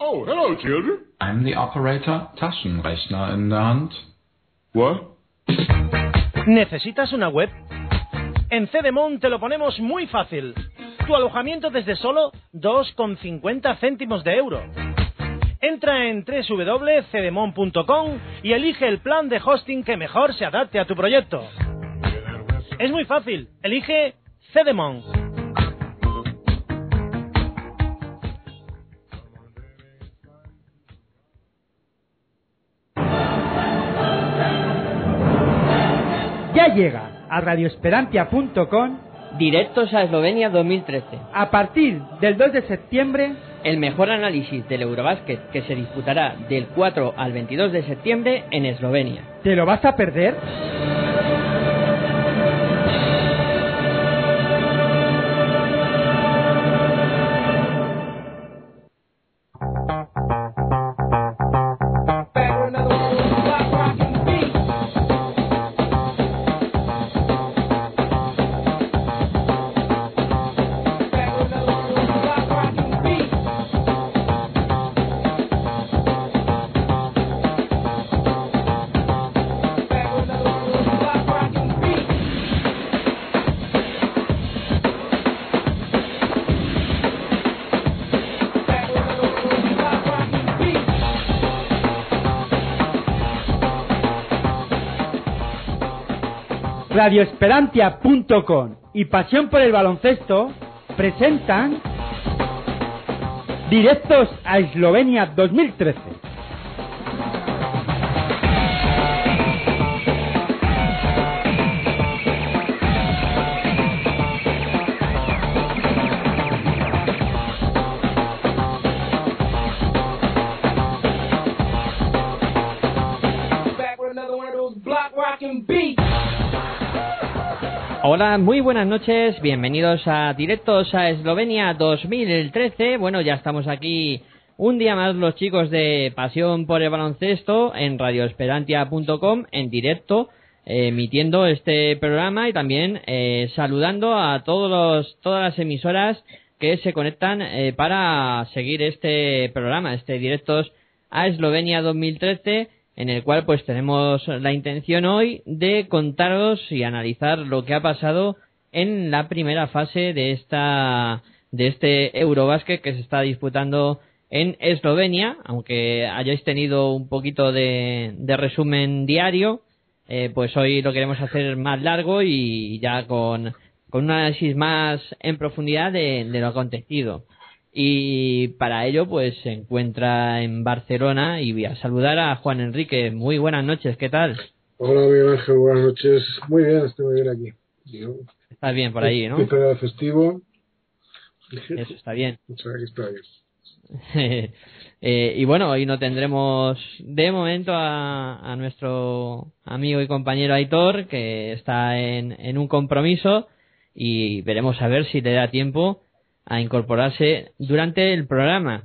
Oh, hello, children. I'm the operator, Taschenrechner in der Hand. What? ¿Necesitas una web? En Cedemon te lo ponemos muy fácil. Tu alojamiento desde solo 2,50 céntimos de euro. Entra en www.cedemon.com y elige el plan de hosting que mejor se adapte a tu proyecto. Es muy fácil. Elige Cedemon. Llega a radioesperantia.com Directos a Eslovenia 2013. a partir del 2 de septiembre El mejor análisis del Eurobásquet que se disputará del 4 al 22 de septiembre en Eslovenia. ¿Te lo vas a perder? radioesperantia.com y Pasión por el Baloncesto presentan Directos a Eslovenia 2013. Hola, muy buenas noches, bienvenidos a Directos a Eslovenia 2013. Bueno, ya estamos aquí un día más los chicos de Pasión por el Baloncesto en radioesperantia.com en directo, emitiendo este programa y también eh, saludando a todos los, todas las emisoras que se conectan eh, para seguir este programa, este Directos a Eslovenia 2013 en el cual pues tenemos la intención hoy de contaros y analizar lo que ha pasado en la primera fase de esta de este Eurobásquet que se está disputando en Eslovenia, aunque hayáis tenido un poquito de, resumen diario, eh, pues hoy lo queremos hacer más largo y ya con, con un análisis más en profundidad de lo acontecido. Y para ello, pues se encuentra en Barcelona y voy a saludar a Juan Enrique. Muy buenas noches, ¿qué tal? Hola, Miguel Ángel, buenas noches. Muy bien, estoy muy bien aquí. Yo, Estás bien por ahí, ¿no? De festivo. Eso bien. Está bien. Eh, y bueno, hoy no tendremos de momento a, a nuestro amigo y compañero Aitor, que está en, en un compromiso, y veremos a ver si le da tiempo a incorporarse durante el programa.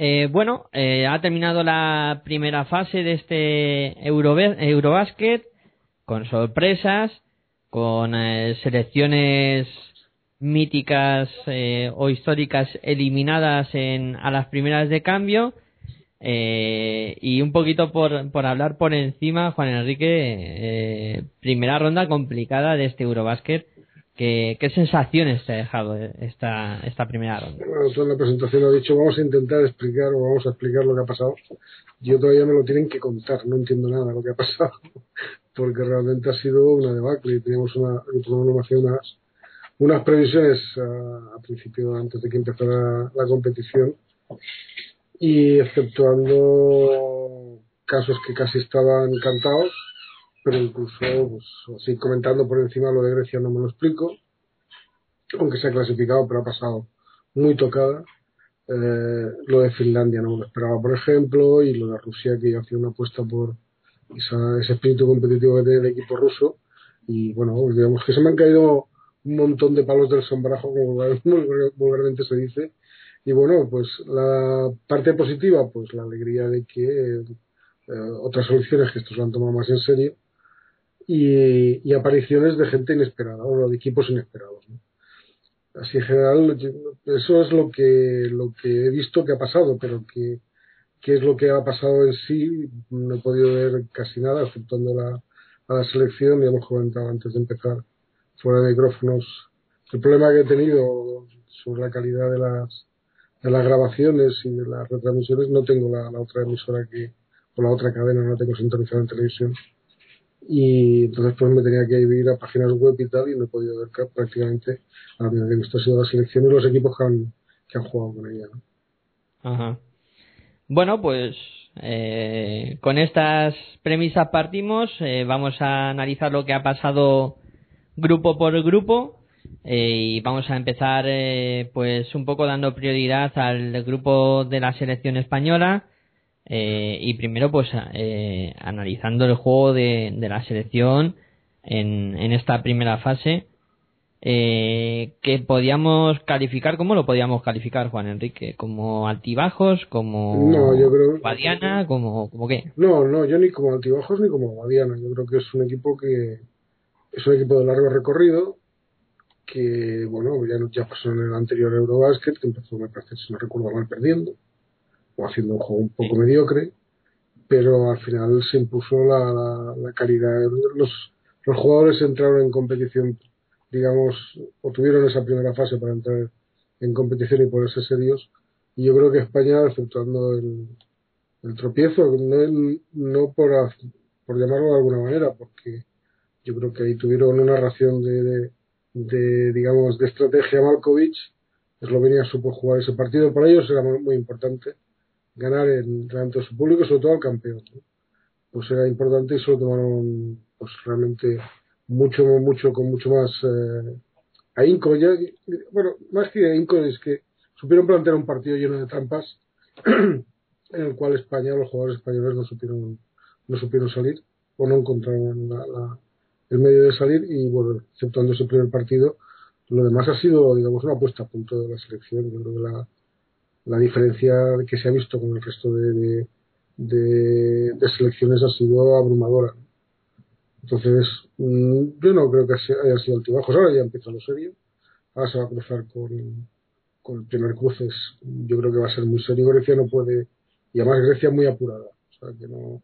Eh, bueno, eh, ha terminado la primera fase de este Eurobasket con sorpresas, con eh, selecciones míticas eh, o históricas eliminadas en, a las primeras de cambio. y un poquito por, por hablar por encima, Juan Enrique, primera ronda complicada de este Eurobasket. ¿Qué, sensaciones te ha dejado esta, esta primera ronda? En la presentación has dicho vamos a intentar explicar o vamos a explicar lo que ha pasado. Yo todavía me lo tienen que contar, no entiendo nada de lo que ha pasado, porque realmente ha sido una debacle teníamos una, unas, unas previsiones a, a principio, antes de que empezara la competición, y exceptuando casos que casi estaban cantados, pero incluso, pues, así comentando por encima lo de Grecia no me lo explico, aunque se ha clasificado, pero ha pasado muy tocada. Eh, lo de Finlandia no me lo esperaba, por ejemplo, y lo de Rusia, que yo hacía una apuesta por esa- ese espíritu competitivo que tiene el equipo ruso. Y bueno, digamos que se me han caído un montón de palos del sombrajo, como vulgar- vulgarmente se dice. Y bueno, pues la parte positiva, pues la alegría de que eh, otras soluciones que estos lo han tomado más en serio y, y apariciones de gente inesperada o de equipos inesperados. así en general, eso es lo que, lo que he visto que ha pasado, pero que, qué es lo que ha pasado en sí, no he podido ver casi nada, exceptuando la, a la selección, ya hemos comentado antes de empezar fuera de micrófonos el problema que he tenido sobre la calidad de las de las grabaciones y de las retransmisiones no tengo la, otra emisora que o la otra cadena no la tengo sintonizada en televisión y entonces pues me tenía que ir a páginas web y tal y no he podido ver prácticamente a he visto ha sido la selección y los equipos que han, que han jugado con ella Ajá. bueno pues eh, con estas premisas partimos eh, vamos a analizar lo que ha pasado grupo por grupo eh, y vamos a empezar eh, pues un poco dando prioridad al grupo de la selección española eh, y primero pues analizando el juego de, la selección en, en, esta primera fase que podíamos calificar ¿cómo lo podíamos calificar Juan Enrique? ¿como altibajos? ¿como no, yo creo, Guadiana? ¿como, como qué? no, no, yo ni como altibajos ni como Guadiana yo creo que es un equipo que es un equipo de largo recorrido que, bueno, ya, ya pasó en el anterior Eurobasket, que empezó, me parece, si no recuerdo mal, perdiendo, haciendo un juego un poco mediocre, pero al final se impuso la, la, calidad. Los, los jugadores entraron en competición, digamos, o tuvieron esa primera fase para entrar en competición y ponerse serios, y yo creo que España, efectuando el, el tropiezo, no, no por, por llamarlo de alguna manera, porque yo creo que ahí tuvieron una ración de de, digamos, de estrategia Malkovich, Eslovenia supo jugar ese partido. Para ellos era muy, importante ganar en, de su público, sobre todo al campeón. Pues era importante y se lo tomaron pues realmente mucho, mucho, con mucho más eh, ahínco. Ya, bueno, más que ahínco es que supieron plantear un partido lleno de trampas en el cual España, los jugadores españoles no supieron, no supieron salir o no encontraron la el medio de salir y bueno, exceptuando ese primer partido, lo demás ha sido, digamos, una puesta a punto de la selección. Yo creo que la, la diferencia que se ha visto con el resto de, de, selecciones ha sido abrumadora. Entonces, mm, yo no creo que haya sido altibajos. Ahora ya empieza lo serio. Ahora se va a cruzar con, con el primer cruce. Yo creo que va a ser muy serio. Grecia no puede, y además Grecia muy apurada. O sea, que no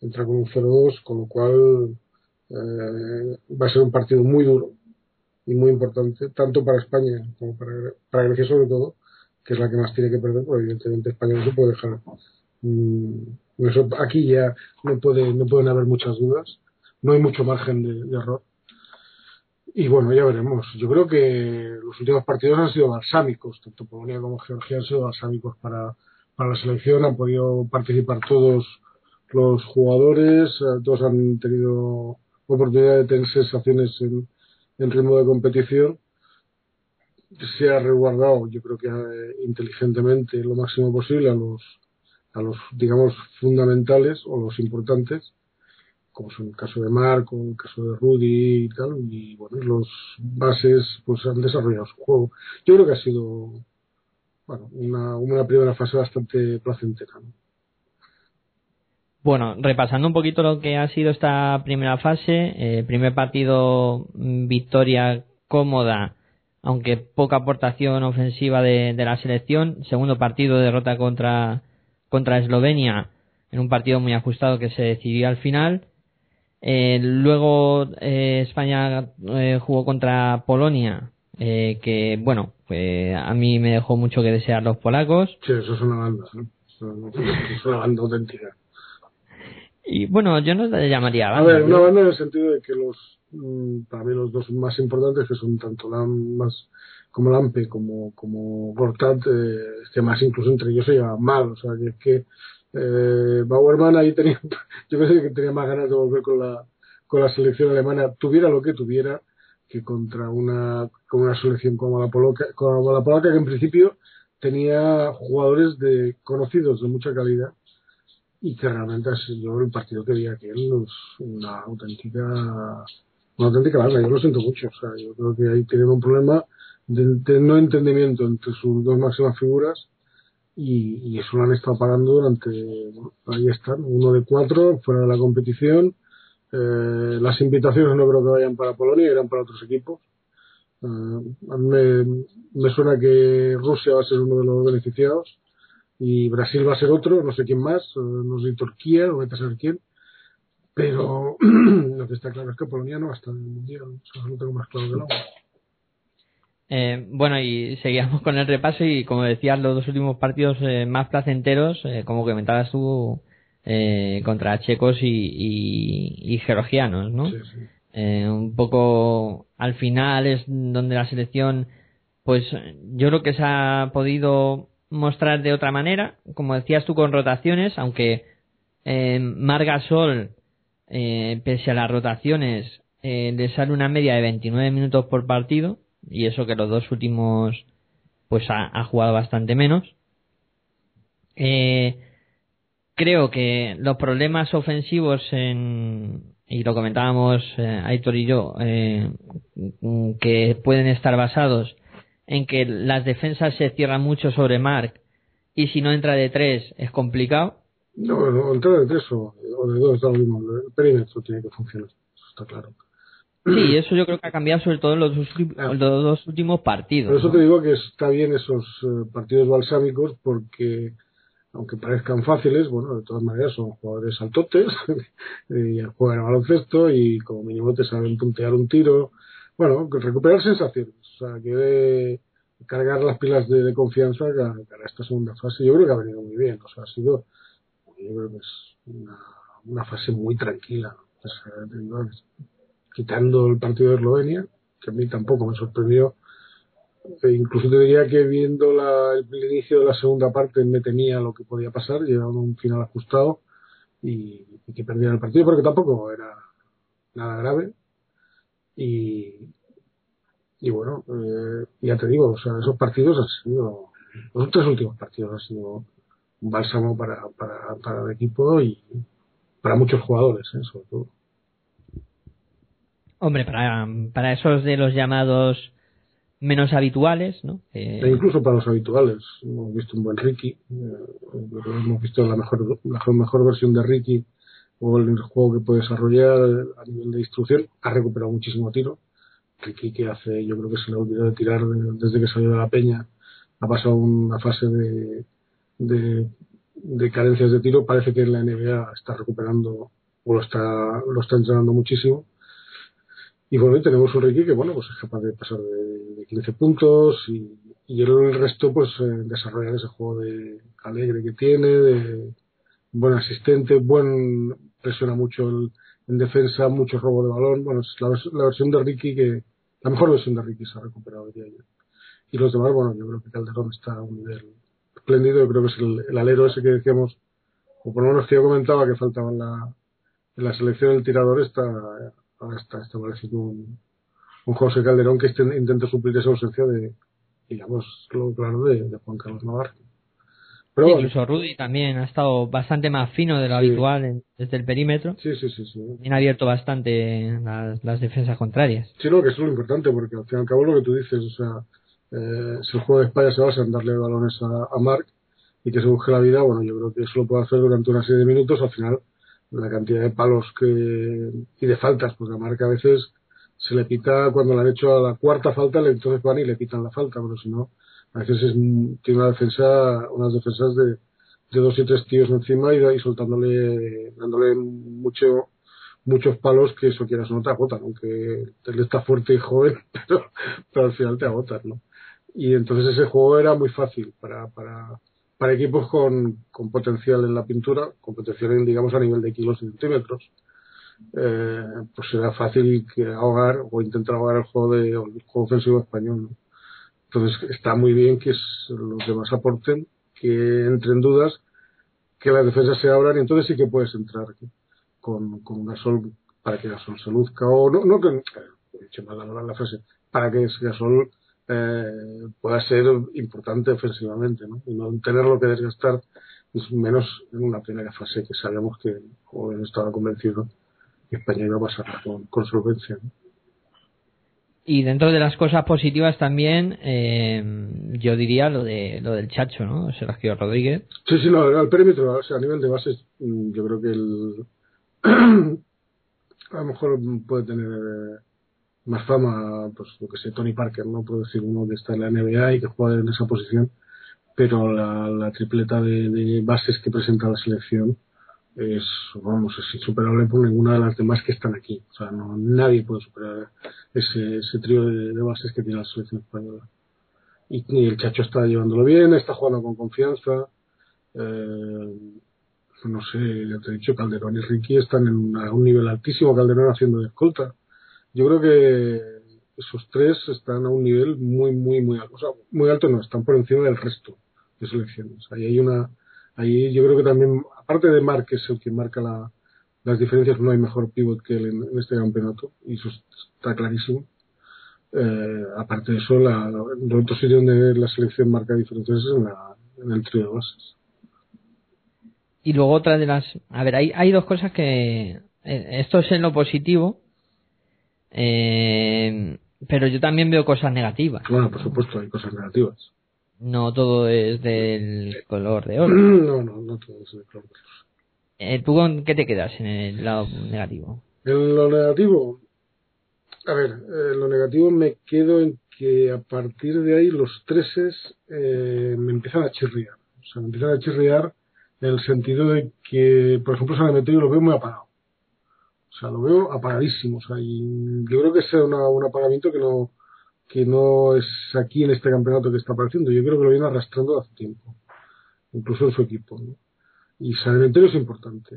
entra con un 0-2, con lo cual eh, va a ser un partido muy duro y muy importante, tanto para España como para, para Grecia sobre todo, que es la que más tiene que perder, porque evidentemente España no se puede dejar. Mm, aquí ya no, puede, no pueden haber muchas dudas, no hay mucho margen de, error. Y bueno, ya veremos. Yo creo que los últimos partidos han sido balsámicos, tanto Polonia como Georgia han sido balsámicos para, para la selección, han podido participar todos los jugadores, eh, todos han tenido oportunidad de tener sensaciones en, en ritmo de competición se ha resguardado yo creo que eh, inteligentemente lo máximo posible a los a los digamos fundamentales o los importantes como son el caso de Marco, el caso de Rudy y tal, y bueno, los bases pues han desarrollado su juego. Yo creo que ha sido bueno, una, primera fase bastante placentera. ¿no? Bueno, repasando un poquito lo que ha sido esta primera fase, eh, primer partido mm, victoria cómoda, aunque poca aportación ofensiva de, la selección. Segundo partido derrota contra, contra Eslovenia en un partido muy ajustado que se decidió al final. Eh, luego eh, España jugó contra Polonia, que bueno, pues a mí me dejó mucho que desear los polacos. Sí, eso es una banda, es una banda auténtica. Y bueno, yo no le llamaría banda. A ver, una banda en el sentido de que los, para mí los dos más importantes, que son tanto Lam, más, como Lampe como, como Gortat, eh, que más incluso entre ellos se llevan mal. O sea, que es que eh, Bauerman ahí tenía, yo pensé que tenía más ganas de volver con la, con la selección alemana, tuviera lo que tuviera, que contra una, con una selección como la polaca, como la polaca que en principio tenía jugadores de conocidos de mucha calidad y que realmente yo el partido que vi aquel es una auténtica una auténtica banda, yo lo siento mucho, o sea, yo creo que ahí tienen un problema de, no entendimiento entre sus dos máximas figuras y, y, eso lo han estado parando durante, ahí están, uno de cuatro fuera de la competición, eh, las invitaciones no creo que vayan para Polonia, eran para otros equipos Uh, a mí me, me, suena que Rusia va a ser uno de los beneficiados y Brasil va a ser otro, no sé quién más, uh, no sé Turquía, o vete a saber quién. Pero lo que está claro es que Polonia no va a estar en el mundial, eso lo tengo más claro que agua. Eh, bueno, y seguíamos con el repaso y como decías, los dos últimos partidos eh, más placenteros, eh, como comentabas tú, eh, contra checos y, y, y georgianos, ¿no? Sí, sí. Eh, un poco al final es donde la selección, pues yo creo que se ha podido mostrar de otra manera, como decías tú, con rotaciones, aunque eh, Margasol, eh, pese a las rotaciones, eh, le sale una media de 29 minutos por partido, y eso que los dos últimos pues ha, jugado bastante menos. Eh, creo que los problemas ofensivos en, y lo comentábamos eh, Aitor y yo, eh, que pueden estar basados en que las defensas se cierran mucho sobre Mark y si no entra de tres es complicado. No, no entrar de tres o, o de dos da lo mismo. El perímetro tiene que funcionar, eso está claro. Sí, eso yo creo que ha cambiado sobre todo en los, dos, los dos últimos partidos. Por eso ¿no? te digo que está bien esos eh, partidos balsámicos porque aunque parezcan fáciles, bueno, de todas maneras son jugadores altotes y juegan baloncesto y como mínimo te saben puntear un tiro. Bueno, recuperar sensaciones, o sea, que de cargar las pilas de, de confianza para esta segunda fase. Yo creo que ha venido muy bien, o sea, ha sido, yo creo que es una, fase muy tranquila. Quitando el partido de Eslovenia, que a mí tampoco me sorprendió, e incluso te diría que viendo la, el inicio de la segunda parte me temía lo que podía pasar, llegando a un final ajustado y, que perdieran el partido, porque tampoco era nada grave. Y, y bueno, eh, ya te digo, o sea, esos partidos han sido, los tres últimos partidos han sido un bálsamo para, para, para el equipo y para muchos jugadores, ¿eh? sobre todo. Hombre, para, para esos de los llamados menos habituales, ¿no? Eh, E incluso para los habituales. Hemos visto un buen Ricky, eh, hemos visto la mejor, la mejor versión de Ricky o el juego que puede desarrollar a nivel de instrucción. Ha recuperado muchísimo tiro. Ricky que hace, yo creo que se le olvidó de tirar desde que salió de la peña. Ha pasado una fase de, de, de carencias de tiro. Parece que la NBA está recuperando o lo está, lo está entrenando muchísimo. Y bueno, y tenemos un Ricky que, bueno, pues es capaz de pasar de, de 15 puntos y, y el resto, pues, eh, desarrollar ese juego de alegre que tiene, de buen asistente, buen, presiona mucho el, en defensa, mucho robo de balón. Bueno, es la, la, versión de Ricky que, la mejor versión de Ricky se ha recuperado, diría yo. Y los demás, bueno, yo creo que Calderón está a un nivel espléndido, yo creo que es el, el alero ese que decíamos, o por lo menos que yo comentaba que faltaba en la, en la selección del tirador, está, ahora está establecido un, un José Calderón que este, intenta suplir esa ausencia de, digamos, lo claro, de, de Juan Carlos Navarro. Pero sí, bueno, incluso Rudy también ha estado bastante más fino de lo sí. habitual en, desde el perímetro. Sí, sí, sí. sí. También ha abierto bastante las, las, defensas contrarias. Sí, no, que eso es lo importante, porque al fin y al cabo lo que tú dices, o sea, eh, si el juego de España se basa en darle balones a, Marc y que se busque la vida, bueno, yo creo que eso lo puede hacer durante una serie de minutos, al final la cantidad de palos que y de faltas, porque a Marc a veces se le pita cuando le han hecho a la cuarta falta, entonces van y le pitan la falta, pero si no, a veces es, tiene una defensa, unas defensas de, de dos y tres tíos encima y, y soltándole, dándole mucho, muchos palos que eso quieras no te agotan, aunque él está fuerte y joven, pero, pero al final te agotan, ¿no? Y entonces ese juego era muy fácil para, para, para equipos con, con potencial en la pintura, con potencial en, digamos a nivel de kilos y centímetros. Eh, pues será fácil que ahogar o intentar ahogar el juego de el juego ofensivo español. ¿no? Entonces está muy bien que los demás aporten, que entren dudas, que las defensas se abran y entonces sí que puedes entrar con, con Gasol para que Gasol se luzca o no, no que, he dicho mal la, la frase, para que Gasol eh, pueda ser importante ofensivamente ¿no? y no tenerlo que desgastar menos en una primera fase que sabíamos que, o estaba convencido, que España iba a pasar con, con solvencia. ¿no? Y dentro de las cosas positivas también, eh, yo diría lo de lo del Chacho, ¿no? Sergio Rodríguez. Sí, sí, no, al perímetro, o sea, a nivel de bases, yo creo que el a lo mejor puede tener más fama, pues lo que sé, Tony Parker, ¿no? Puedo decir uno que está en la NBA y que juega en esa posición, pero la, la tripleta de, de bases que presenta la selección es, vamos, es insuperable por ninguna de las demás que están aquí. O sea, no, nadie puede superar ese, ese trío de, bases que tiene la selección española. Y, y el Chacho está llevándolo bien, está jugando con confianza. Eh, no sé, ya te he dicho, Calderón y Ricky están en un nivel altísimo, Calderón haciendo de escolta. Yo creo que esos tres están a un nivel muy, muy, muy alto. O sea, muy alto no, están por encima del resto de selecciones. Ahí hay una, ahí yo creo que también, aparte de Marc, que es el que marca la, las diferencias, no hay mejor pivot que él en, este campeonato, y eso está clarísimo. Eh, aparte de eso, la- el otro sitio donde la selección marca diferencias es en, la, en el trío de bases. Y luego otra de las... A ver, hay, hay dos cosas que... eh, Esto es en lo positivo. Eh, pero yo también veo cosas negativas. Bueno, por supuesto, hay cosas negativas. No todo es del color de oro. no, no, no todo es de color. Eh, ¿Tú con qué te quedas en el lado negativo? En lo negativo, a ver, eh, lo negativo me quedo en que a partir de ahí los treses eh, me empiezan a chirriar. O sea, me empiezan a chirriar en el sentido de que, por ejemplo, San Emeterio lo veo muy apagado. O sea, lo veo apagadísimo. O sea, y yo creo que es una, un apagamiento que no, que no es aquí en este campeonato que está apareciendo. Yo creo que lo viene arrastrando hace tiempo. Incluso en su equipo. ¿no? Y San Emeterio es importante.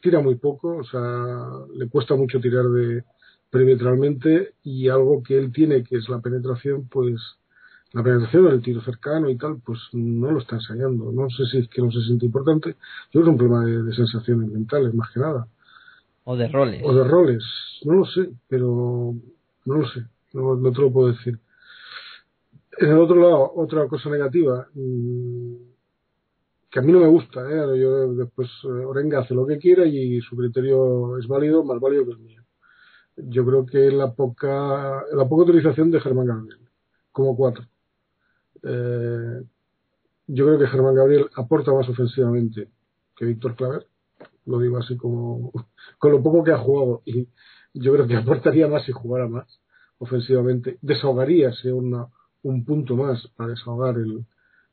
Tira muy poco, o sea, le cuesta mucho tirar de perimetralmente y algo que él tiene, que es la penetración, pues la penetración del tiro cercano y tal, pues no lo está ensayando. No sé si es que no se siente importante. Yo creo que es un problema de sensaciones mentales, más que nada. O de roles. O de roles, no lo sé, pero no lo sé, no, no te lo puedo decir. En el otro lado, otra cosa negativa, mm, que a mí no me gusta, ¿eh? Yo después eh, Orenga hace lo que quiera y su criterio es válido, más válido que el mío. Yo creo que la poca, la poca utilización de Germán Gabriel, como cuatro. Eh, yo creo que Germán Gabriel aporta más ofensivamente que Víctor Claver, lo digo así como con lo poco que ha jugado y yo creo que aportaría más si jugara más ofensivamente, desahogaríase una, un punto más para desahogar el,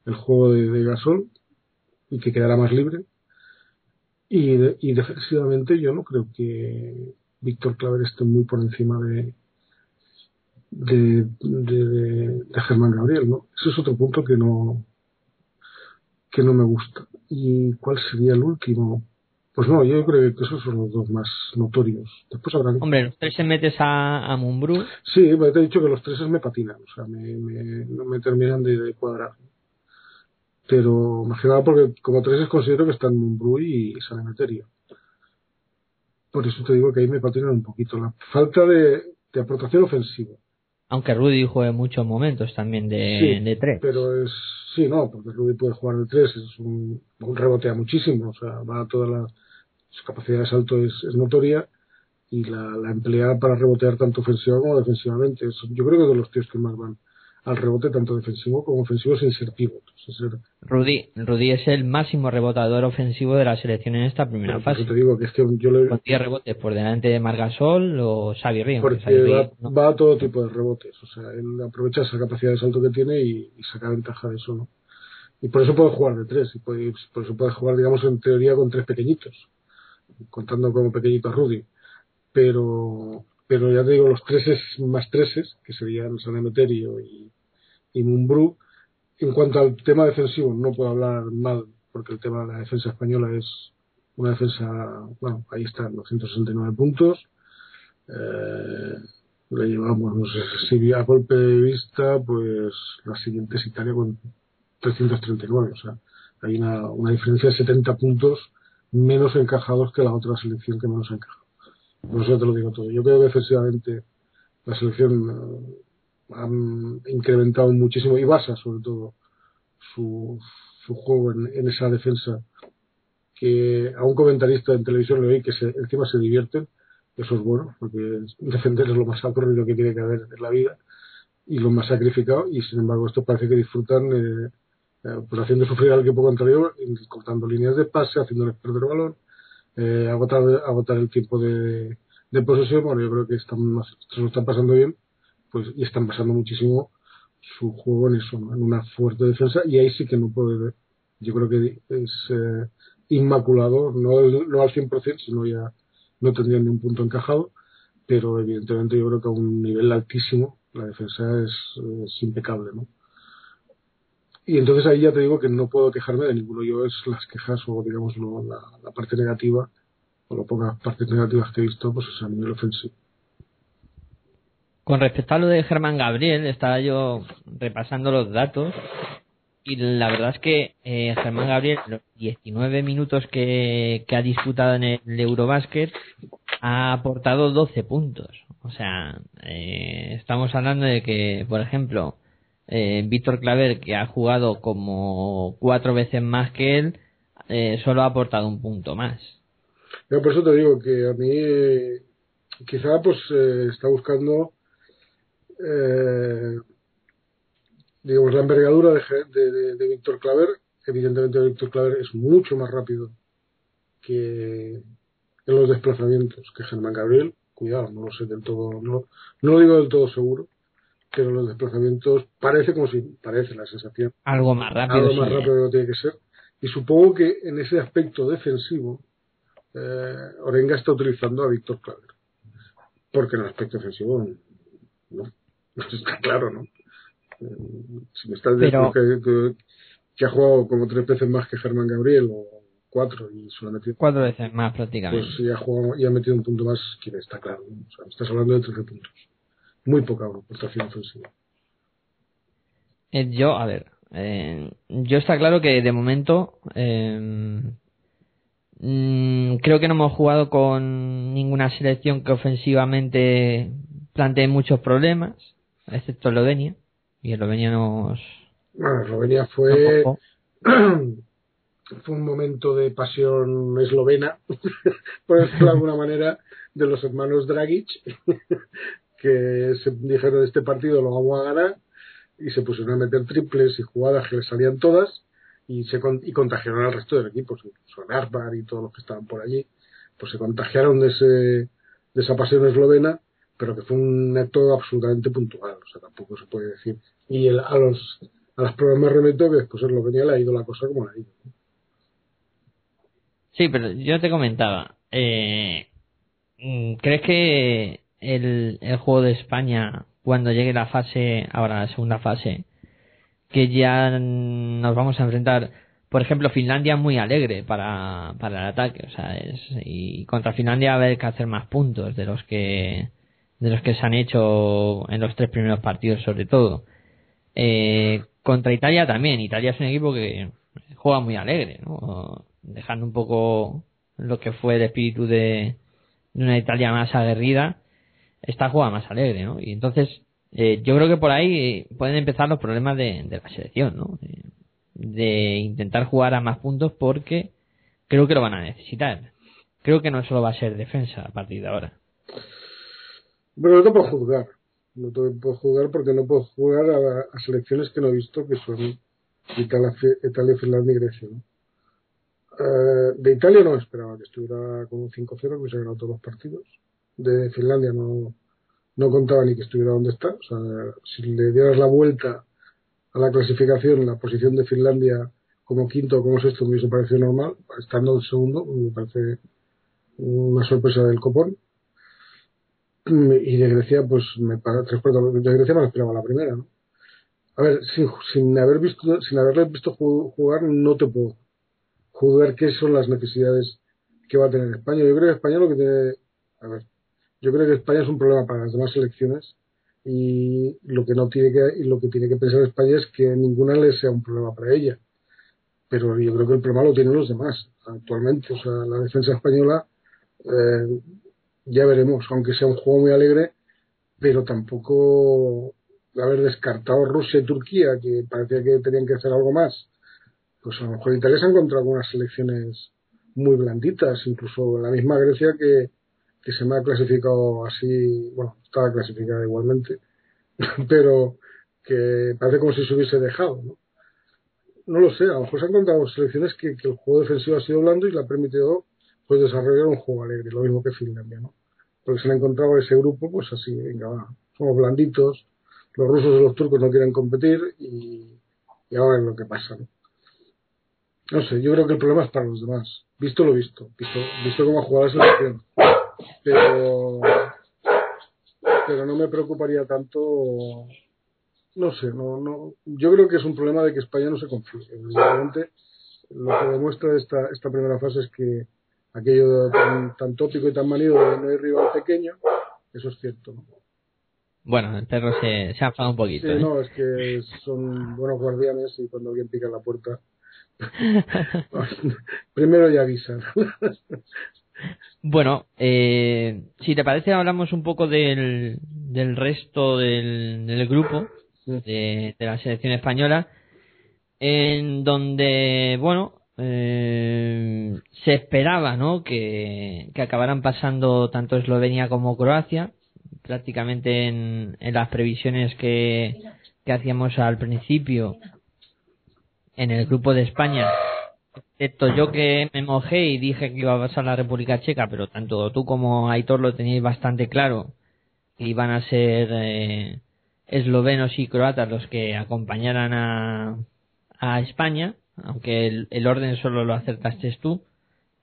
el juego de, Gasol y que quedara más libre y, y defensivamente yo no creo que Víctor Claver esté muy por encima de, de- de Germán Gabriel, ¿no? Ese es otro punto que no que no me gusta. ¿Y cuál sería el último? Pues no, yo creo que esos son los dos más notorios. Después habrán... Hombre, los tres se metes a, a Mumbrú. Sí, pero te he dicho que los tres me patinan, o sea, me, me- no me terminan de, de cuadrar. Pero más que nada porque como tres considero que están Mumbrú y San Emeterio. Por eso te digo que ahí me patinan un poquito. La falta de, de aportación ofensiva. Aunque Rudy juegue muchos momentos también de, Sí, de tres. Pero es, sí, no, porque Rudy puede jugar de tres, es un, un rebotea muchísimo, o sea, va a toda la, su capacidad de salto es, es notoria y la, la emplea para rebotear tanto ofensiva como defensivamente. Yo creo que es de los tíos que más van al rebote, tanto defensivo como ofensivo, sin ser pivot. O sea, ser- Rudy, Rudy es el máximo rebotador ofensivo de la selección en esta primera fase. te digo que es que yo le, Con 10 rebotes por delante de Margasol o Xavi Ríos. que porque Xavi va, Ríos no. va a todo tipo de rebotes, o sea, él aprovecha esa capacidad de salto que tiene y, y saca ventaja de eso, ¿no? Y por eso puede jugar de tres, y puede- por eso puede jugar, digamos, en teoría con tres pequeñitos, contando como pequeñito a Rudy. Pero, pero ya te digo, los treses más treses, que serían San Emeterio y, y Mumbrú, en cuanto al tema defensivo, no puedo hablar mal, porque el tema de la defensa española es una defensa, bueno, ahí están, 269 puntos, eh, le llevamos, no sé si a golpe de vista, pues la siguiente es Italia con 339, o sea, hay una, una diferencia de 70 puntos menos encajados que la otra selección que menos ha encajado. Por eso te lo digo todo. Yo creo que defensivamente la selección eh, ha incrementado muchísimo y basa sobre todo su, su juego en, esa defensa que a un comentarista en televisión le oí que se, encima se divierten eso es bueno, porque defender es lo más aburrido que tiene que haber en la vida y lo más sacrificado, y sin embargo, esto parece que disfrutan eh, pues haciendo sufrir al equipo contrario, cortando líneas de pase, haciéndoles perder el balón, eh, agotar, agotar el tiempo de, de posesión, bueno, yo creo que están se lo están pasando bien, pues, y están pasando muchísimo su juego en eso, en una fuerte defensa, y ahí sí que no puede ver. Yo creo que es eh, inmaculado, no, no al 100%, sino ya no tendría ni un punto encajado, pero evidentemente yo creo que a un nivel altísimo la defensa es, es impecable, ¿no? Y entonces ahí ya te digo que no puedo quejarme de ninguno. Yo es las quejas o digamos la, parte negativa o las pocas partes negativas que he visto, pues es a nivel ofensivo. Con respecto a lo de Germán Gabriel, estaba yo repasando los datos y la verdad es que eh, Germán Gabriel, los 19 minutos que, que ha disputado en el Eurobasket, ha aportado 12 puntos. O sea, eh, estamos hablando de que, por ejemplo, eh, Víctor Claver, que ha jugado como cuatro veces más que él, eh, solo ha aportado un punto más. Yo por eso te digo que a mí quizá pues eh, está buscando eh, digamos la envergadura de- de Víctor Claver. Evidentemente Víctor Claver es mucho más rápido que en los desplazamientos que Germán Gabriel. Cuidado, no lo sé del todo, no, no lo digo del todo seguro, pero los desplazamientos parece como si parece la sensación Algo más rápido. algo más sí, rápido de lo que tiene que ser. Y supongo que en ese aspecto defensivo, eh, Orenga está utilizando a Víctor Claver. Porque en el aspecto ofensivo, no. Está claro, ¿no? Eh, Si me estás Pero- diciendo que, que, que ha jugado como tres veces más que Germán Gabriel, o cuatro, y solo ha metido, Cuatro veces más prácticamente. pues ya ha, jugado, ya ha metido un punto más, que está claro. O sea, estás hablando de 13 puntos. Muy poca aportación ofensiva. Eh, yo, a ver, eh, yo está claro que de momento eh, mm, creo que no hemos jugado con ninguna selección que ofensivamente plantee muchos problemas, excepto Eslovenia. Y Eslovenia nos... Bueno, Eslovenia fue. fue un momento de pasión eslovena, por decirlo de alguna manera, de los hermanos Dragic, que se dijeron este partido lo vamos a ganar y se pusieron a meter triples y jugadas que les salían todas y se con- y contagiaron al resto del equipo, incluso a Narvar y todos los que estaban por allí, pues se contagiaron de ese de esa pasión eslovena, pero que fue un acto absolutamente puntual, o sea, tampoco se puede decir. Y el- a los a las pruebas me remeto que después en Eslovenia le ha ido la cosa como le ha ido. Sí, pero yo te comentaba, eh, mm, ¿crees que el, el juego de España, cuando llegue la fase, ahora la segunda fase, que ya nos vamos a enfrentar, por ejemplo, Finlandia muy alegre para, para el ataque, o sea, es, y contra Finlandia va a haber que hacer más puntos de los que, de los que se han hecho en los tres primeros partidos sobre todo. Eh, contra Italia también, Italia es un equipo que juega muy alegre, ¿no? dejando un poco lo que fue el espíritu de, de una Italia más aguerrida, esta juega más alegre, ¿no? Y entonces, eh, yo creo que por ahí eh, pueden empezar los problemas de, la selección, ¿no? De, intentar jugar a más puntos porque creo que lo van a necesitar. Creo que no solo va a ser defensa a partir de ahora. Bueno, no te puedo juzgar. No te puedo juzgar porque no puedo jugar a, a selecciones que no he visto, que son Italia, Italia Finlandia y Grecia. ¿no? Eh, de Italia no esperaba que estuviera con un 5-0, que hubiese ganado todos los partidos. De Finlandia no, no contaba ni que estuviera donde está. O sea, si le dieras la vuelta a la clasificación, la posición de Finlandia como quinto o como sexto me hubiese parecido normal. Estando en segundo, me parece una sorpresa del copón y de Grecia pues me tres de Grecia me esperaba la primera ¿no? a ver sin, sin haber visto sin haberle visto jugar no te puedo juzgar qué son las necesidades que va a tener España yo creo que España lo que tiene a ver yo creo que España es un problema para las demás selecciones y lo que no tiene que y lo que tiene que pensar España es que ninguna le sea un problema para ella pero yo creo que el problema lo tienen los demás actualmente o sea la defensa española eh, ya veremos, aunque sea un juego muy alegre, pero tampoco haber descartado Rusia y Turquía, que parecía que tenían que hacer algo más. Pues a lo mejor Italia se ha encontrado algunas selecciones muy blanditas, incluso la misma Grecia que, que se me ha clasificado así, bueno, estaba clasificada igualmente, pero que parece como si se hubiese dejado, ¿no? No lo sé, a lo mejor se han encontrado selecciones que, el juego defensivo ha sido blando y le ha permitido pues desarrollar un juego alegre, lo mismo que Finlandia, ¿no? porque se han encontrado ese grupo, pues así, venga, va, somos blanditos, los rusos y los turcos no quieren competir y, y ahora es lo que pasa, ¿no? No sé, yo creo que el problema es para los demás. Visto lo visto, visto, visto cómo ha jugado la selección. Pero, pero no me preocuparía tanto, no sé, no, no, yo creo que es un problema de que España no se confíe. Evidentemente, lo que demuestra esta, esta primera fase es que aquello tan, tan tópico y tan manido de no hay rival pequeño, eso es cierto, ¿no? Bueno, el perro se, se ha enfadado un poquito. Sí, ¿eh? no, es que son buenos guardianes y cuando alguien pica en la puerta, primero ya avisan. Bueno, eh, si te parece, hablamos un poco del, del resto del, del grupo de, de la selección española, en donde, bueno, eh, se esperaba, ¿no? Que, que acabaran pasando tanto Eslovenia como Croacia, prácticamente en, en las previsiones que, que hacíamos al principio en el grupo de España excepto yo que me mojé y dije que iba a pasar la República Checa, pero tanto tú como Aitor lo teníais bastante claro, que iban a ser eh, eslovenos y croatas los que acompañaran a, a España, aunque el, el orden solo lo acertaste tú.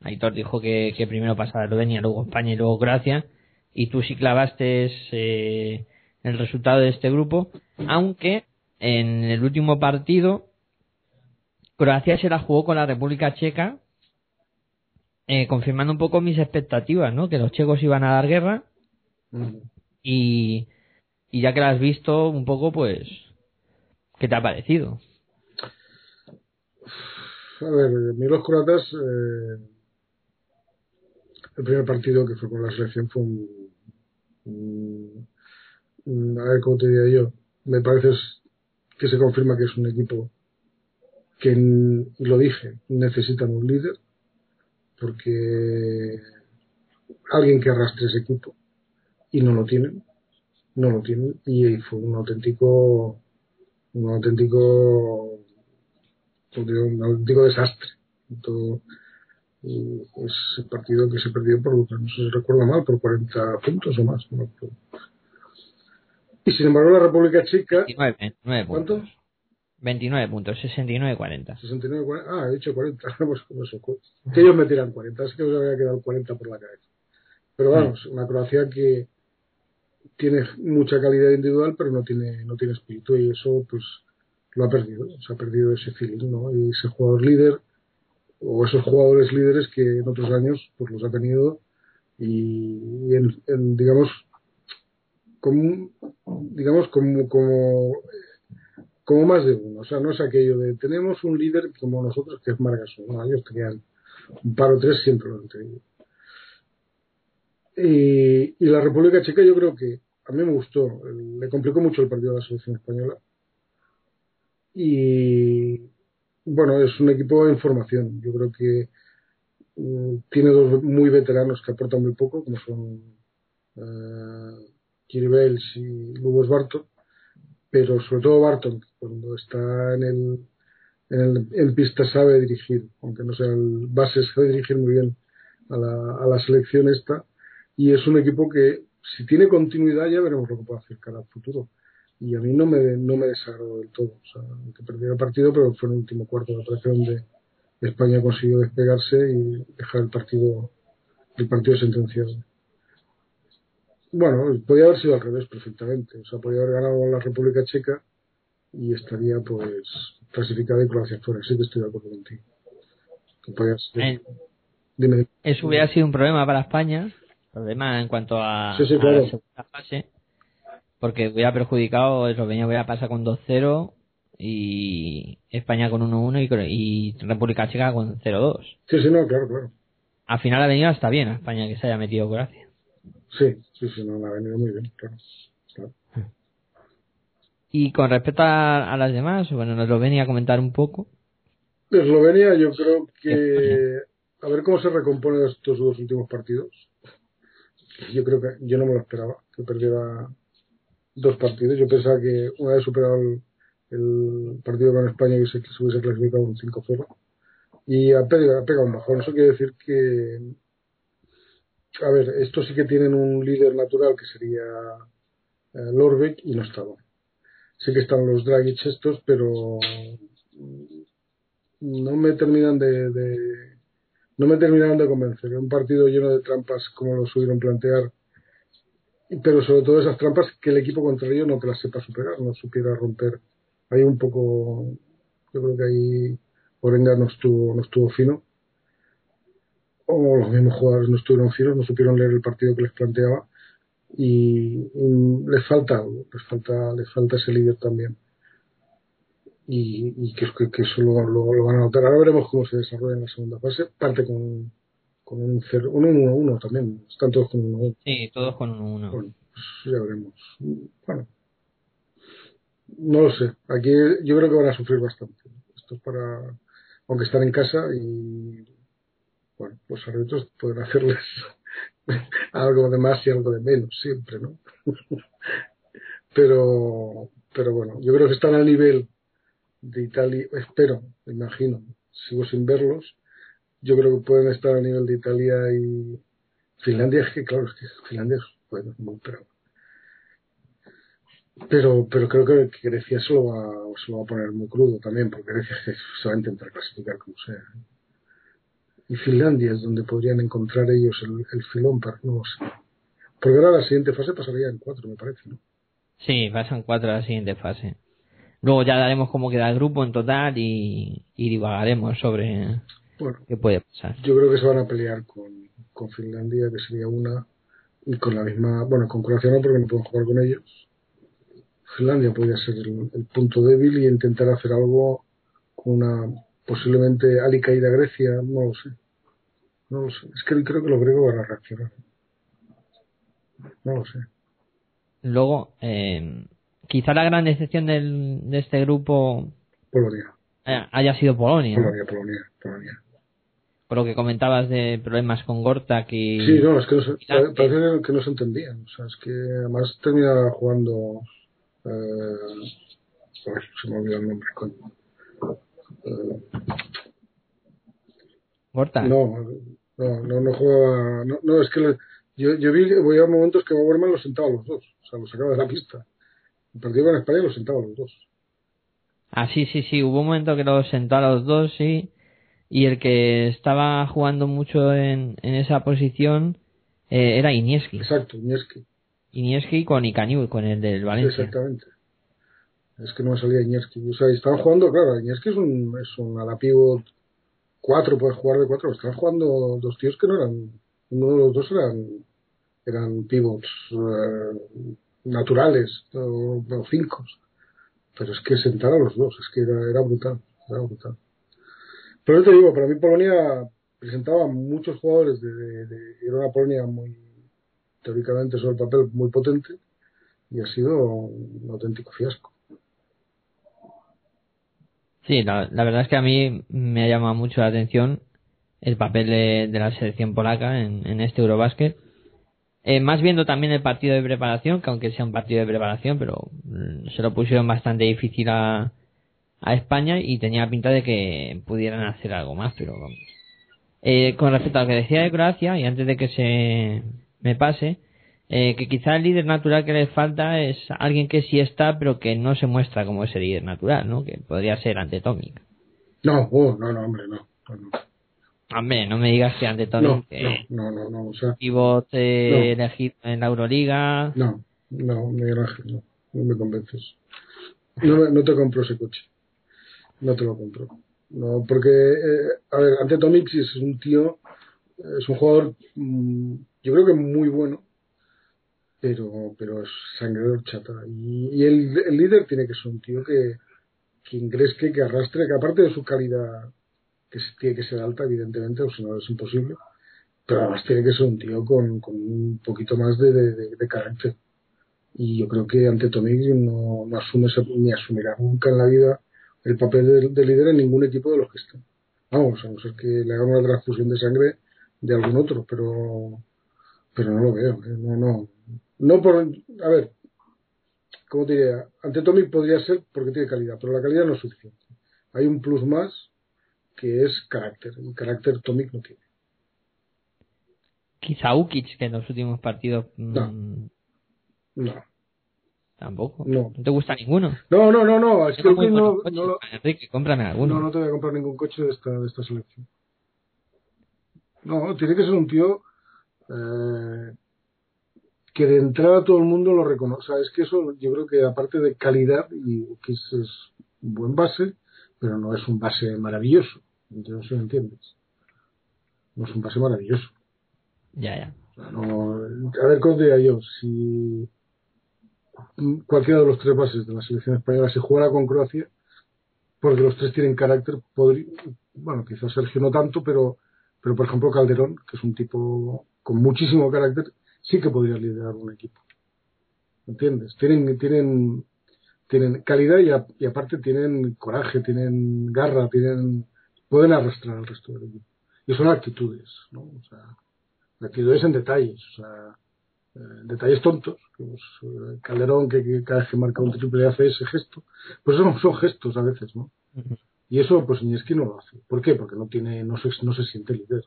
Aitor dijo que, que primero pasaba Eslovenia, luego España y luego Croacia, y tú sí clavaste eh, el resultado de este grupo, aunque en el último partido Croacia se la jugó con la República Checa, eh, confirmando un poco mis expectativas, ¿no? Que los checos iban a dar guerra y, y ya que la has visto un poco, pues, ¿qué te ha parecido? A ver, a mí los croatas, eh, el primer partido que fue con la selección fue un, un- un- a ver cómo te diría yo, me parece que se confirma que es un equipo que, y lo dije, necesitan un líder, porque alguien que arrastre ese equipo, y no lo tienen, no lo tienen, y fue un auténtico, un auténtico pues, un auténtico desastre. Todo, y es el partido que se perdió por, no sé si recuerdo mal, por 40 puntos o más. no. Y sin embargo la República Checa, 29, 29 puntos. ¿Cuántos? 29 puntos, 69-40. 69, 40, ah, he dicho 40, pues eso, que ellos me tiran 40, es que os había quedado 40 por la cabeza. Pero vamos, una Croacia que tiene mucha calidad individual, pero no tiene, no tiene espíritu y eso pues lo ha perdido, se ha perdido ese feeling, ¿no? Y ese jugador líder, o esos jugadores líderes que en otros años pues los ha tenido y, y en, en, digamos, como, digamos, como, como como más de uno. O sea, no es aquello de tenemos un líder como nosotros que es Margasol. Ellos tenían un par o tres siempre lo han tenido. Y, y la República Checa yo creo que a mí me gustó. Le complicó mucho el partido a la selección española. Y bueno, es un equipo en formación. Yo creo que mm, tiene dos muy veteranos que aportan muy poco, como son uh, Kiribels y Lubos Barton pero sobre todo Barton, cuando está en el, en el en pista sabe dirigir, aunque no sea el base, sabe dirigir muy bien a la, a la selección esta, y es un equipo que si tiene continuidad ya veremos lo que puede hacer cara al futuro. Y a mí no me, no me desagradó del todo, o sea, que perdió el partido, pero fue en el último cuarto de parece donde España consiguió despegarse y dejar el partido, el partido sentenciado. Bueno, podía haber sido al revés perfectamente. O sea, podía haber ganado la República Checa y estaría, pues, clasificada y Croacia fuera. Sí que estoy de acuerdo contigo. Ser... Eh, Dime. Eso hubiera sido un problema para España, problema en cuanto a, Sí, sí, a claro. la segunda fase, porque hubiera perjudicado, Eslovenia hubiera pasado con 2-0 y España con 1-1 y, y República Checa con 0-2. Sí, sí, no, claro, claro. Al final ha venido hasta bien a España que se haya metido Croacia. Sí, sí, sí, no, ha venido muy bien, claro. Y con respecto a, a las demás, bueno, nos lo venía a comentar un poco. De Eslovenia yo creo que a ver cómo se recompone estos dos últimos partidos. Yo creo que yo no me lo esperaba, que perdiera dos partidos. Yo pensaba que una vez superado el, el partido con España que se, que se hubiese clasificado un 5-0 y ha pegado, ha pegado un bajón. Eso quiere decir que a ver, estos sí que tienen un líder natural que sería eh, Lorbeck y no estaba. Sí que están los Dragic estos, pero no me terminan de, no me terminaron de convencer. Un partido lleno de trampas como lo subieron plantear, pero sobre todo esas trampas que el equipo contrario no te las sepa superar, no supiera romper. Hay un poco, yo creo que ahí Orenga no estuvo, no estuvo fino. O los mismos jugadores no estuvieron finos, no supieron leer el partido que les planteaba. Y, les falta les falta, les falta ese líder también y, y que, que, eso lo, lo, van a notar. Ahora veremos cómo se desarrolla en la segunda fase. Parte con, con un 1-1-1 también. Están todos con 1-1. Sí, todos con 1-1. Bueno, pues ya veremos. Bueno, no lo sé. Aquí yo creo que van a sufrir bastante. Esto es para. Aunque están en casa y. Bueno, los árbitros pueden hacerles algo de más y algo de menos, siempre, ¿no? pero, pero bueno, yo creo que están al nivel de Italia, espero, me imagino, sigo sin verlos, yo creo que pueden estar a nivel de Italia y Finlandia, es que claro, es que Finlandia es bueno, pero, pero, creo que, Grecia se lo, va, se lo va a poner muy crudo también, porque Grecia se va a intentar clasificar como sea. Y Finlandia es donde podrían encontrar ellos el, el filón para, no sé. Porque ahora la siguiente fase pasaría en cuatro, me parece, ¿no? Sí, pasan cuatro a la siguiente fase. Luego ya daremos cómo queda el grupo en total y, y divagaremos sobre qué puede pasar. Yo creo que se van a pelear con, con Finlandia, que sería una, y con la misma, bueno, con Croacia no, porque no pueden jugar con ellos. Finlandia podría ser el, punto débil y intentar hacer algo con una posiblemente alicaída Grecia, no lo sé. No lo sé. Es que creo que los griegos van a reaccionar. No lo sé. Luego, eh, quizá la gran excepción del, de este grupo Polonia. haya sido Polonia. Polonia, Polonia, Polonia. Por lo que comentabas de problemas con Gorta que... Sí, no, es que no se, parece que no se entendían. O sea, es que además terminaba jugando... Eh, se me olvidó el nombre. Con, eh, ¿Gorta? No, no, no, no jugaba... No, no es que yo, yo vi, voy a momentos que Boberman los sentaba a los dos. O sea, los sacaba de la pista. El partido con España los sentaba a los dos. Ah, sí, sí, sí. Hubo un momento que los sentó a los dos, sí. Y el que estaba jugando mucho en, en esa posición eh, era Inieski. Exacto, Inieski. Inieski con Icaniu, con el del Valencia. exactamente. Es que no me salía Inieski. O sea, estaban jugando, claro, Inieski es un, es un ala pivot 4, puede jugar de cuatro. Estaban jugando dos tíos que no eran. Uno de los dos eran, eran pivots. Eh, naturales o, cinco. Pero es que sentar a los dos, es que era, era brutal, era brutal. Pero yo te digo, para mí Polonia presentaba muchos jugadores de, de, era una Polonia muy teóricamente sobre el papel muy potente y ha sido un auténtico fiasco. Sí, la, la verdad es que a mí me ha llamado mucho la atención el papel de, la selección polaca en, este Eurobasket eh, más viendo también el partido de preparación, que aunque sea un partido de preparación, pero mm, se lo pusieron bastante difícil a, a España y tenía pinta de que pudieran hacer algo más, pero eh, con respecto a lo que decía de Croacia, y antes de que se me pase, eh, que quizá el líder natural que les falta es alguien que sí está, pero que no se muestra como ese líder natural, ¿no? Que podría ser ante Tomic. No, oh, no, no, hombre, no. Hombre, no me digas que ante todo que no, no, no, o sea, pivot eh, elegido en la Euroliga. No, no, Miguel Ángel, no, no me convences. No, no te compro ese coche. No te lo compro. No, porque, eh, a ver, ante Tomic es un tío, es un jugador, mm, yo creo que muy bueno, pero, pero es sangre de horchata. Y, y el, el, líder tiene que ser un tío que, que ingresque, que arrastre, que aparte de su calidad que tiene que ser alta, evidentemente, o si no es imposible, pero además tiene que ser un tío con, con un poquito más de, de, carácter. Y yo creo que ante Tomic no, no asume ni asumirá nunca en la vida el papel de, líder en ningún equipo de los que están. Vamos, a no ser que le hagan una transfusión de sangre de algún otro, pero pero no lo veo. ¿eh? No, no. No por. A ver, ¿cómo te diría? Ante Tomic podría ser porque tiene calidad, pero la calidad no es suficiente. Hay un plus más que es carácter. El carácter Tomic no tiene. quizá Ukic, que en los últimos partidos No. mm, No. tampoco. No. te gusta ninguno? No, no, no, no. Es que no, no, lo- Enrique, cómprame alguno. no, no te voy a comprar ningún coche de esta, de esta selección. No, tiene que ser un tío eh, que de entrada todo el mundo lo reconoce. O sea, es que eso yo creo que aparte de calidad, y que es, es un buen base, pero no es un base maravilloso. Yo no sé si me entiendes. No es un base maravilloso. Ya, ya. O sea, no, a ver, ¿cómo diría yo? Si cualquiera de los tres bases de la selección española se jugara con Croacia, porque los tres tienen carácter, podría, bueno, quizás Sergio no tanto, pero, pero por ejemplo Calderón, que es un tipo con muchísimo carácter, sí que podría liderar un equipo. ¿Entiendes? Tienen, tienen, tienen calidad y, a- y aparte tienen coraje, tienen garra, tienen, pueden arrastrar al resto del equipo. Y son actitudes, ¿no? O sea, actitudes en detalles, o sea, eh, detalles tontos. pues, eh, Calderón, que, que cada vez que marca un triple hace ese gesto. Pues son, son gestos a veces, ¿no? Y eso, pues Iñeski no lo hace. ¿Por qué? Porque no tiene, no se, no se siente líder.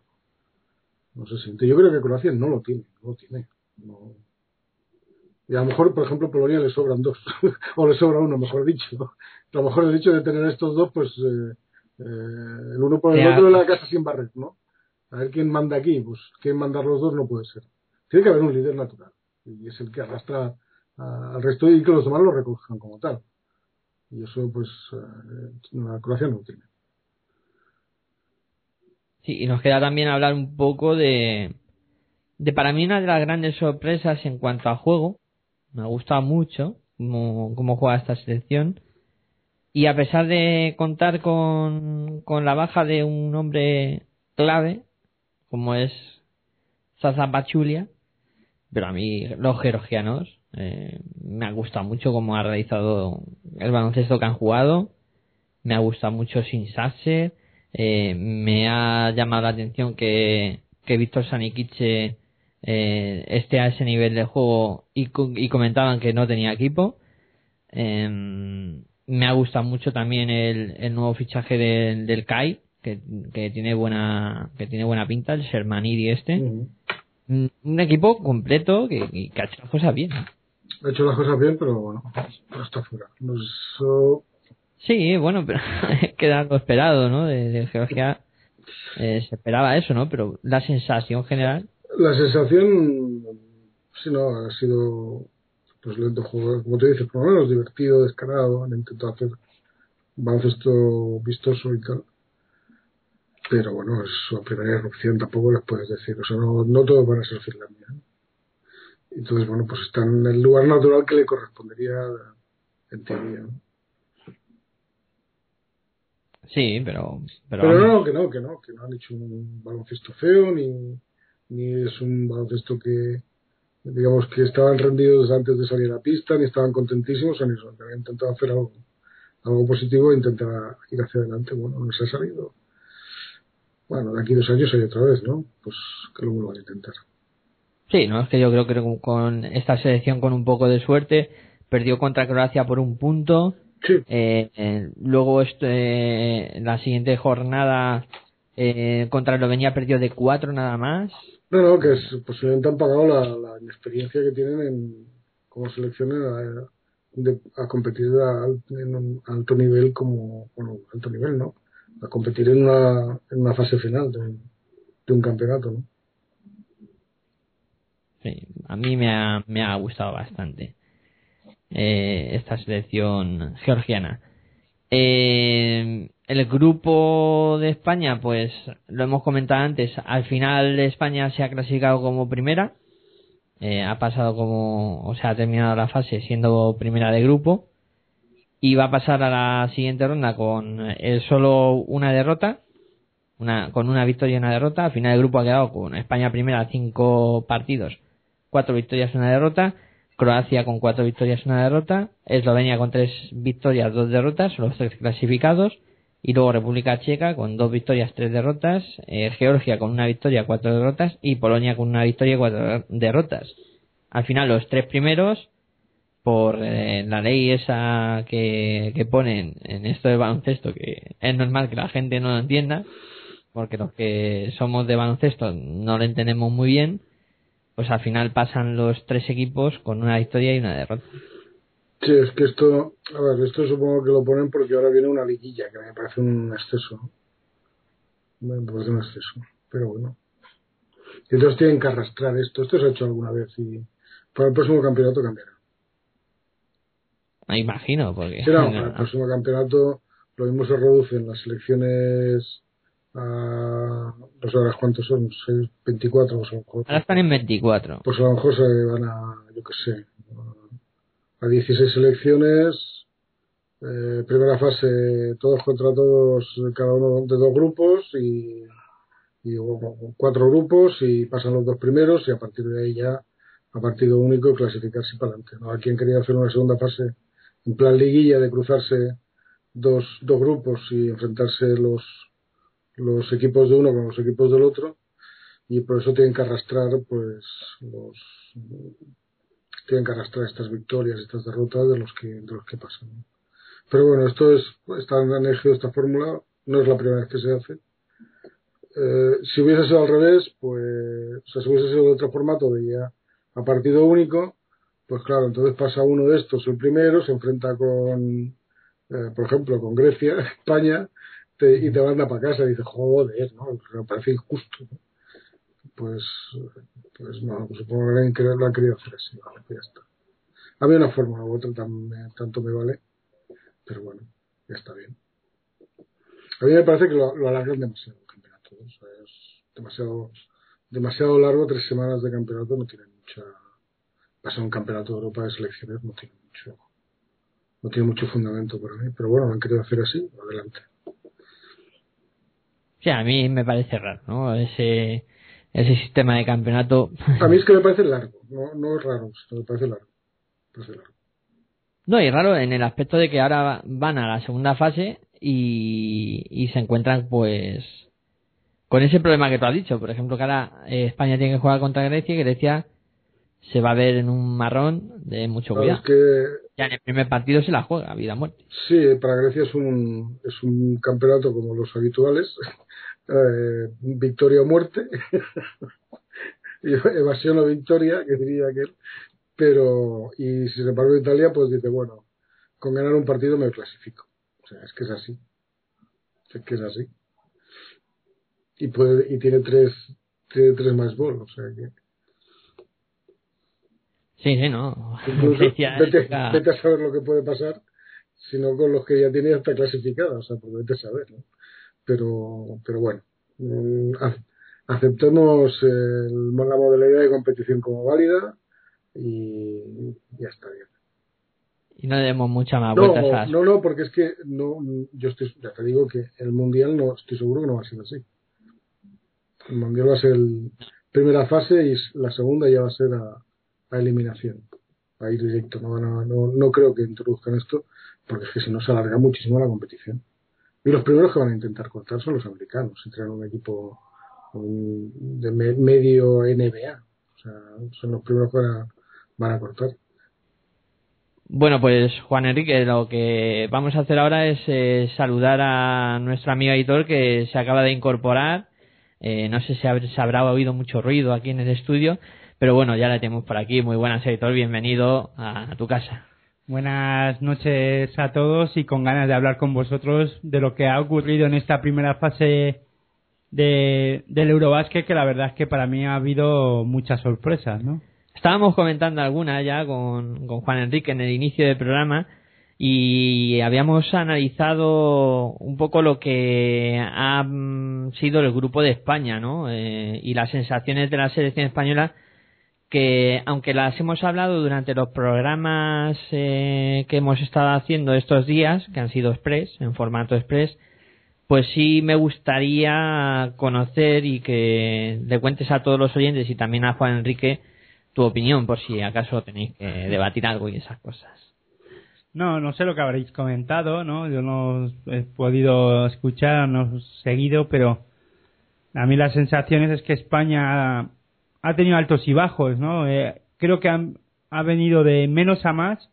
No se siente. Yo creo que Croacia no lo tiene, no lo tiene. No. Y a lo mejor, por ejemplo, Polonia le sobran dos, o le sobra uno, mejor dicho. A lo mejor el hecho de tener estos dos, pues eh, eh, el uno por el Ya. otro en la casa sin barrer, ¿no? A ver quién manda aquí, pues quién mandar los dos no puede ser. Tiene que haber un líder natural, y es el que arrastra al resto y que los demás lo recojan como tal. Y eso, pues, eh, la Croacia no lo tiene. Y nos queda también hablar un poco de, de para mí una de las grandes sorpresas en cuanto a juego. Me ha gustado mucho cómo, cómo juega esta selección. Y a pesar de contar con, con la baja de un hombre clave, como es Zaza Pachulia, pero a mí los georgianos eh, me ha gustado mucho cómo ha realizado el baloncesto que han jugado. Me ha gustado mucho Sin Sasser. Eh, me ha llamado la atención que, que Víctor Saniquiche eh, esté a ese nivel de juego y, co- y comentaban que no tenía equipo. Em, me ha gustado mucho también el, el nuevo fichaje del, del CAI, que, que tiene buena que tiene buena pinta, el Shermanidi este. Ujú. Un, un equipo completo que, ha hecho las cosas bien. Ha hecho las cosas bien, pero bueno, pero está fuera. No es- Eso, Sí, bueno, pero queda algo esperado, ¿no? De, de Georgia eh, se esperaba eso, ¿no? Pero la sensación general, la sensación, si no, ha sido pues lento juego, como te dices, por lo menos divertido, descarado, han intentado hacer baloncesto vistoso y tal. Pero bueno, es su primera erupción, tampoco les puedes decir, o sea, no, no todos van a ser Finlandia. ¿no? Entonces, bueno, pues están en el lugar natural que le correspondería en teoría. ¿no? Sí, pero pero, no, que no, que no, que no han hecho un baloncesto feo, ni, ni es un baloncesto que, digamos, que estaban rendidos antes de salir a la pista, ni estaban contentísimos, en eso, que habían intentado hacer algo, algo positivo e intentar ir hacia adelante. Bueno, no se ha salido. Bueno, de aquí dos años hay otra vez, ¿no? Pues que lo vuelvan a intentar. sí, no es que yo creo que con esta selección con un poco de suerte perdió contra Croacia por un punto. Sí, Eh, eh, luego este, la siguiente jornada eh, contra Eslovenia perdió de cuatro nada más. no, no, que es, posiblemente han pagado la, la inexperiencia que tienen en, como selección a, de- a competir a, en un alto nivel como, bueno, alto nivel, ¿no? A competir en una, en una fase final de, de un campeonato, ¿no? Sí, a mí me ha, me ha gustado bastante eh, esta selección georgiana. Eh, el grupo de España, pues lo hemos comentado antes, al final España se ha clasificado como primera, eh, ha pasado como, o sea, ha terminado la fase siendo primera de grupo y va a pasar a la siguiente ronda con eh, solo una derrota, una, con una victoria y una derrota. Al final el grupo ha quedado con España primera cinco partidos, cuatro victorias y una derrota. Croacia con cuatro victorias y una derrota. Eslovenia con tres victorias, dos derrotas, son los tres clasificados. Y luego República Checa con dos victorias, tres derrotas. eh, Georgia con una victoria, cuatro derrotas. Y Polonia con una victoria y cuatro derrotas. Al final los tres primeros, por eh, la ley esa que, que ponen en esto de baloncesto, que es normal que la gente no lo entienda, porque los que somos de baloncesto no lo entendemos muy bien, pues al final pasan los tres equipos con una victoria y una derrota. Sí, es que esto, a ver, esto supongo que lo ponen porque ahora viene una liguilla, que me parece un exceso. Me parece un exceso, pero bueno. Y entonces tienen que arrastrar esto. Esto se ha hecho alguna vez y para el próximo campeonato cambiará. Me imagino, porque... Sí, no, para el próximo campeonato lo mismo se reducen las selecciones a no sé ahora cuántos son, 6, 24 pues a lo mejor. Ahora están en 24. Pues a lo mejor se van a, yo qué sé, a 16 selecciones, eh, primera fase todos contra todos, cada uno de dos grupos y, y cuatro grupos y pasan los dos primeros y a partir de ahí ya a partido único clasificarse para adelante. ¿no? A quien quería hacer una segunda fase en plan liguilla de cruzarse dos, dos grupos y enfrentarse los, los equipos de uno con los equipos del otro y por eso tienen que arrastrar pues los tienen que arrastrar estas victorias estas derrotas de los que de los que pasan pero bueno esto es está en elegido esta fórmula no es la primera vez que se hace. Eh, si hubiese sido al revés pues o sea si hubiese sido de otro formato de ya a partido único pues claro entonces pasa uno de estos el primero se enfrenta con eh, por ejemplo con Grecia España te, y te manda para casa y dices, joder, ¿no? Me parece injusto. ¿no? Pues, pues no, supongo que lo han querido hacer así, vale, pues ya está. Había una forma u otra, tan, tanto me vale, pero bueno, ya está bien. A mí me parece que lo, alargan demasiado el campeonato, ¿no? o sea, es demasiado, demasiado largo, tres semanas de campeonato no tiene mucha, pasar un campeonato de Europa de selecciones no tiene mucho, no tiene mucho fundamento para mí, pero bueno, lo han querido hacer así, adelante. Sí, a mí me parece raro, ¿no? Ese, ese sistema de campeonato. A mí es que me parece largo, no, no es raro, me parece largo. Me parece largo. No, y raro en el aspecto de que ahora van a la segunda fase y, y se encuentran, pues, con ese problema que tú has dicho. Por ejemplo, que ahora eh, España tiene que jugar contra Grecia y Grecia se va a ver en un marrón de mucho cuidado. es que Ya en el primer partido se la juega, vida muerte. Sí, para Grecia es un, es un campeonato como los habituales, eh, victoria o muerte, evasión o victoria, que diría aquel, pero, y sin embargo Italia pues dice, bueno, con ganar un partido me clasifico. O sea, es que es así. Es que es así. Y puede, y tiene tres, tiene tres más bol, o sea que. Sí, sí, no. Incluso, vete, vete a saber lo que puede pasar, sino con los que ya tiene ya está clasificada, o sea, pues vete a saber, ¿no? Pero, pero bueno, mm, ac- aceptemos el- la modalidad de competición como válida y ya está bien. Y no demos mucha más No, vueltas a no, no, porque es que no, yo estoy, ya te digo que el mundial no estoy seguro que no va a ser así. El mundial va a ser el primera fase y la segunda ya va a ser a, a eliminación, a ir directo. No, a- no, no creo que introduzcan esto, porque es que si no se alarga muchísimo la competición. Y los primeros que van a intentar cortar son los americanos, si traen un equipo de me- medio NBA. O sea, son los primeros que van a, cortar. Bueno, pues Juan Enrique, lo que vamos a hacer ahora es eh, saludar a nuestro amigo editor que se acaba de incorporar. Eh, no sé si hab- se habrá oído mucho ruido aquí en el estudio, pero bueno, ya la tenemos por aquí. Muy buenas, editor, bienvenido a, tu casa. Buenas noches a todos y con ganas de hablar con vosotros de lo que ha ocurrido en esta primera fase de, del Eurobásquet, que la verdad es que para mí ha habido muchas sorpresas, ¿no? Estábamos comentando alguna ya con, con Juan Enrique en el inicio del programa y habíamos analizado un poco lo que ha mm, sido el grupo de España, ¿no? Eh, y las sensaciones de la selección española que, aunque las hemos hablado durante los programas eh, que hemos estado haciendo estos días, que han sido express, en formato express, pues sí me gustaría conocer y que le cuentes a todos los oyentes y también a Juan Enrique tu opinión, por si acaso tenéis que debatir algo y esas cosas. No, no sé lo que habréis comentado, ¿no? Yo no he podido escuchar, no he seguido, pero a mí las sensaciones es que España ha, tenido altos y bajos, ¿no? Eh, creo que han- ha venido de menos a más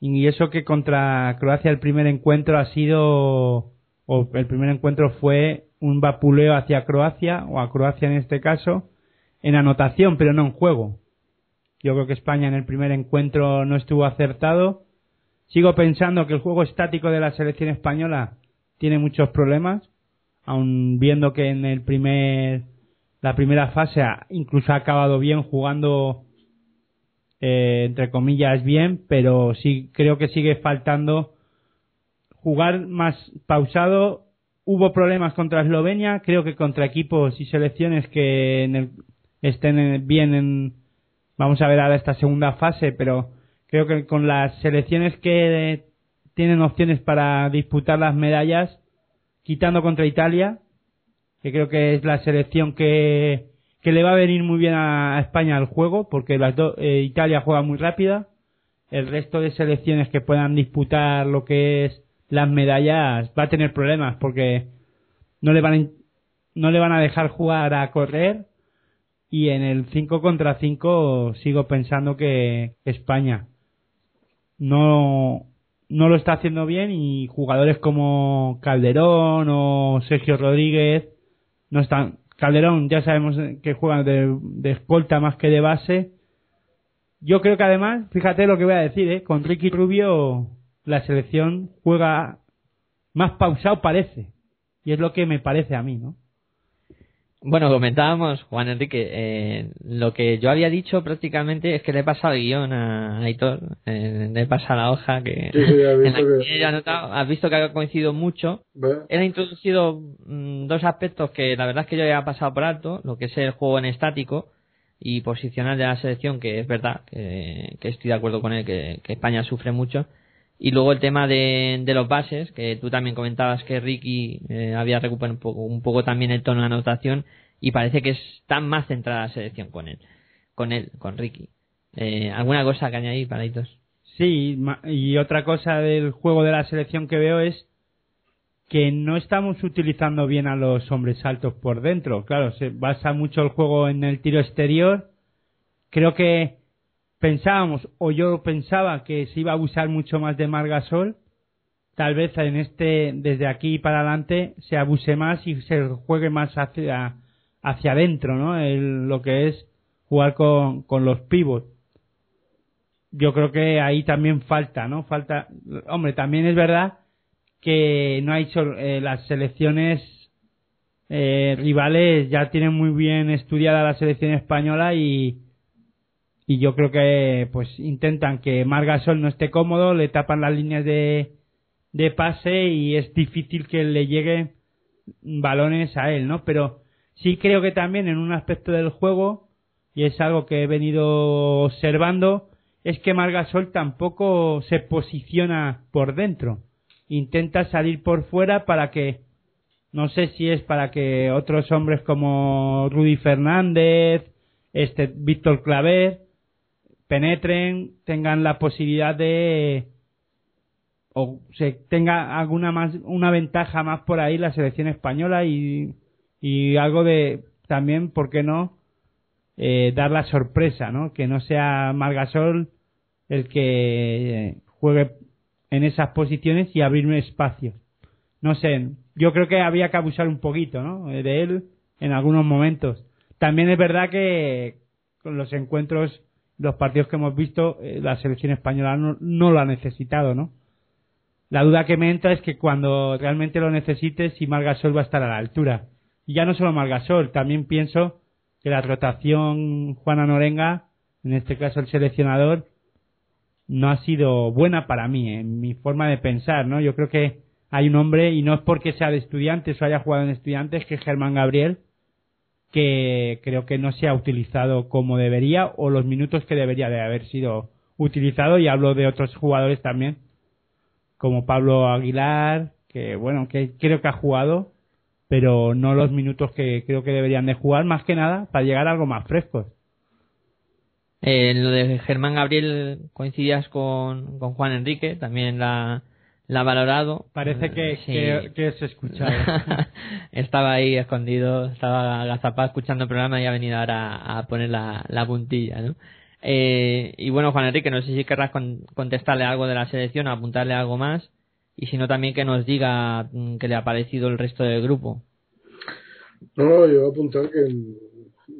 y eso que contra Croacia el primer encuentro ha sido, o el primer encuentro fue un vapuleo hacia Croacia, o a Croacia en este caso, en anotación, pero no en juego. Yo creo que España en el primer encuentro no estuvo acertado. Sigo pensando que el juego estático de la selección española tiene muchos problemas, aun viendo que en el primer la primera fase incluso ha acabado bien jugando eh, entre comillas bien, pero sí creo que sigue faltando jugar más pausado. Hubo problemas contra Eslovenia, creo que contra equipos y selecciones que en el, estén bien en, vamos a ver ahora esta segunda fase, pero creo que con las selecciones que tienen opciones para disputar las medallas, quitando contra Italia, que creo que es la selección que, que le va a venir muy bien a España al juego, porque las eh, Italia juega muy rápida, el resto de selecciones que puedan disputar lo que es las medallas va a tener problemas porque no le van a, no le van a dejar jugar a correr. Y en el 5 contra 5 sigo pensando que, España no no lo está haciendo bien y jugadores como Calderón o Sergio Rodríguez no están Calderón ya sabemos que juega de, de, escolta más que de base yo creo que además fíjate lo que voy a decir ¿eh? con Ricky Rubio la selección juega más pausado parece y es lo que me parece a mí no bueno, comentábamos, Juan Enrique, eh, lo que yo había dicho prácticamente es que le he pasado el guion a Aitor, eh, le he pasado la hoja que, en anotado, has visto que ha coincidido mucho. Él ha introducido mm, dos aspectos que la verdad es que yo ya he pasado por alto, lo que es el juego en estático y posicional de la selección, que es verdad, que, estoy de acuerdo con él, que España sufre mucho y luego el tema de, de los bases, que tú también comentabas que Ricky eh, había recuperado un poco, un poco también el tono de anotación y parece que está más centrada la selección con él, con él, con Ricky. Eh, ¿Alguna cosa que añadir, Paraditos? Sí, y otra cosa del juego de la selección que veo es que no estamos utilizando bien a los hombres altos por dentro. Claro, se basa mucho el juego en el tiro exterior. Creo que pensábamos, o yo pensaba que se iba a abusar mucho más de Margasol, tal vez en este, desde aquí para adelante, se abuse más y se juegue más hacia, hacia adentro, ¿no? lo que es jugar con, con los pivots. Yo creo que ahí también falta, ¿no? Falta, hombre, también es verdad que no hay eh, las selecciones eh, rivales ya tienen muy bien estudiada la selección española y, y yo creo que pues intentan que Margasol no esté cómodo, le tapan las líneas de, de pase y es difícil que le lleguen balones a él, ¿no? Pero sí creo que también en un aspecto del juego, y es algo que he venido observando, es que Margasol tampoco se posiciona por dentro. Intenta salir por fuera para que, no sé si es para que otros hombres como Rudy Fernández, este Víctor Claver, penetren, tengan la posibilidad de o se tenga alguna más una ventaja más por ahí la selección española y, y algo de también por qué no eh, dar la sorpresa no que no sea Margasol el que juegue en esas posiciones y abrirme espacio. No sé yo creo que había que abusar un poquito no de él en algunos momentos. También es verdad que con los encuentros los partidos que hemos visto, eh, la selección española no, lo ha necesitado, ¿no? La duda que me entra es que cuando realmente lo necesite, si Margasol va a estar a la altura. Y ya no solo Margasol, también pienso que la rotación Juana Norenga, en este caso el seleccionador, no ha sido buena para mí, en mi forma de pensar, ¿no? Yo creo que hay un hombre, y no es porque sea de estudiantes o haya jugado en estudiantes, que es Germán Gabriel, que creo que no se ha utilizado como debería o los minutos que debería de haber sido utilizado y hablo de otros jugadores también como Pablo Aguilar que bueno que creo que ha jugado pero no los minutos que creo que deberían de jugar más que nada para llegar a algo más frescos en lo de Germán Gabriel coincidías con, con Juan Enrique también la la ha valorado. Parece que, que, se escuchaba. estaba ahí escondido, estaba agazapado escuchando el programa y ha venido ahora a, poner la, la puntilla, ¿no? Eh, y bueno, Juan Enrique, no sé si querrás contestarle algo de la selección o apuntarle algo más. Y si no, también que nos diga mm, qué le ha parecido el resto del grupo. No, yo voy a apuntar que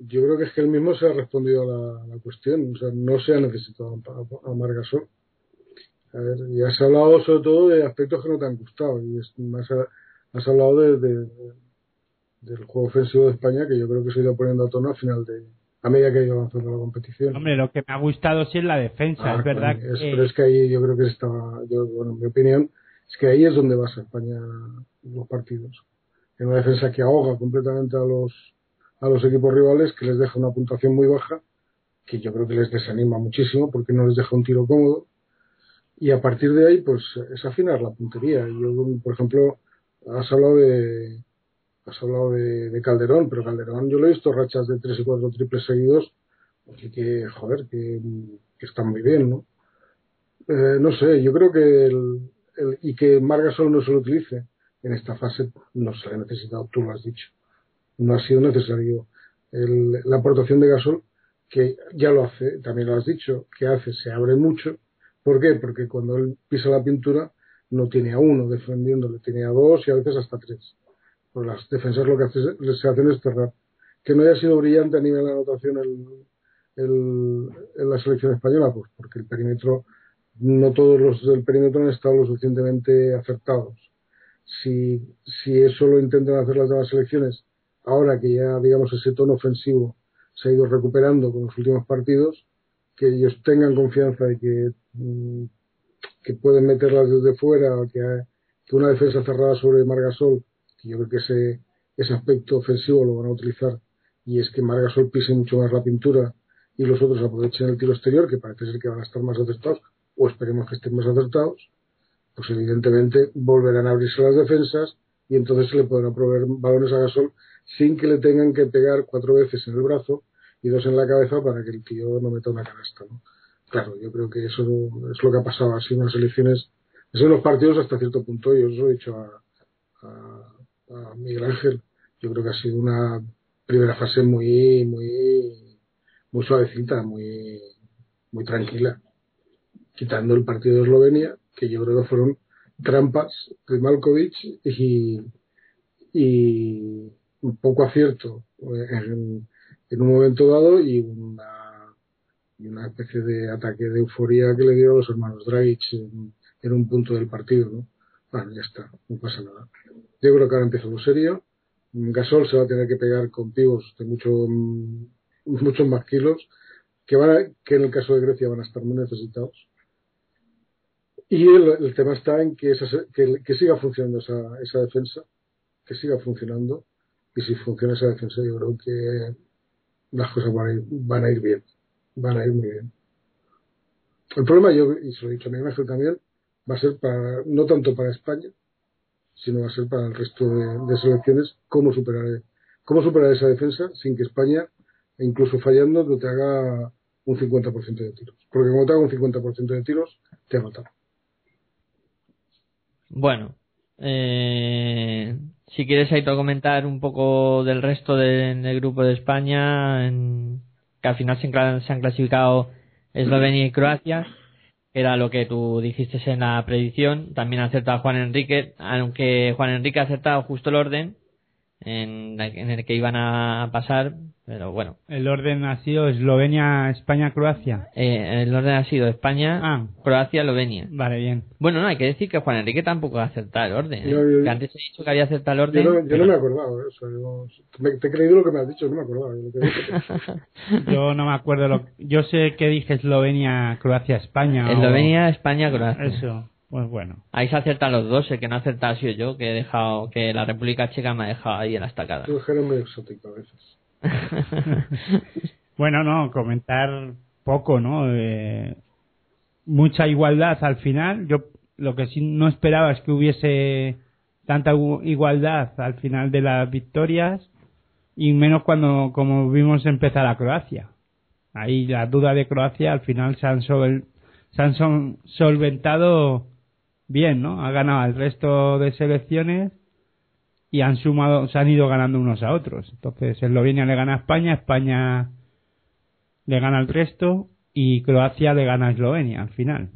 yo creo que es que él mismo se ha respondido a la, la cuestión. O sea, no se ha necesitado a, a Margasol. A ver, y has hablado sobre todo de aspectos que no te han gustado. Y es, más has hablado de, de, del juego ofensivo de España, que yo creo que se ha ido poniendo a tono a final de, a medida que ha ido avanzando la competición. Hombre, lo que me ha gustado sí es la defensa, Ah, es verdad claro, es- que... Pero es que ahí yo creo que estaba, yo, bueno, en mi opinión, es que ahí es donde basa España los partidos. En una defensa que ahoga completamente a los, a los equipos rivales, que les deja una puntuación muy baja, que yo creo que les desanima muchísimo porque no les deja un tiro cómodo. Y a partir de ahí, pues es afinar la puntería. Yo, por ejemplo, has hablado de, has hablado de, de Calderón, pero Calderón yo le he visto rachas de tres y cuatro triples seguidos que, que, joder, que, que están muy bien, ¿no? Eh, no sé, yo creo que el, el- y que Margasol no se lo utilice en esta fase no se le ha necesitado, tú lo has dicho. No ha sido necesario el- la aportación de Gasol, que ya lo hace, también lo has dicho, que hace, se abre mucho. ¿Por qué? Porque cuando él pisa la pintura no tiene a uno defendiéndole, tiene a dos y a veces hasta tres. Pues las defensas lo que hace, se hacen es cerrar. Que no haya sido brillante a nivel de anotación el, el, en la selección española, pues porque el perímetro, no todos los del perímetro han estado lo suficientemente acertados. Si, si eso lo intentan hacer las demás selecciones, ahora que ya, digamos, ese tono ofensivo se ha ido recuperando con los últimos partidos, que ellos tengan confianza de que, que pueden meterlas desde fuera, que, que una defensa cerrada sobre Margasol, que yo creo que ese, ese aspecto ofensivo lo van a utilizar, y es que Margasol pise mucho más la pintura y los otros aprovechen el tiro exterior, que parece ser que van a estar más acertados, o esperemos que estén más acertados, pues evidentemente volverán a abrirse las defensas y entonces se le podrán proveer balones a Gasol sin que le tengan que pegar cuatro veces en el brazo y dos en la cabeza para que el tío no meta una canasta. ¿no? Claro, yo creo que eso es lo que ha pasado así en las elecciones, eso en los partidos hasta cierto punto, yo os lo he dicho a, a, Miguel Ángel, yo creo que ha sido una primera fase muy, muy, muy suavecita, muy, muy tranquila, quitando el partido de Eslovenia, que yo creo que fueron trampas de Malkovich y, y un poco acierto en, en un momento dado y una, y una especie de ataque de euforia que le dieron los hermanos Dragic en, un punto del partido, ¿no? Bueno, ya está, no pasa nada. Yo creo que ahora empieza lo serio. Gasol se va a tener que pegar con pibos de mucho, muchos más kilos, que, van a, que en el caso de Grecia van a estar muy necesitados. Y el, el tema está en que, esa, que, que, siga funcionando esa, esa defensa, que siga funcionando, y si funciona esa defensa yo creo que las cosas van a ir, van a ir bien, van a ir muy bien. El problema, yo, y se lo he dicho a mi Ángel también, va a ser para, no tanto para España, sino va a ser para el resto de, selecciones cómo superar, cómo superar esa defensa sin que España, incluso fallando, no te haga un 50% de tiros. Porque como te haga un 50% de tiros, te ha matado. Bueno, eh, si quieres, Aito, comentar un poco del resto de, del grupo de España, en, que al final se, han clasificado Eslovenia y Croacia era lo que tú dijiste en la predicción. También ha acertado Juan Enrique, aunque Juan Enrique ha acertado justo el orden en, en, el que iban a pasar, pero bueno. El orden ha sido Eslovenia, España, Croacia. Eh, el orden ha sido España, ah. Croacia, Eslovenia. Vale, bien. Bueno, no, hay que decir que Juan Enrique tampoco ha acertado el orden. ¿eh? Yo, yo, que antes he dicho que había acertado el orden. Yo no, yo pero... no me acordaba, ¿eh? o sea, yo, me, te he creído lo que me has dicho, no me acordaba. Yo no me acuerdo. Lo, yo sé que dije Eslovenia, Croacia, España. Eslovenia, o... España, Croacia. Eso. Pues bueno. Ahí se acertan los dos, el que no ha acertado ha sido yo, que he dejado, que la República Checa me ha dejado ahí en la estacada. Es muy exótico a veces. bueno, no, comentar poco, ¿no? Eh, mucha igualdad al final. Yo lo que sí no esperaba es que hubiese tanta igualdad al final de las victorias y menos cuando, como vimos empezar a Croacia. Ahí la duda de Croacia al final se han, se han sol, solventado bien, ¿no? Ha ganado al resto de selecciones y han sumado, se han ido ganando unos a otros. Entonces, Eslovenia le gana a España, España le gana al resto y Croacia le gana a Eslovenia al final.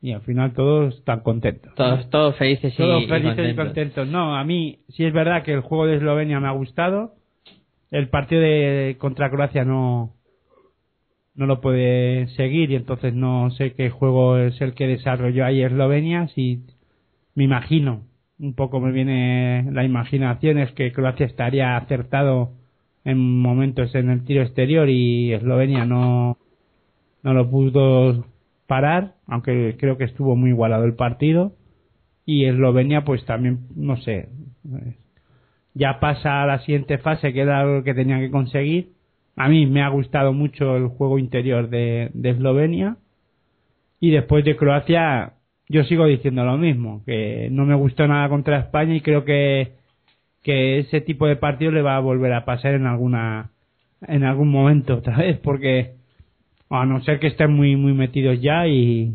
Y al final todos están contentos. Todos, todos felices, y, todos felices y, contentos. y contentos. No, a mí sí es verdad que el juego de Eslovenia me ha gustado. el partido de contra Croacia no no lo puede seguir y entonces no sé qué juego es el que desarrolló ahí Eslovenia si me imagino un poco me viene la imaginación es que Croacia estaría acertado en momentos en el tiro exterior y Eslovenia no no lo pudo parar aunque creo que estuvo muy igualado el partido. Y Eslovenia pues también no sé ya pasa a la siguiente fase que era lo que tenía que conseguir. A mí me ha gustado mucho el juego interior de, de Eslovenia. Y después de Croacia yo sigo diciendo lo mismo que no me gustó nada contra España y creo que que ese tipo de partido le va a volver a pasar en alguna en algún momento otra vez porque a no ser que estén muy muy metidos ya y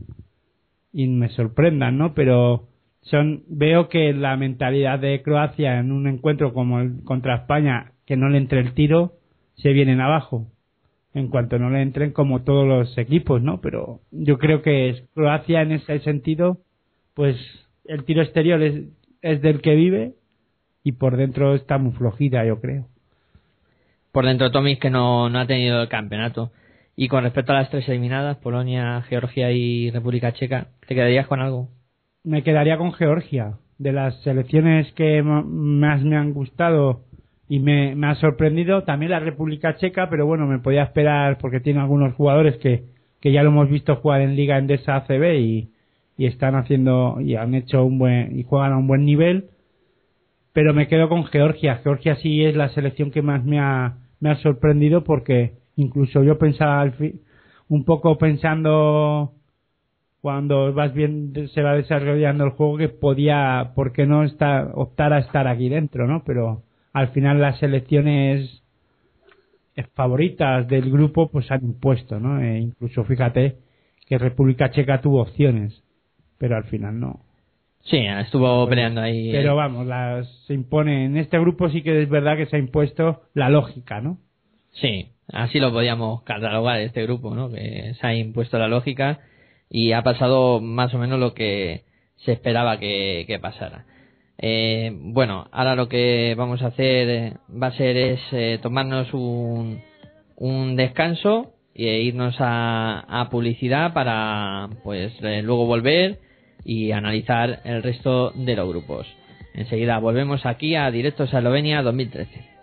y me sorprendan no pero son veo que la mentalidad de Croacia en un encuentro como el contra España que no le entre el tiro se vienen abajo en cuanto no le entren como todos los equipos no pero yo creo que Croacia en ese sentido pues el tiro exterior es, es del que vive y por dentro está muy flojita yo creo. Por dentro Tomis que no, no ha tenido el campeonato. Y con respecto a las tres eliminadas Polonia Georgia y República Checa te quedarías con algo me quedaría con Georgia. De las selecciones que más me han gustado y me, me, ha sorprendido, también la República Checa, pero bueno, me podía esperar porque tiene algunos jugadores que, que ya lo hemos visto jugar en Liga Endesa ACB y, y están haciendo y han hecho un buen y juegan a un buen nivel. Pero me quedo con Georgia. Georgia sí es la selección que más me ha, me ha sorprendido porque incluso yo pensaba al fin, un poco pensando cuando vas bien se va desarrollando el juego que podía por qué no estar optar a estar aquí dentro no pero al final las selecciones favoritas del grupo pues han impuesto no e incluso fíjate que República Checa tuvo opciones pero al final no. Sí estuvo peleando ahí pero vamos las se impone en este grupo sí que es verdad que se ha impuesto la lógica no sí así lo podíamos catalogar este grupo no que se ha impuesto la lógica y ha pasado más o menos lo que se esperaba que, que pasara. Eh, bueno, ahora lo que vamos a hacer eh, va a ser es eh, tomarnos un, un descanso e irnos a, a publicidad para pues luego volver y analizar el resto de los grupos. Enseguida volvemos aquí a Directos a Eslovenia 2013.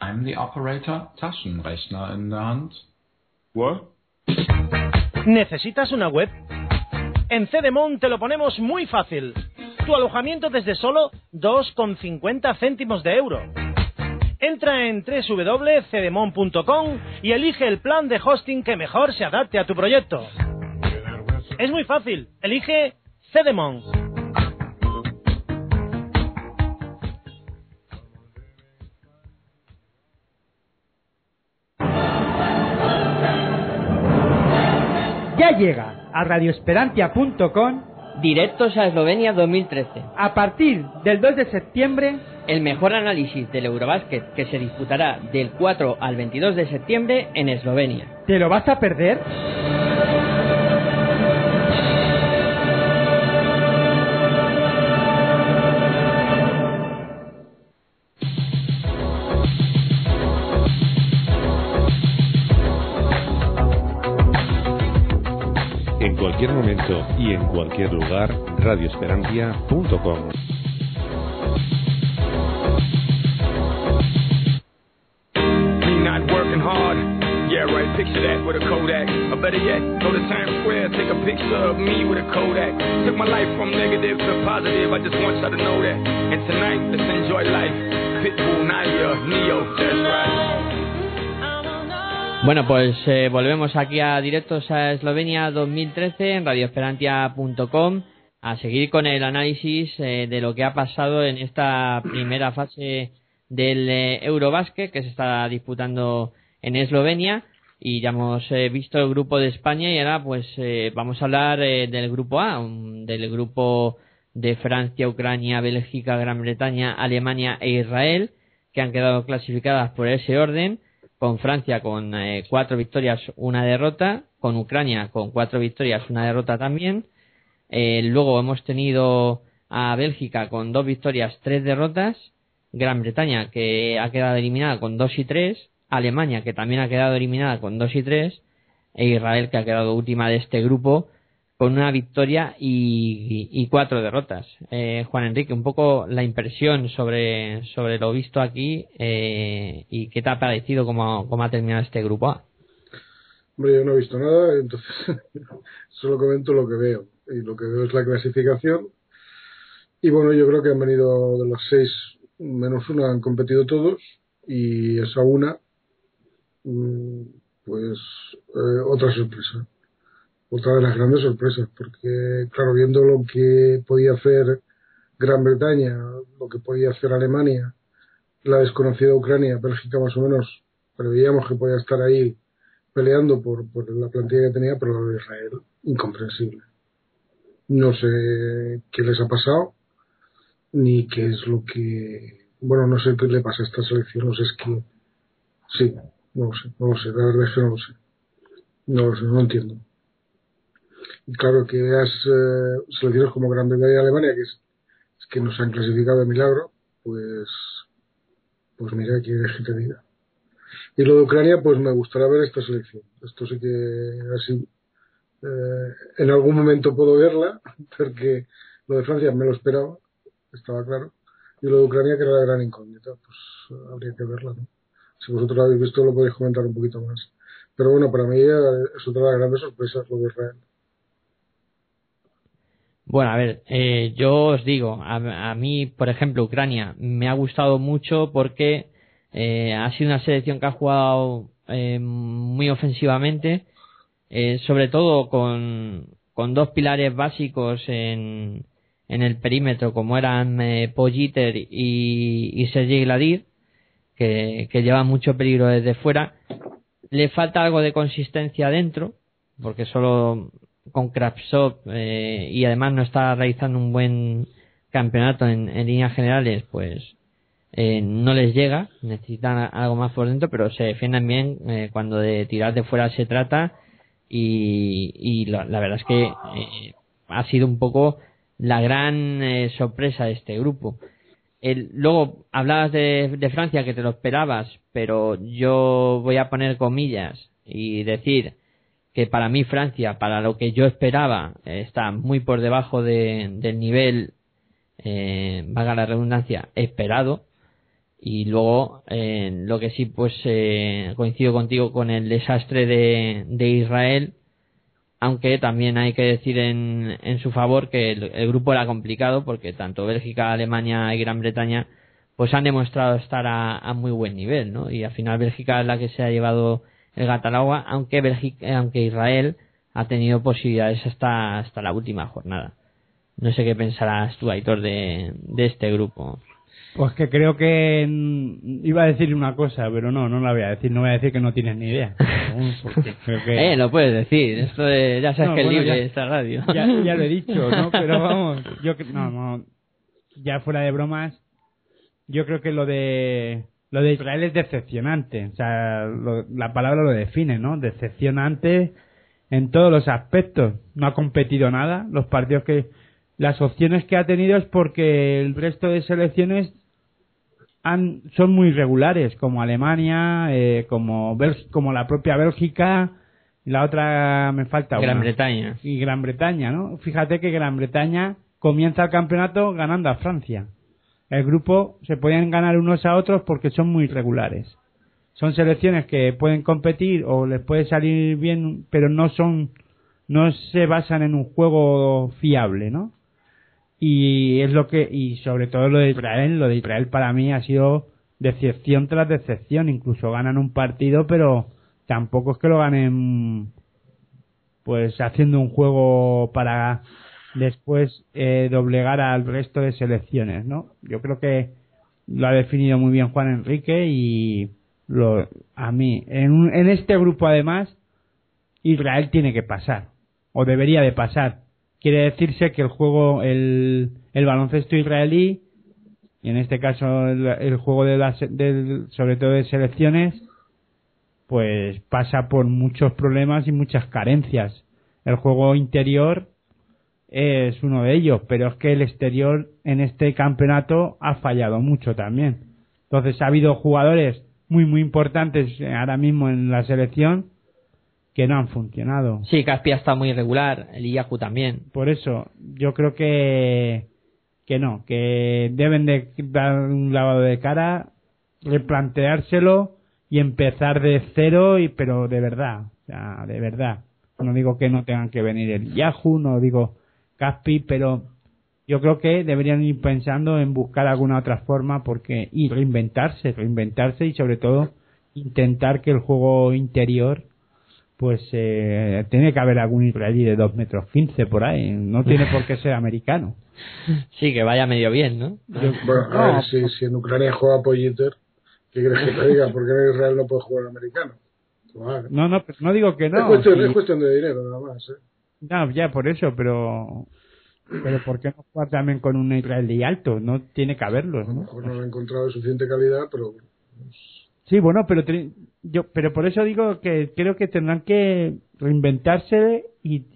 I'm the operator, Taschenrechner in der Hand. What? ¿Necesitas una web? En Cedemon te lo ponemos muy fácil. Tu alojamiento desde solo 2,50 céntimos de euro. Entra en www.cedemon.com y elige el plan de hosting que mejor se adapte a tu proyecto. Es muy fácil. Elige Cedemon. Ya llega a radioesperantia.com Directos a Eslovenia 2013. a partir del 2 de septiembre El mejor análisis del Eurobásquet que se disputará del 4 al 22 de septiembre en Eslovenia. ¿Te lo vas a perder? Momento y en cualquier lugar, radioesperantia.com. Yeah, right, picture that with a Kodak. Or better yet, go to Times Square, take a picture of me with a Kodak. Took my life from negative to positive, I just want y'all to know that. And tonight, let's enjoy life. Pitbull, Naya, Neo, that's right. Bueno, pues eh, volvemos aquí a Directos a Eslovenia 2013 en radioesperantia.com a seguir con el análisis eh, de lo que ha pasado en esta primera fase del eh, Eurobásquet que se está disputando en Eslovenia. Y ya hemos eh, visto el grupo de España y ahora pues vamos a hablar del grupo A, un- del grupo de Francia, Ucrania, Bélgica, Gran Bretaña, Alemania e Israel que han quedado clasificadas por ese orden con Francia con eh, cuatro victorias, una derrota, con Ucrania con cuatro victorias, una derrota también. Eh, luego hemos tenido a Bélgica con dos victorias, tres derrotas. Gran Bretaña que ha quedado eliminada con dos y tres. Alemania que también ha quedado eliminada con dos y tres. E Israel que ha quedado última de este grupo con una victoria y, cuatro derrotas. Eh, Juan Enrique, un poco la impresión sobre, sobre lo visto aquí eh, y qué te ha parecido cómo, cómo ha terminado este grupo A. Hombre, yo no he visto nada, entonces solo comento lo que veo. Y lo que veo es la clasificación. Y bueno, yo creo que han venido de las seis menos una, han competido todos. Y esa una, mm, pues eh, otra sorpresa. Otra de las grandes sorpresas, porque claro, viendo lo que podía hacer Gran Bretaña, lo que podía hacer Alemania, la desconocida Ucrania, Bélgica más o menos, pero veíamos que podía estar ahí peleando por, por la plantilla que tenía, pero lo de Israel, incomprensible. No sé qué les ha pasado, ni qué es lo que. Bueno, no sé qué le pasa a esta selección, no sé, es que. Sí, no lo sé, no lo sé, la verdad es que no lo sé. No lo sé, no lo entiendo. Y claro, que veas eh, selecciones como Gran Bretaña y Alemania, que es, que nos han clasificado de milagro, pues. Pues mira, ¿qué que diga? Y lo de Ucrania, pues me gustaría ver esta selección. Esto sí que así eh, en algún momento puedo verla, porque lo de Francia me lo esperaba, estaba claro. Y lo de Ucrania, que era la gran incógnita, pues eh, habría que verla. ¿no? Si vosotros lo habéis visto, lo podéis comentar un poquito más. Pero bueno, para mí eh, es otra de las grandes sorpresas lo de Israel. Bueno, a ver, eh, yo os digo, a, a mí, por ejemplo, Ucrania me ha gustado mucho porque eh, ha sido una selección que ha jugado eh, muy ofensivamente, eh, sobre todo con, con dos pilares básicos en, en el perímetro, como eran eh, Pogiter y, y Sergei Gladir, que, que llevan mucho peligro desde fuera. Le falta algo de consistencia dentro, porque solo con Krapsov eh, y además no está realizando un buen campeonato en, en líneas generales, pues eh, no les llega, necesitan algo más por dentro, pero se defienden bien eh, cuando de tirar de fuera se trata y, y la, la verdad es que eh, ha sido un poco la gran eh, sorpresa de este grupo. El, luego hablabas de, de Francia que te lo esperabas, pero yo voy a poner comillas y decir que para mí Francia, para lo que yo esperaba, está muy por debajo de- del nivel, eh, valga la redundancia, esperado. Y luego, eh, lo que sí, pues eh, coincido contigo con el desastre de, de Israel, aunque también hay que decir en, en su favor que el, el grupo era complicado porque tanto Bélgica, Alemania y Gran Bretaña pues han demostrado estar a, a muy buen nivel, ¿no? Y al final Bélgica es la que se ha llevado el gato al agua, aunque Bélgica, aunque Israel ha tenido posibilidades hasta hasta la última jornada. No sé qué pensarás tú, Aitor, de, de este grupo. Pues que creo que mm, iba a decir una cosa, pero no, no la voy a decir. No voy a decir que no tienes ni idea. Creo que- Eh, lo puedes decir. Esto de- ya sabes No, que es libre ya- esta radio. Ya, ya lo he dicho, ¿no? Pero vamos, yo no, no, ya fuera de bromas, yo creo que lo de lo de Israel es decepcionante, o sea, lo- la palabra lo define, ¿no? Decepcionante en todos los aspectos. No ha competido nada, los partidos que las opciones que ha tenido es porque el resto de selecciones han, son muy regulares, como Alemania, eh, como como la propia Bélgica, la otra me falta Gran una Bretaña. y Gran Bretaña, ¿no? Fíjate que Gran Bretaña comienza el campeonato ganando a Francia. El grupo se pueden ganar unos a otros porque son muy regulares. Son selecciones que pueden competir o les puede salir bien, pero no son, no se basan en un juego fiable, ¿no? Y es lo que, y sobre todo lo de Israel, lo de Israel para mí ha sido decepción tras decepción. Incluso ganan un partido, pero tampoco es que lo ganen pues haciendo un juego para después eh, doblegar al resto de selecciones, ¿no? Yo creo que lo ha definido muy bien Juan Enrique y lo, a mí en, en este grupo además Israel tiene que pasar o debería de pasar. Quiere decirse que el juego, el, el baloncesto israelí y en este caso el, el juego de las, del, sobre todo de selecciones pues pasa por muchos problemas y muchas carencias. El juego interior es uno de ellos, pero es que el exterior en este campeonato ha fallado mucho también. Entonces ha habido jugadores muy muy importantes eh, ahora mismo en la selección que no han funcionado. Sí, Caspia está muy irregular, el Iyaku también. Por eso yo creo que que no, que deben de dar un lavado de cara, replanteárselo y empezar de cero y pero de verdad, o sea, de verdad. No digo que no tengan que venir el Yahoo, no digo Caspi, pero yo creo que deberían ir pensando en buscar alguna otra forma porque y reinventarse, reinventarse y sobre todo intentar que el juego interior pues eh, tiene que haber algún israelí de 2 metros 15 por ahí, no tiene por qué ser americano. Sí, que vaya medio bien, ¿no? Bueno, a No. ver, si, si en Ucrania juega Polliter, ¿qué crees que te diga? ¿Por qué en Israel no puede jugar americano? Vale. No, no, no digo que no. es, cuestión, sí. es cuestión de dinero, nada más. ¿eh? No, ya por eso, pero pero ¿por qué no jugar también con un israelí alto? No tiene que haberlos, A mejor no han encontrado de suficiente calidad, pero Sí, bueno, pero te- yo pero por eso digo que creo que tendrán que reinventarse y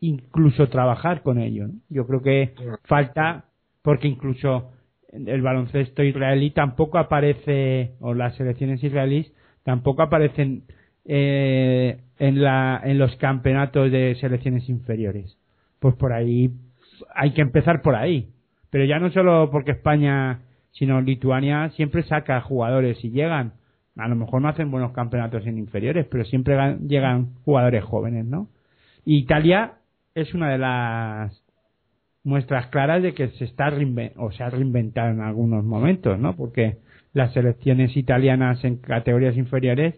incluso trabajar con ello. ¿no? Yo creo que falta porque incluso el baloncesto israelí tampoco aparece o las selecciones israelíes tampoco aparecen eh, en la en los campeonatos de selecciones inferiores. Pues por ahí hay que empezar por ahí. Pero ya no solo porque España, sino Lituania siempre saca jugadores y llegan. A lo mejor no hacen buenos campeonatos en inferiores, pero siempre gan- llegan jugadores jóvenes, ¿no? Y Italia es una de las muestras claras de que se está o se ha reinventado en algunos momentos, ¿no? Porque las selecciones italianas en categorías inferiores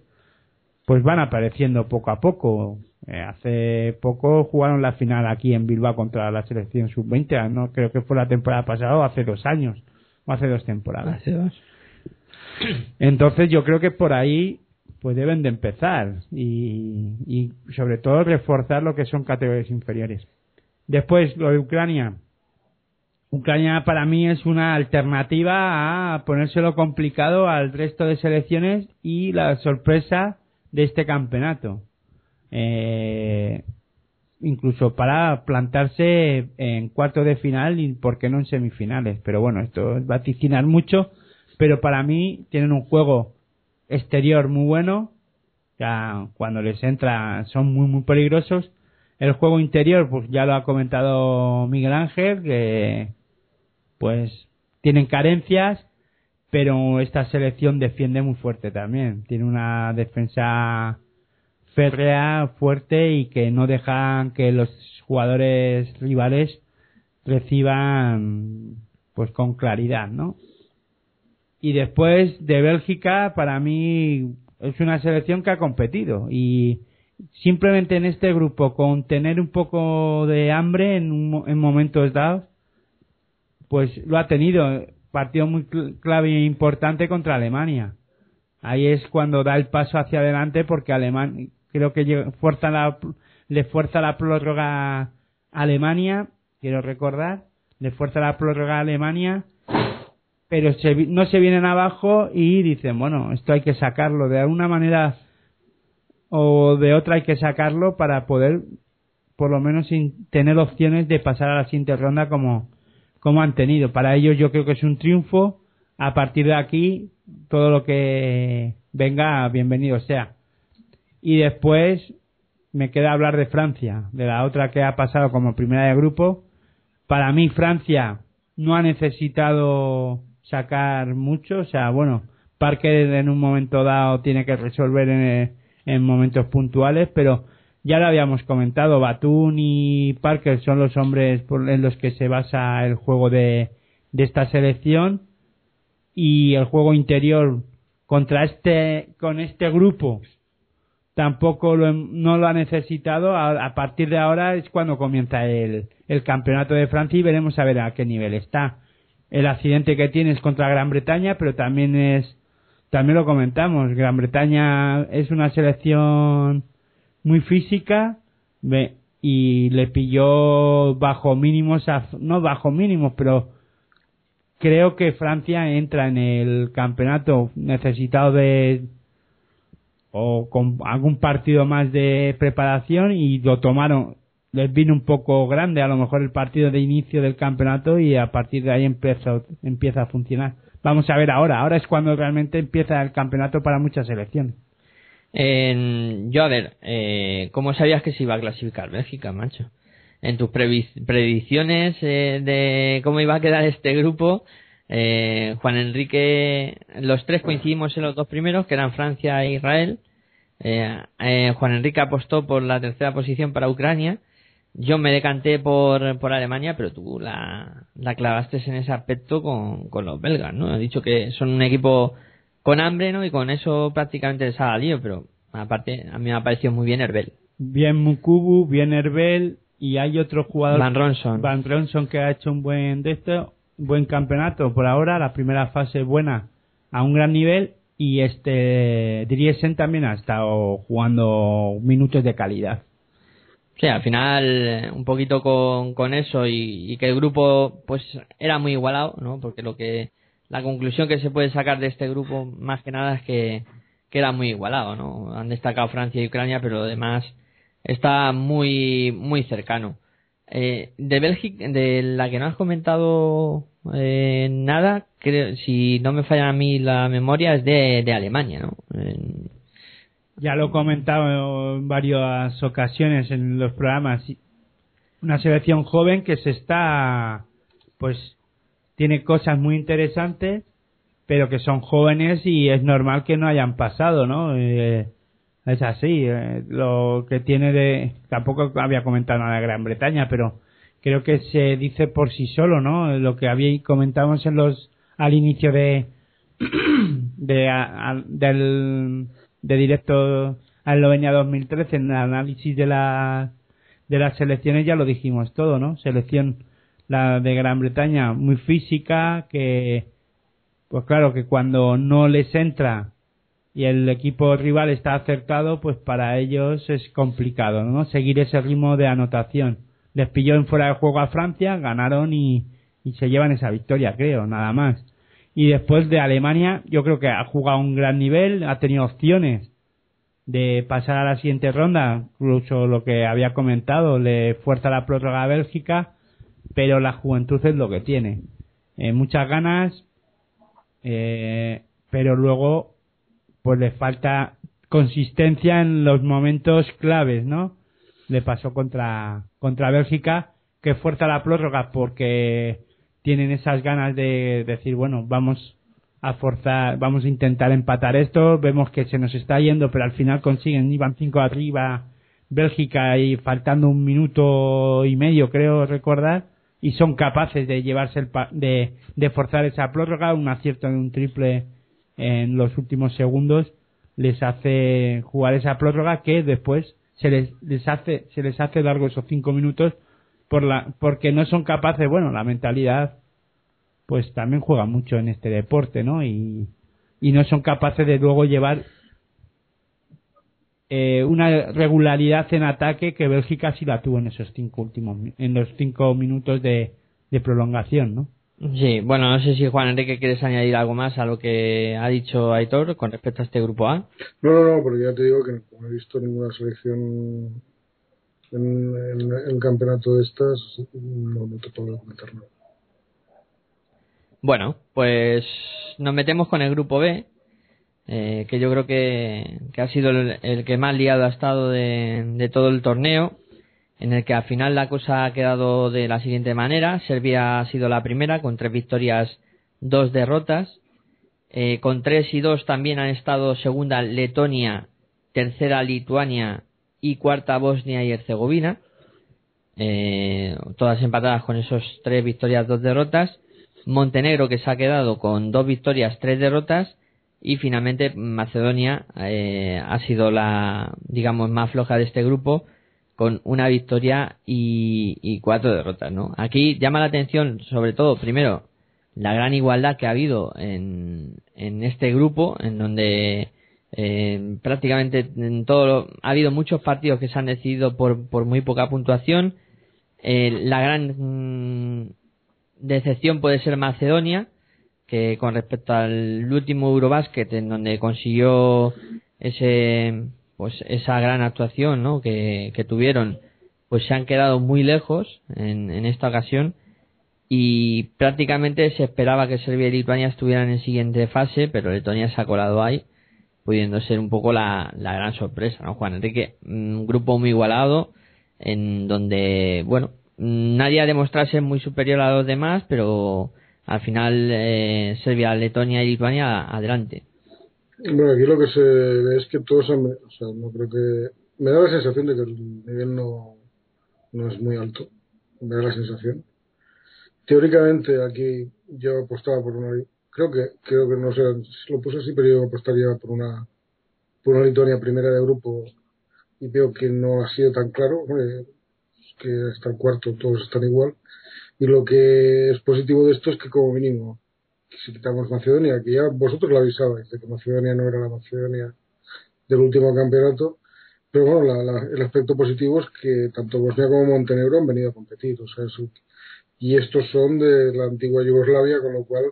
pues van apareciendo poco a poco. Eh, hace poco jugaron la final aquí en Bilbao contra la selección sub-20, no creo que fue la temporada pasada o hace dos años o hace dos temporadas. Hace dos. Entonces yo creo que por ahí pues deben de empezar y, y sobre todo reforzar lo que son categorías inferiores. Después lo de Ucrania. Ucrania para mí es una alternativa a ponérselo complicado al resto de selecciones y la sorpresa de este campeonato. Eh, incluso para plantarse en cuarto de final y por qué no en semifinales. Pero bueno, esto es vaticinar mucho, pero para mí tienen un juego exterior muy bueno, sea, cuando les entra son muy muy peligrosos. El juego interior, pues ya lo ha comentado Miguel Ángel, que pues tienen carencias, pero esta selección defiende muy fuerte también. Tiene una defensa férrea, fuerte y que no dejan que los jugadores rivales reciban pues con claridad, ¿no? Y después de Bélgica, para mí es una selección que ha competido y simplemente en este grupo con tener un poco de hambre en, un en momentos dados, pues lo ha tenido. Partido muy cl- clave e importante contra Alemania. Ahí es cuando da el paso hacia adelante porque Alemania creo que fuerza la, le fuerza la prórroga a Alemania, quiero recordar, le fuerza la prórroga a Alemania, pero se no se vienen abajo y dicen, bueno, esto hay que sacarlo de alguna manera o de otra hay que sacarlo para poder por lo menos tener opciones de pasar a la siguiente ronda como, como han tenido. Para ellos yo creo que es un triunfo. A partir de aquí, todo lo que venga, bienvenido sea. Y después me queda hablar de Francia, de la otra que ha pasado como primera de grupo. Para mí Francia no ha necesitado sacar mucho, o sea, bueno, Parker en un momento dado tiene que resolver en, en momentos puntuales, pero ya lo habíamos comentado, Batún y Parker son los hombres en los que se basa el juego de, de esta selección. Y el juego interior contra este con este grupo tampoco lo, no lo ha necesitado. A, a partir de ahora es cuando comienza el, el campeonato de Francia y veremos a ver a qué nivel está. El accidente que tiene es contra Gran Bretaña pero también es también lo comentamos. Gran Bretaña es una selección muy física y le pilló bajo mínimos no bajo mínimos pero creo que Francia entra en el campeonato necesitado de o con algún partido más de preparación y lo tomaron. Les vino un poco grande a lo mejor el partido de inicio del campeonato y a partir de ahí empieza empieza a funcionar. Vamos a ver ahora. Ahora es cuando realmente empieza el campeonato para muchas selecciones En- yo, a ver, eh, ¿cómo sabías que se iba a clasificar Bélgica, macho? En tus predicciones eh, de cómo iba a quedar este grupo, eh, Juan Enrique, los tres coincidimos en los dos primeros, que eran Francia e Israel. Eh, eh, Juan Enrique apostó por la tercera posición para Ucrania. Yo me decanté por, por Alemania, pero tú la, la clavaste en ese aspecto con, con los belgas, ¿no? Has dicho que son un equipo con hambre, ¿no? Y con eso prácticamente les ha salido, pero aparte a mí me ha parecido muy bien Herbel. bien Mukubu bien Herbel y hay otro jugador Van Ronson. Van Ronson que ha hecho un buen de esto buen campeonato por ahora la primera fase buena a un gran nivel y este Driesen también ha estado jugando minutos de calidad Sí, al final, eh, un poquito con, con eso y, y que el grupo, pues, era muy igualado, ¿no? Porque lo que, la conclusión que se puede sacar de este grupo, más que nada, es que, que era muy igualado, ¿no? Han destacado Francia y Ucrania, pero lo demás está muy, muy cercano. Eh, de Bélgica, de la que no has comentado eh, nada, creo, si no me falla a mí la memoria, es de, de Alemania, ¿no? Ya lo he comentado en varias ocasiones en los programas una selección joven que se está pues tiene cosas muy interesantes pero que son jóvenes y es normal que no hayan pasado no Eh, es así eh, lo que tiene de tampoco había comentado nada de Gran Bretaña pero creo que se dice por sí solo no lo que había comentábamos en los al inicio de de a- del de directo a Eslovenia 2013 en el análisis de la de las selecciones ya lo dijimos todo no selección la de Gran Bretaña muy física que pues claro que cuando no les entra y el equipo rival está acertado pues para ellos es complicado no seguir ese ritmo de anotación. Les pilló en fuera de juego a Francia ganaron y, y se llevan esa victoria creo nada más. Y después de Alemania yo creo que ha jugado un gran nivel ha tenido opciones de pasar a la siguiente ronda incluso lo que había comentado le fuerza la prórroga a Bélgica pero la juventud es lo que tiene Eh, muchas ganas eh, pero luego pues le falta consistencia en los momentos claves, ¿no? Le pasó contra, contra Bélgica, que fuerza la prórroga porque tienen esas ganas de decir, bueno, vamos a forzar, vamos a intentar empatar esto, vemos que se nos está yendo, pero al final consiguen, iban cinco arriba Bélgica y faltando un minuto y medio, creo recordar, y son capaces de llevarse el pa- de, de forzar esa prórroga, un acierto de un triple en los últimos segundos les hace jugar esa prórroga que después se les, les hace se les hace largo esos cinco minutos por la porque no son capaces bueno la mentalidad pues también juega mucho en este deporte no y y no son capaces de luego llevar eh, una regularidad en ataque que Bélgica sí la tuvo en esos cinco últimos en los cinco minutos de, de prolongación no Sí, bueno, no sé si Juan Enrique quieres añadir algo más a lo que ha dicho Aitor con respecto a este grupo A. No, no, no, porque ya te digo que no he visto ninguna selección en, en, en campeonato de estas, no, no te puedo comentar nada. Bueno, pues nos metemos con el grupo B, eh, que yo creo que, que ha sido el, el que más liado ha estado de, de todo el torneo, en el que al final la cosa ha quedado de la siguiente manera. Serbia ha sido la primera, con tres victorias, dos derrotas. Eh, con tres y dos también han estado segunda Letonia, tercera Lituania y cuarta Bosnia y Herzegovina. Eh, todas empatadas con esos tres victorias, dos derrotas. Montenegro que se ha quedado con dos victorias, tres derrotas. Y finalmente Macedonia eh, ha sido la, digamos, más floja de este grupo con una victoria y, cuatro derrotas, ¿no? Aquí llama la atención, sobre todo, primero, la gran igualdad que ha habido en, en este grupo, en donde eh, prácticamente en todo lo- ha habido muchos partidos que se han decidido por, por muy poca puntuación. Eh, la gran mm, decepción puede ser Macedonia, que con respecto al último Eurobasket, en donde consiguió ese pues esa gran actuación ¿no? que, que tuvieron, pues se han quedado muy lejos en, esta ocasión y prácticamente se esperaba que Serbia y Lituania estuvieran en siguiente fase, pero Letonia se ha colado ahí, pudiendo ser un poco la, la gran sorpresa, ¿no, Juan Enrique? Un grupo muy igualado, en donde, bueno, nadie ha demostrado ser muy superior a los demás, pero al final eh, Serbia, Letonia y Lituania adelante. Bueno, aquí lo que se ve es que todos han, o sea, no creo que, me da la sensación de que el nivel no, no es muy alto, me da la sensación. Teóricamente aquí yo apostaba por una, creo que, creo que no sé, si lo puse así, pero yo apostaría por una, por una Lituania primera de grupo y veo que no ha sido tan claro, que hasta el cuarto todos están igual. Y lo que es positivo de esto es que como mínimo, si quitamos Macedonia, que ya vosotros lo avisabais de que Macedonia no era la Macedonia del último campeonato, pero bueno, la- la- el aspecto positivo es que tanto Bosnia como Montenegro han venido a competir, o sea, eso- y estos son de la antigua Yugoslavia, con lo cual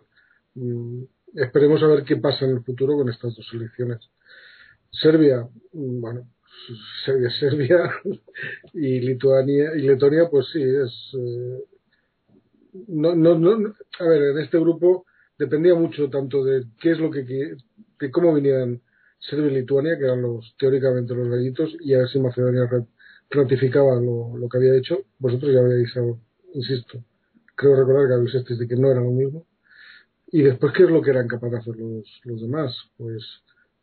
mm, esperemos a ver qué pasa en el futuro con estas dos selecciones. Serbia, mm, bueno, Serbia, Serbia y Lituania y Letonia, pues sí, es eh, no, no, no, a ver, en este grupo dependía mucho tanto de qué es lo que, de cómo vinieran Serbia y Lituania, que eran los teóricamente los gallitos, y a ver si Macedonia ra- ratificaba lo, que había hecho. Vosotros ya habéis, hablado, insisto, creo recordar que avisasteis de que no era lo mismo. Y después, ¿qué es lo que eran capaces de hacer los, los demás? Pues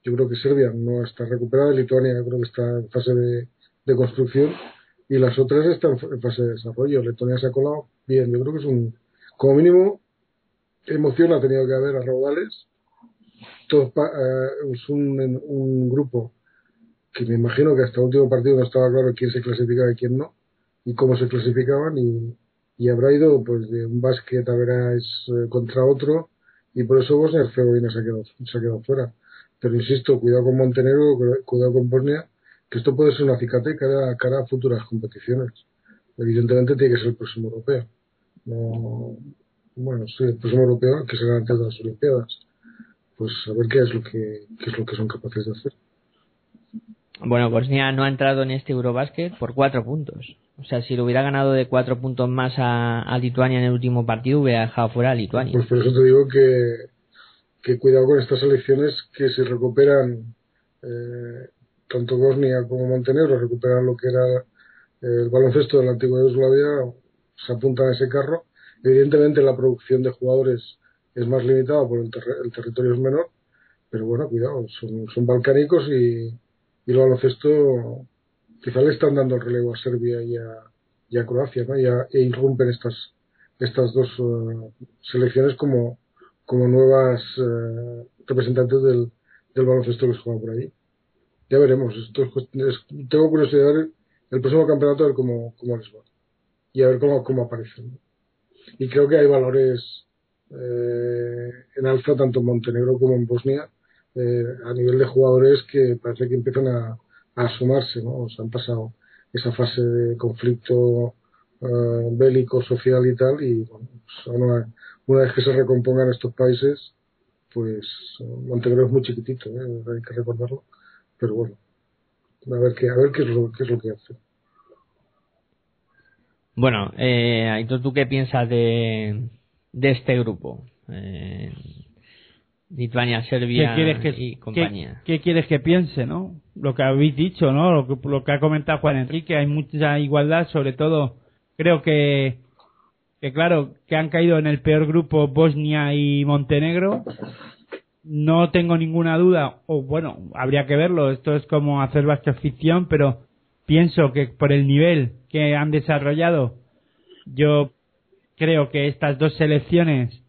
yo creo que Serbia no está recuperada, Lituania creo que está en fase de, de construcción y las otras están en fase de desarrollo. Letonia se ha colado bien, yo creo que es un, como mínimo, emoción ha tenido que haber a raudales. Todo eh, es un, un grupo que me imagino que hasta el último partido no estaba claro quién se clasificaba y quién no, y cómo se clasificaban, y, y habrá ido pues de un básquet a verás eh, contra otro, y por eso Bosnia y Herzegovina se ha quedado, se ha fuera. Pero insisto, cuidado con Montenegro, cu- cuidado con Bosnia, que esto puede ser una acicate cara, cara a futuras competiciones. Evidentemente tiene que ser el próximo europeo. No, bueno, sí, el próximo europeo que será antes de las Olimpiadas. Pues a ver qué es lo que, qué es lo que son capaces de hacer. Bueno, Bosnia no ha entrado en este Eurobasket por cuatro puntos. O sea, si lo hubiera ganado de cuatro puntos más a, a Lituania en el último partido, hubiera dejado fuera a Lituania. Pues por eso te digo que, que cuidado con estas elecciones que se recuperan eh, tanto Bosnia como Montenegro recuperan lo que era eh, el baloncesto de la antigua Yugoslavia, se apuntan a ese carro. Evidentemente la producción de jugadores es más limitada porque el, el territorio es menor, pero bueno, cuidado, son, son balcánicos y, y el baloncesto quizá le están dando el relevo a Serbia y a, y a Croacia, ¿no? Y a- e irrumpen estas estas dos eh, selecciones como como nuevas eh, representantes del, del baloncesto que se juega por ahí. Ya veremos. Esto es tengo curiosidad el próximo campeonato a ver cómo, cómo les va y a ver cómo, cómo aparecen. Y creo que hay valores eh, en alza tanto en Montenegro como en Bosnia eh, a nivel de jugadores que parece que empiezan a, a asomarse, ¿no? O sea, han pasado esa fase de conflicto eh, bélico, social y tal, y bueno, pues, una, una vez que se recompongan estos países, pues Montenegro es muy chiquitito, ¿eh? hay que recordarlo, pero bueno, a ver qué, a ver qué es lo, qué es lo que hace. Bueno, eh, Aitor, ¿tú qué piensas de, de este grupo? Eh, Lituania, ¿Qué Serbia quieres que, y compañía. qué quieres que piense, no? Lo que habéis dicho, ¿no? Lo que, lo que ha comentado Juan Enrique, hay mucha igualdad, sobre todo creo que, que claro, que han caído en el peor grupo Bosnia y Montenegro. No tengo ninguna duda, o bueno, habría que verlo, esto es como hacer basket ficción, pero pienso que por el nivel que han desarrollado, yo creo que estas dos selecciones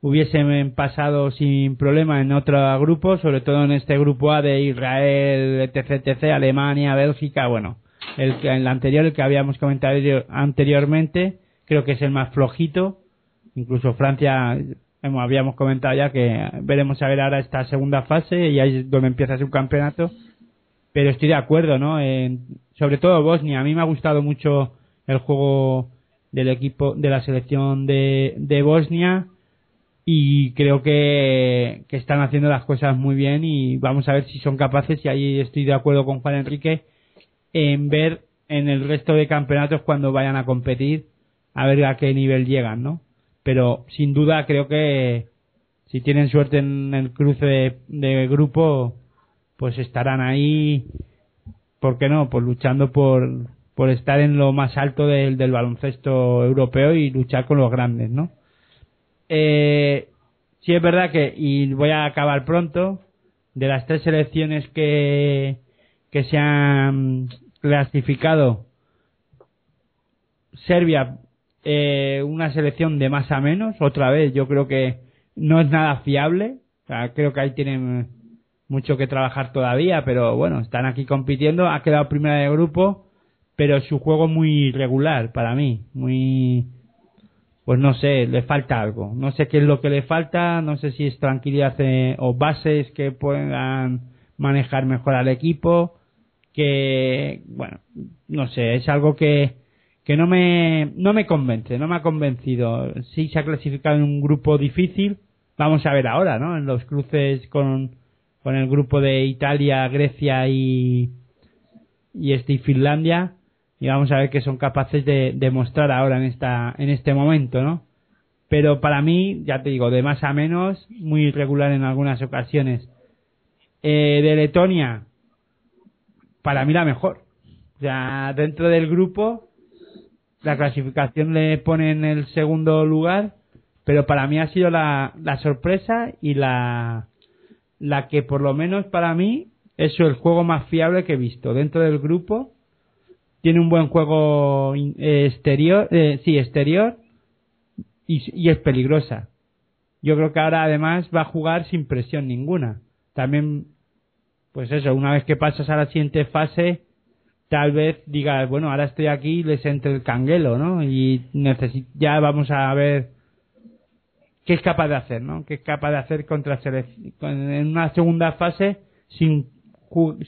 hubiesen pasado sin problema en otro grupo, sobre todo en este grupo A de Israel, etc, etc, Alemania, Bélgica, bueno, el el anterior, el que habíamos comentado anteriormente, creo que es el más flojito, incluso Francia, hemos- habíamos comentado ya que veremos a ver ahora esta segunda fase y ahí es donde empieza su campeonato, pero estoy de acuerdo, ¿no? En- sobre todo Bosnia, a mí me ha gustado mucho el juego del equipo de la selección de, Bosnia y creo que, están haciendo las cosas muy bien y vamos a ver si son capaces y ahí estoy de acuerdo con Juan Enrique en ver en el resto de campeonatos cuando vayan a competir a ver a qué nivel llegan, ¿no? Pero sin duda creo que si tienen suerte en el cruce de grupo pues estarán ahí ¿por qué no? Pues luchando por, por estar en lo más alto del, del baloncesto europeo y luchar con los grandes, ¿no? Eh, sí es verdad que, y voy a acabar pronto, de las tres selecciones que, que se han clasificado, Serbia, eh, una selección de más a menos, otra vez, yo creo que no es nada fiable, creo que ahí tienen mucho que trabajar todavía, pero bueno, están aquí compitiendo, ha quedado primera de grupo, pero su juego muy regular para mí, muy pues no sé, le falta algo. No sé qué es lo que le falta, no sé si es tranquilidad eh, o bases que puedan manejar mejor al equipo, que, bueno, no sé, es algo que, que no me, no me convence, no me ha convencido. Sí se ha clasificado en un grupo difícil, vamos a ver ahora, ¿no? En los cruces con, con el grupo de Italia, Grecia y, y este Finlandia, y vamos a ver qué son capaces de demostrar ahora en esta en este momento no pero para mí ya te digo de más a menos muy irregular en algunas ocasiones. Eh, de Letonia para mí la mejor. O sea dentro del grupo la clasificación le pone en el segundo lugar pero para mí ha sido la, la sorpresa y la la que por lo menos para mí es el juego más fiable que he visto dentro del grupo tiene un buen juego eh, exterior, eh, sí, exterior y, y es peligrosa. Yo creo que ahora además va a jugar sin presión ninguna. También, pues eso, una vez que pasas a la siguiente fase, tal vez digas, bueno, ahora estoy aquí, les entre el canguelo, ¿no? Y ya vamos a ver qué es capaz de hacer, ¿no? Qué es capaz de hacer contra selec- con- en una segunda fase sin,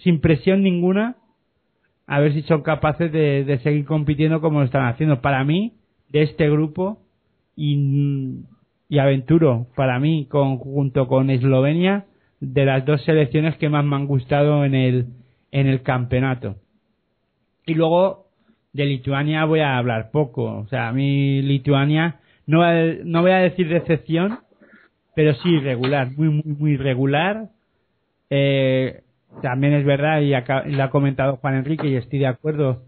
sin presión ninguna a ver si son capaces de, de seguir compitiendo como lo están haciendo. Para mí, de este grupo, y, y aventuro, para mí, con, junto con Eslovenia, de las dos selecciones que más me han gustado en el, en el campeonato. Y luego, de Lituania voy a hablar poco. O sea, a mí Lituania, no, a- no voy a decir decepción, pero sí regular, muy, muy, muy regular. Eh, también es verdad, y acá- lo ha comentado Juan Enrique, y estoy de acuerdo,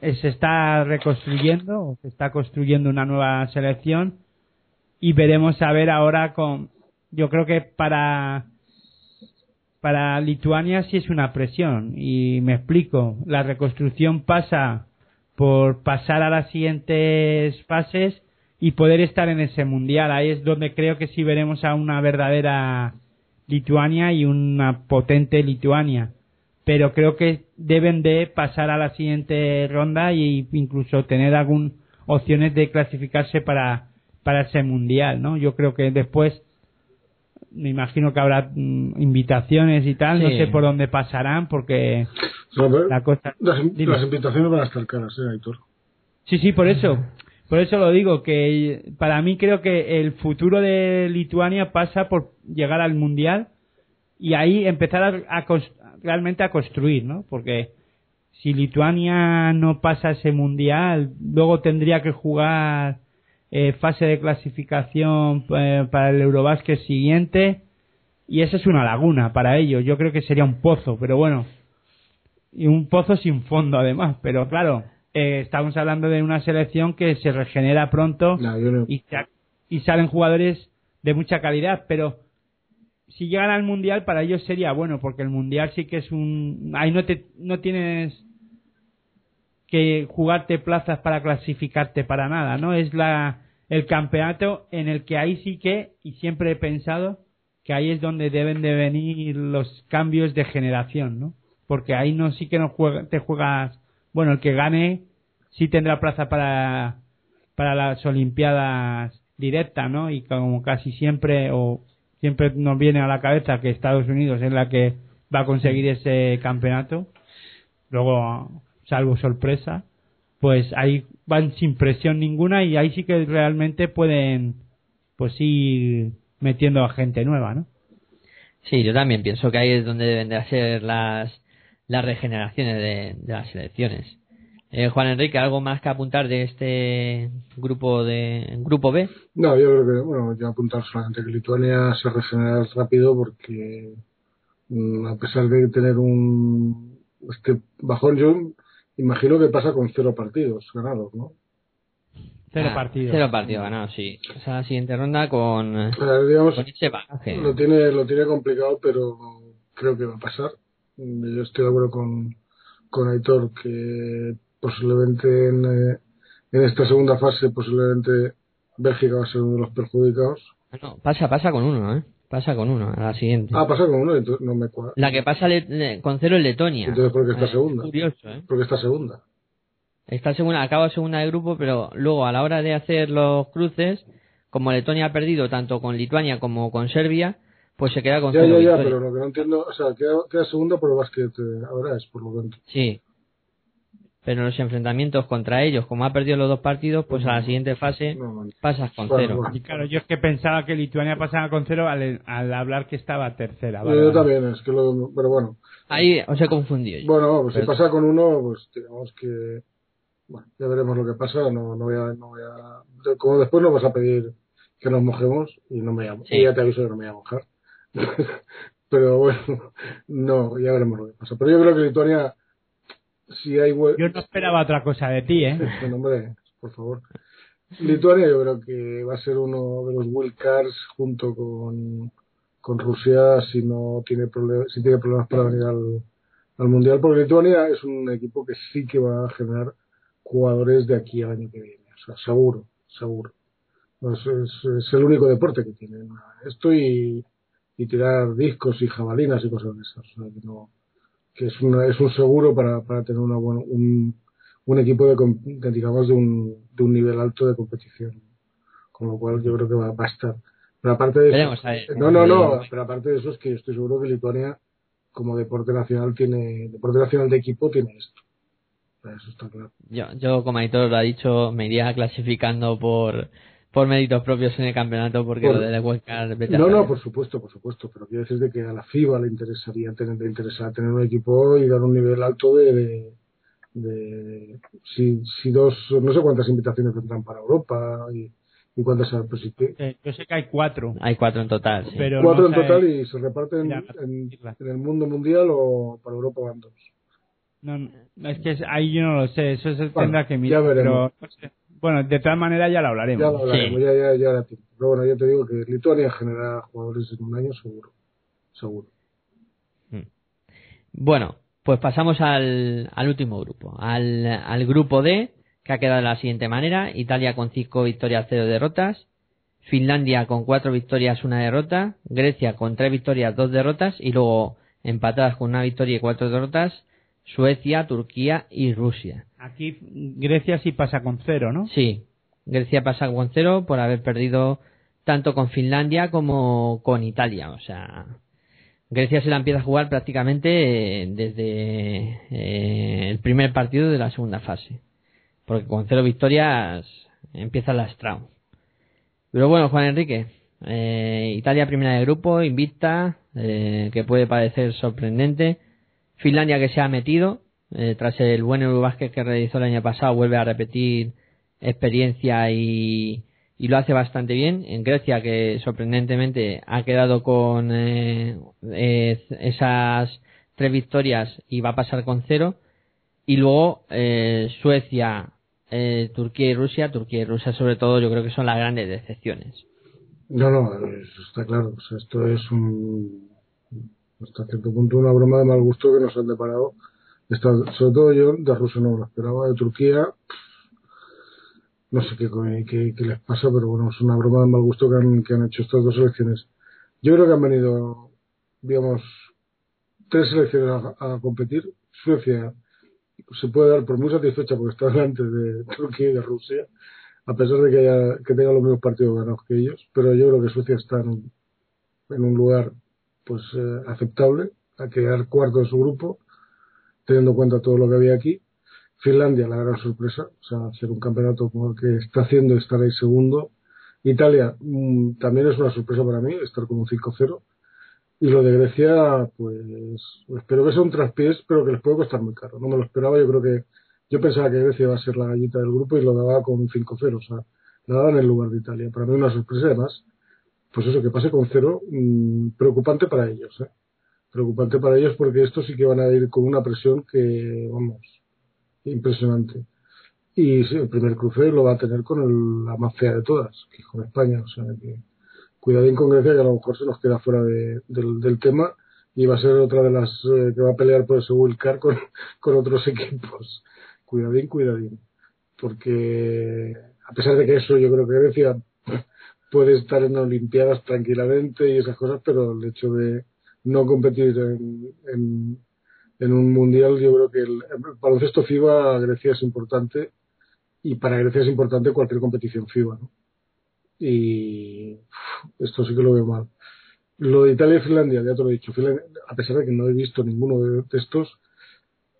eh, se está reconstruyendo, se está construyendo una nueva selección, y veremos a ver ahora con, yo creo que para, para Lituania sí es una presión, y me explico, la reconstrucción pasa por pasar a las siguientes fases y poder estar en ese mundial. Ahí es donde creo que sí veremos a una verdadera Lituania y una potente Lituania. Pero creo que deben de pasar a la siguiente ronda e incluso tener algún opciones de clasificarse para, para ese mundial, ¿no? Yo creo que después me imagino que habrá mm, invitaciones y tal, no sé por dónde pasarán porque No, pero la cosa las, Dime. las invitaciones van a estar caras, ¿eh, Aitor? Sí, sí, por eso. Por eso lo digo, que para mí creo que el futuro de Lituania pasa por llegar al Mundial y ahí empezar a, a realmente a construir, ¿no? Porque si Lituania no pasa ese Mundial, luego tendría que jugar eh, fase de clasificación eh, para el Eurobásquet siguiente y esa es una laguna para ellos. Yo creo que sería un pozo, pero bueno, y un pozo sin fondo además, pero claro, eh, estamos hablando de una selección que se regenera pronto No, y, y salen jugadores de mucha calidad, pero si llegan al mundial para ellos sería bueno, porque el mundial sí que es un ahí no te no tienes que jugarte plazas para clasificarte para nada, ¿no? Es la el campeonato en el que ahí sí que y siempre he pensado que ahí es donde deben de venir los cambios de generación, ¿no? Porque ahí no sí que no juega- te juegas, bueno, el que gane sí tendrá plaza para para las olimpiadas directas, ¿no? Y como casi siempre o siempre nos viene a la cabeza que Estados Unidos es la que va a conseguir ese campeonato. Luego, salvo sorpresa, pues ahí van sin presión ninguna y ahí sí que realmente pueden pues ir metiendo a gente nueva, ¿no? Sí, yo también pienso que ahí es donde deben de ser las, las regeneraciones de, de las selecciones. Eh, Juan Enrique, ¿algo más que apuntar de este grupo de grupo B? No, yo creo que, bueno, yo apuntar solamente que Lituania se regenera rápido porque mm, a pesar de tener un este bajón, yo imagino que pasa con cero partidos ganados, ¿no? Cero Ah, partidos. Cero partidos ganados, sí. Esa siguiente ronda con, eh, O sea, digamos, con ese bagaje. lo tiene, lo tiene complicado, pero creo que va a pasar. Yo estoy de acuerdo con, con Aitor que posiblemente en, eh, en esta segunda fase, posiblemente Bélgica va a ser uno de los perjudicados. No, pasa, pasa con uno, ¿eh? Pasa con uno, a la siguiente. Ah, pasa con uno, entonces no me cuadra. La que pasa le- le- con cero es Letonia. Entonces, ¿por qué está Eh, segunda? Curioso, ¿eh? Porque está segunda. Está segunda, acaba segunda de grupo, pero luego a la hora de hacer los cruces, como Letonia ha perdido tanto con Lituania como con Serbia, pues se queda con Ya, cero ya, ya, victorias. pero lo que no entiendo, o sea, queda, queda segunda por el básquet eh, ahora es, por lo tanto. Sí. Pero en los enfrentamientos contra ellos, como ha perdido los dos partidos, pues a la siguiente fase pasas con cero. Y claro, yo es que pensaba que Lituania pasaba con cero al, al hablar que estaba tercera. Yo, vale, yo vale. también, es que lo, pero bueno. Ahí os he confundido yo. Bueno, pues si pasa con uno, pues digamos que, bueno, ya veremos lo que pasa, no, no voy a, no voy a, como después nos vas a pedir que nos mojemos y no me llamo, Sí. y ya te aviso que no me voy a mojar. pero bueno, no, ya veremos lo que pasa. Pero yo creo que Lituania, si hay Yo no esperaba otra cosa de ti, ¿eh? Bueno, hombre, por favor. Lituania yo creo que va a ser uno de los wild cards junto con, con Rusia si no tiene problemas, si tiene problemas para venir al, al mundial, porque Lituania es un equipo que sí que va a generar jugadores de aquí al año que viene, o sea, seguro, seguro. Es, es- es el único deporte que tiene esto y, y tirar discos y jabalinas y cosas de esas, o sea, que no, que es, una, es un seguro para, para tener una buena, un, un equipo de, de, digamos de un, de un nivel alto de competición. Con lo cual yo creo que va, va a estar. Pero aparte de eso no no no pero aparte de eso es que estoy seguro que Lituania como deporte nacional tiene deporte nacional de equipo tiene esto. Eso está claro. Yo, yo como editor lo ha dicho, me iría clasificando por, por méritos propios en el campeonato porque Por- lo de la Wildcard, vete a no no por supuesto por supuesto pero quiero decir de que a la FIBA le interesaría tener le interesa tener un equipo y dar un nivel alto de, de, de- si, si dos no sé cuántas invitaciones tendrán para Europa y, ¿Y cuántas hay? Pues sí Eh, yo sé que hay cuatro. Hay cuatro en total, sí. Pero cuatro no en total y se reparten Mira, en, en el mundo mundial o para Europa van dos. No, no, es que es- ahí yo no lo sé, eso se Bueno, tendrá que ya mirar. Pero, veremos. no sé. Bueno, de todas maneras ya lo hablaremos. Ya lo hablaremos, Sí. ya, ya, ya era tiempo. Pero bueno, ya te digo que Lituania genera jugadores en un año seguro. Seguro. Bueno, pues pasamos al, al último grupo, al, al grupo D, que ha quedado de la siguiente manera: Italia con 5 victorias, 0 derrotas, Finlandia con 4 victorias, 1 derrota, Grecia con 3 victorias, 2 derrotas, y luego empatadas con una victoria y 4 derrotas, Suecia, Turquía y Rusia. Aquí Grecia sí pasa con cero, ¿no? Sí, Grecia pasa con 0 por haber perdido tanto con Finlandia como con Italia, o sea. Grecia se la empieza a jugar prácticamente eh, desde eh, el primer partido de la segunda fase. Porque con cero victorias empieza lastrado. Pero bueno, Juan Enrique, eh, Italia primera de grupo, invicta, eh, que puede parecer sorprendente. Finlandia que se ha metido, eh, tras el buen Eurobásquet que realizó el año pasado, vuelve a repetir experiencia y, y lo hace bastante bien. En Grecia, que sorprendentemente ha quedado con eh, eh, esas tres victorias y va a pasar con cero. Y luego eh, Suecia, Turquía y Rusia. Turquía y Rusia, sobre todo, yo creo que son las grandes decepciones. No, no, eso está claro. Esto es un, hasta cierto punto una broma de mal gusto que nos han deparado. Esta- sobre todo yo de Rusia no lo esperaba. De Turquía, no sé qué, qué, qué les pasa, pero bueno, es una broma de mal gusto que han, que han hecho estas dos selecciones. Yo creo que han venido, digamos, tres selecciones a, competir. Suecia se puede dar por muy satisfecha porque está delante de Turquía y de Rusia, a pesar de que, haya, que tenga los mismos partidos ganados que ellos. Pero yo creo que Suecia está en un, en un lugar pues eh, aceptable a quedar cuarto de su grupo, teniendo en cuenta todo lo que había aquí. Finlandia, la gran sorpresa, o sea, hacer un campeonato como el que está haciendo estar ahí segundo. Italia mm, también es una sorpresa para mí, estar como un 5-0. Y lo de Grecia, pues espero que sea un traspiés, pero que les puede costar muy caro. No me lo esperaba, yo creo que yo pensaba que Grecia iba a ser la gallita del grupo y lo daba con un 5-0, o sea, la daba en el lugar de Italia. Para mí una sorpresa además, pues eso, que pase con cero, mm, preocupante para ellos, ¿eh? Preocupante para ellos porque estos sí que van a ir con una presión que, vamos, impresionante. Y sí, el primer cruce lo va a tener con el- la más fea de todas, que es con España, o sea que cuidadín con Grecia que a lo mejor se nos queda fuera de- del, tema y va a ser otra de las eh, que va a pelear por ese wild card con, con otros equipos. Cuidadín, cuidadín. Porque a pesar de que eso yo creo que Grecia puede estar en Olimpiadas tranquilamente y esas cosas, pero el hecho de no competir en, en, en un mundial, yo creo que el, el baloncesto FIBA Grecia es importante y para Grecia es importante cualquier competición FIBA, ¿no? Y uf, esto sí que lo veo mal. Lo de Italia y Finlandia, ya te lo he dicho, Finlandia, a pesar de que no he visto ninguno de, de estos,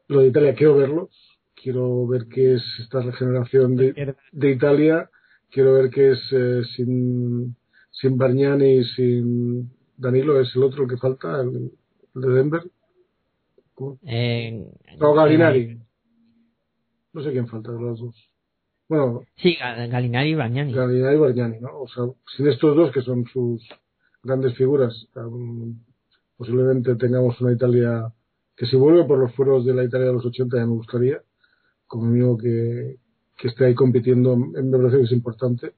lo de Italia quiero verlos, quiero ver qué es esta regeneración de, de Italia, quiero ver qué es eh, sin, sin Bargnani sin Danilo, es el otro el que falta, el, el de Denver. ¿Cómo? Eh, No, Galinari. No sé quién falta de los dos. Bueno, Sí, Ga- Galinari y Bagnani. Galinari y Bargnani, ¿no? O sea, sin estos dos que son sus grandes figuras, um, posiblemente tengamos una Italia que si vuelve por los fueros de la Italia de los 80 ya me gustaría, como mínimo que, que esté ahí compitiendo, en- me parece que es importante.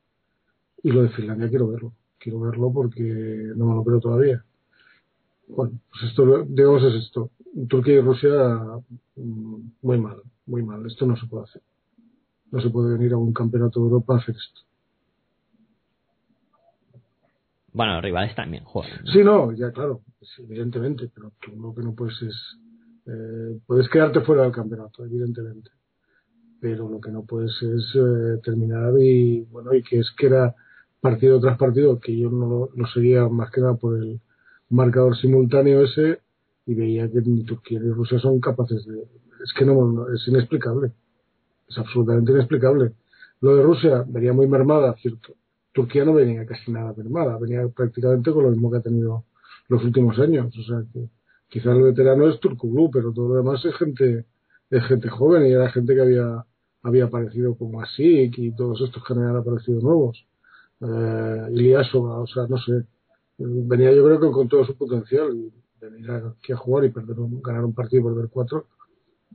Y lo de Finlandia quiero verlo, quiero verlo porque no me lo creo todavía. Bueno, pues esto, digamos, es esto. Turquía y Rusia, mm, muy mal, muy mal. Esto no se puede hacer. No se puede venir a un campeonato de Europa a hacer esto. Bueno, los rivales también juegan. ¿no? Sí, no, ya claro, sí, evidentemente, pero tú lo que no puedes es. eh, puedes quedarte fuera del campeonato, evidentemente. Pero lo que no puedes es eh, terminar y, bueno, y que es que era partido tras partido, que yo no lo, seguía más que nada por el marcador simultáneo ese y veía que ni Turquía ni Rusia son capaces de. Es que no, es inexplicable. Es absolutamente inexplicable. Lo de Rusia venía muy mermada, cierto. Turquía no venía casi nada mermada, venía prácticamente con lo mismo que ha tenido los últimos años. O sea que quizás el veterano es Turkoglu, pero todo lo demás es gente, es gente joven y era gente que había, había aparecido como Asik y todos estos que han nuevos. Eh, Iliasova, o sea, no sé. Venía yo creo que con todo su potencial venir aquí a jugar y perder un, ganar un partido y perder cuatro.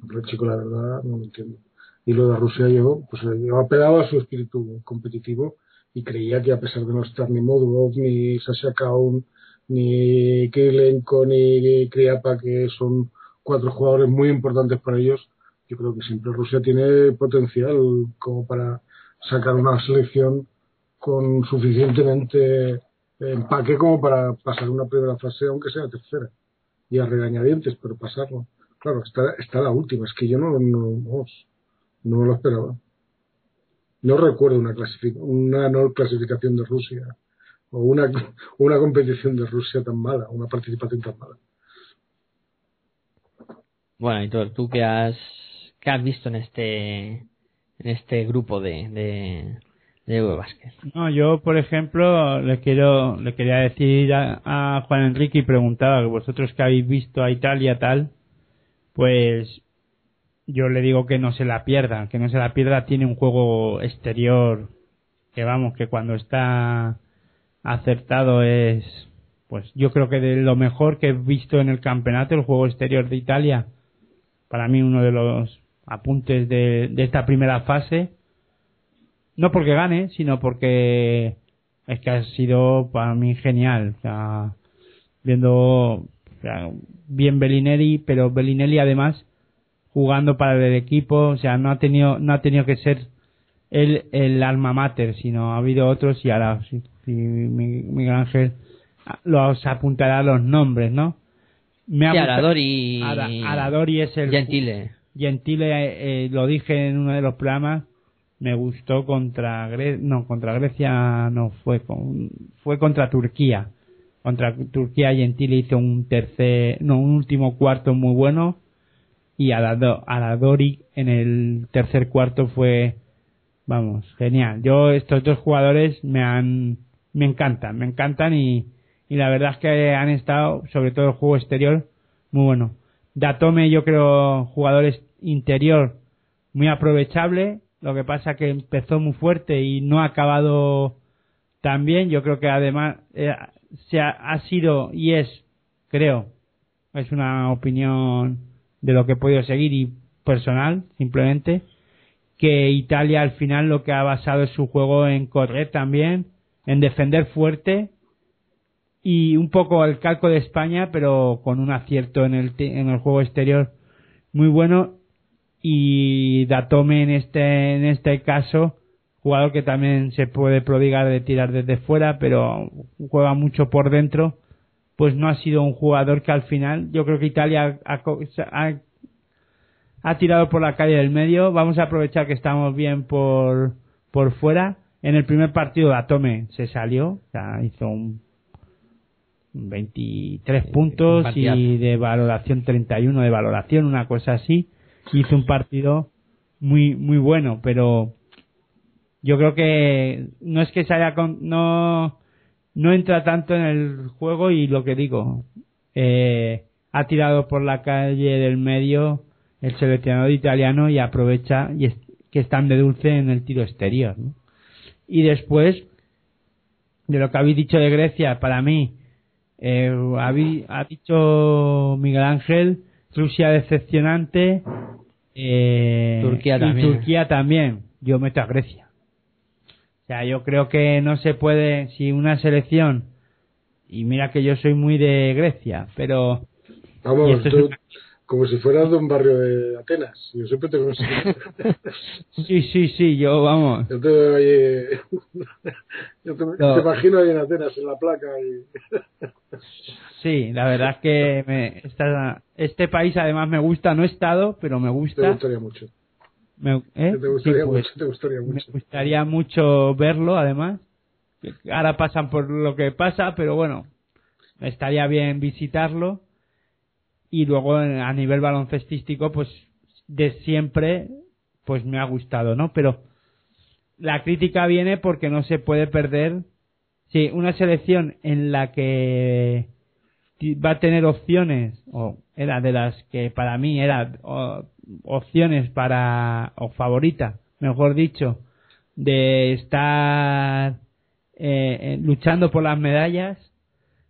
Pero el chico, la verdad, no lo entiendo. Y lo de Rusia yo, pues eh, yo apelaba a su espíritu competitivo y creía que a pesar de no estar ni Modulov, ni Sasha Kaun, ni Kirilenko, ni Kriapa, que son cuatro jugadores muy importantes para ellos, yo creo que siempre Rusia tiene potencial como para sacar una selección con suficientemente empaque como para pasar una primera fase, aunque sea tercera, y a regañadientes, pero pasarlo. Claro, está, está la última, es que yo no, no, no, lo esperaba. No recuerdo una, clasific una no clasificación de Rusia o una, una competición de Rusia tan mala, una participación tan mala. Bueno, tú, tú qué has, qué has visto en este, en este grupo de, de, Eurobasket? No, yo, por ejemplo, le quiero le quería decir a, Juan Enrique y preguntaba que vosotros que habéis visto a Italia tal, pues yo le digo que no se la pierda, que no se la pierda, tiene un juego exterior que vamos, que cuando está acertado es pues yo creo que de lo mejor que he visto en el campeonato, el juego exterior de Italia, para mí uno de los apuntes de esta primera fase, no porque gane, sino porque es que ha sido para mí genial, o sea, viendo o sea, bien Bellinelli, pero Bellinelli además jugando para el equipo, o sea, no ha tenido no ha tenido que ser el, el alma mater, sino ha habido otros y ahora sí, sí, Miguel Ángel los apuntará los nombres, ¿no? Me Sí, Aradori- Ara- Aradori es el Gentile. Gentile, eh, lo dije en uno de los programas, me gustó contra Gre no, contra Grecia no fue, con, fue contra Turquía. Contra Turquía Gentile hizo un tercer, no, un último cuarto muy bueno y Aradori en el tercer cuarto fue, vamos, genial. Yo estos dos jugadores me han, me encantan, me encantan y, y la verdad es que han estado, sobre todo el juego exterior, muy bueno. Datome yo creo jugadores interior muy aprovechable, lo que pasa que empezó muy fuerte y no ha acabado tan bien, yo creo que además eh, se ha, sido y es, creo, es una opinión de lo que he podido seguir y personal simplemente, que Italia al final lo que ha basado es su juego en correr también, en defender fuerte y un poco el calco de España, pero con un acierto en el, en el juego exterior muy bueno y Datome en este en este caso jugador que también se puede prodigar de tirar desde fuera pero juega mucho por dentro pues no ha sido un jugador que al final yo creo que Italia ha, ha, ha tirado por la calle del medio. Vamos a aprovechar que estamos bien por por fuera. En el primer partido Datome se salió o sea, hizo un 23 puntos y de valoración 31 de valoración, una cosa así. Hizo un partido muy muy bueno, pero yo creo que no es que se haya con- no no entra tanto en el juego y lo que digo eh, ha tirado por la calle del medio el seleccionador italiano y aprovecha y es- que están de dulce en el tiro exterior y después de lo que habéis dicho de Grecia para mí eh, habí- ha dicho Miguel Ángel Rusia decepcionante eh, Turquía y también. Turquía también yo meto a Grecia o sea yo creo que no se puede si una selección y mira que yo soy muy de Grecia pero y Vamos, tú, como si fueras de un barrio de Atenas. Yo siempre te consigo. sí sí sí yo vamos Yo te veo ahí, yo te, No. te imagino ahí en Atenas, en la placa. Y... sí la verdad es que me, esta- este país además me gusta no he estado pero me Te gusta gustaría mucho. Me- ¿eh? Te gustaría Sí, pues, mucho, te gustaría me mucho. gustaría mucho verlo además ahora pasan por lo que pasa pero bueno estaría bien visitarlo y luego a nivel baloncestístico pues de siempre pues me ha gustado no pero la crítica viene porque no se puede perder sí una selección en la que va a tener opciones o era de las que para mí era opciones para o favorita mejor dicho de estar eh, eh, luchando por las medallas,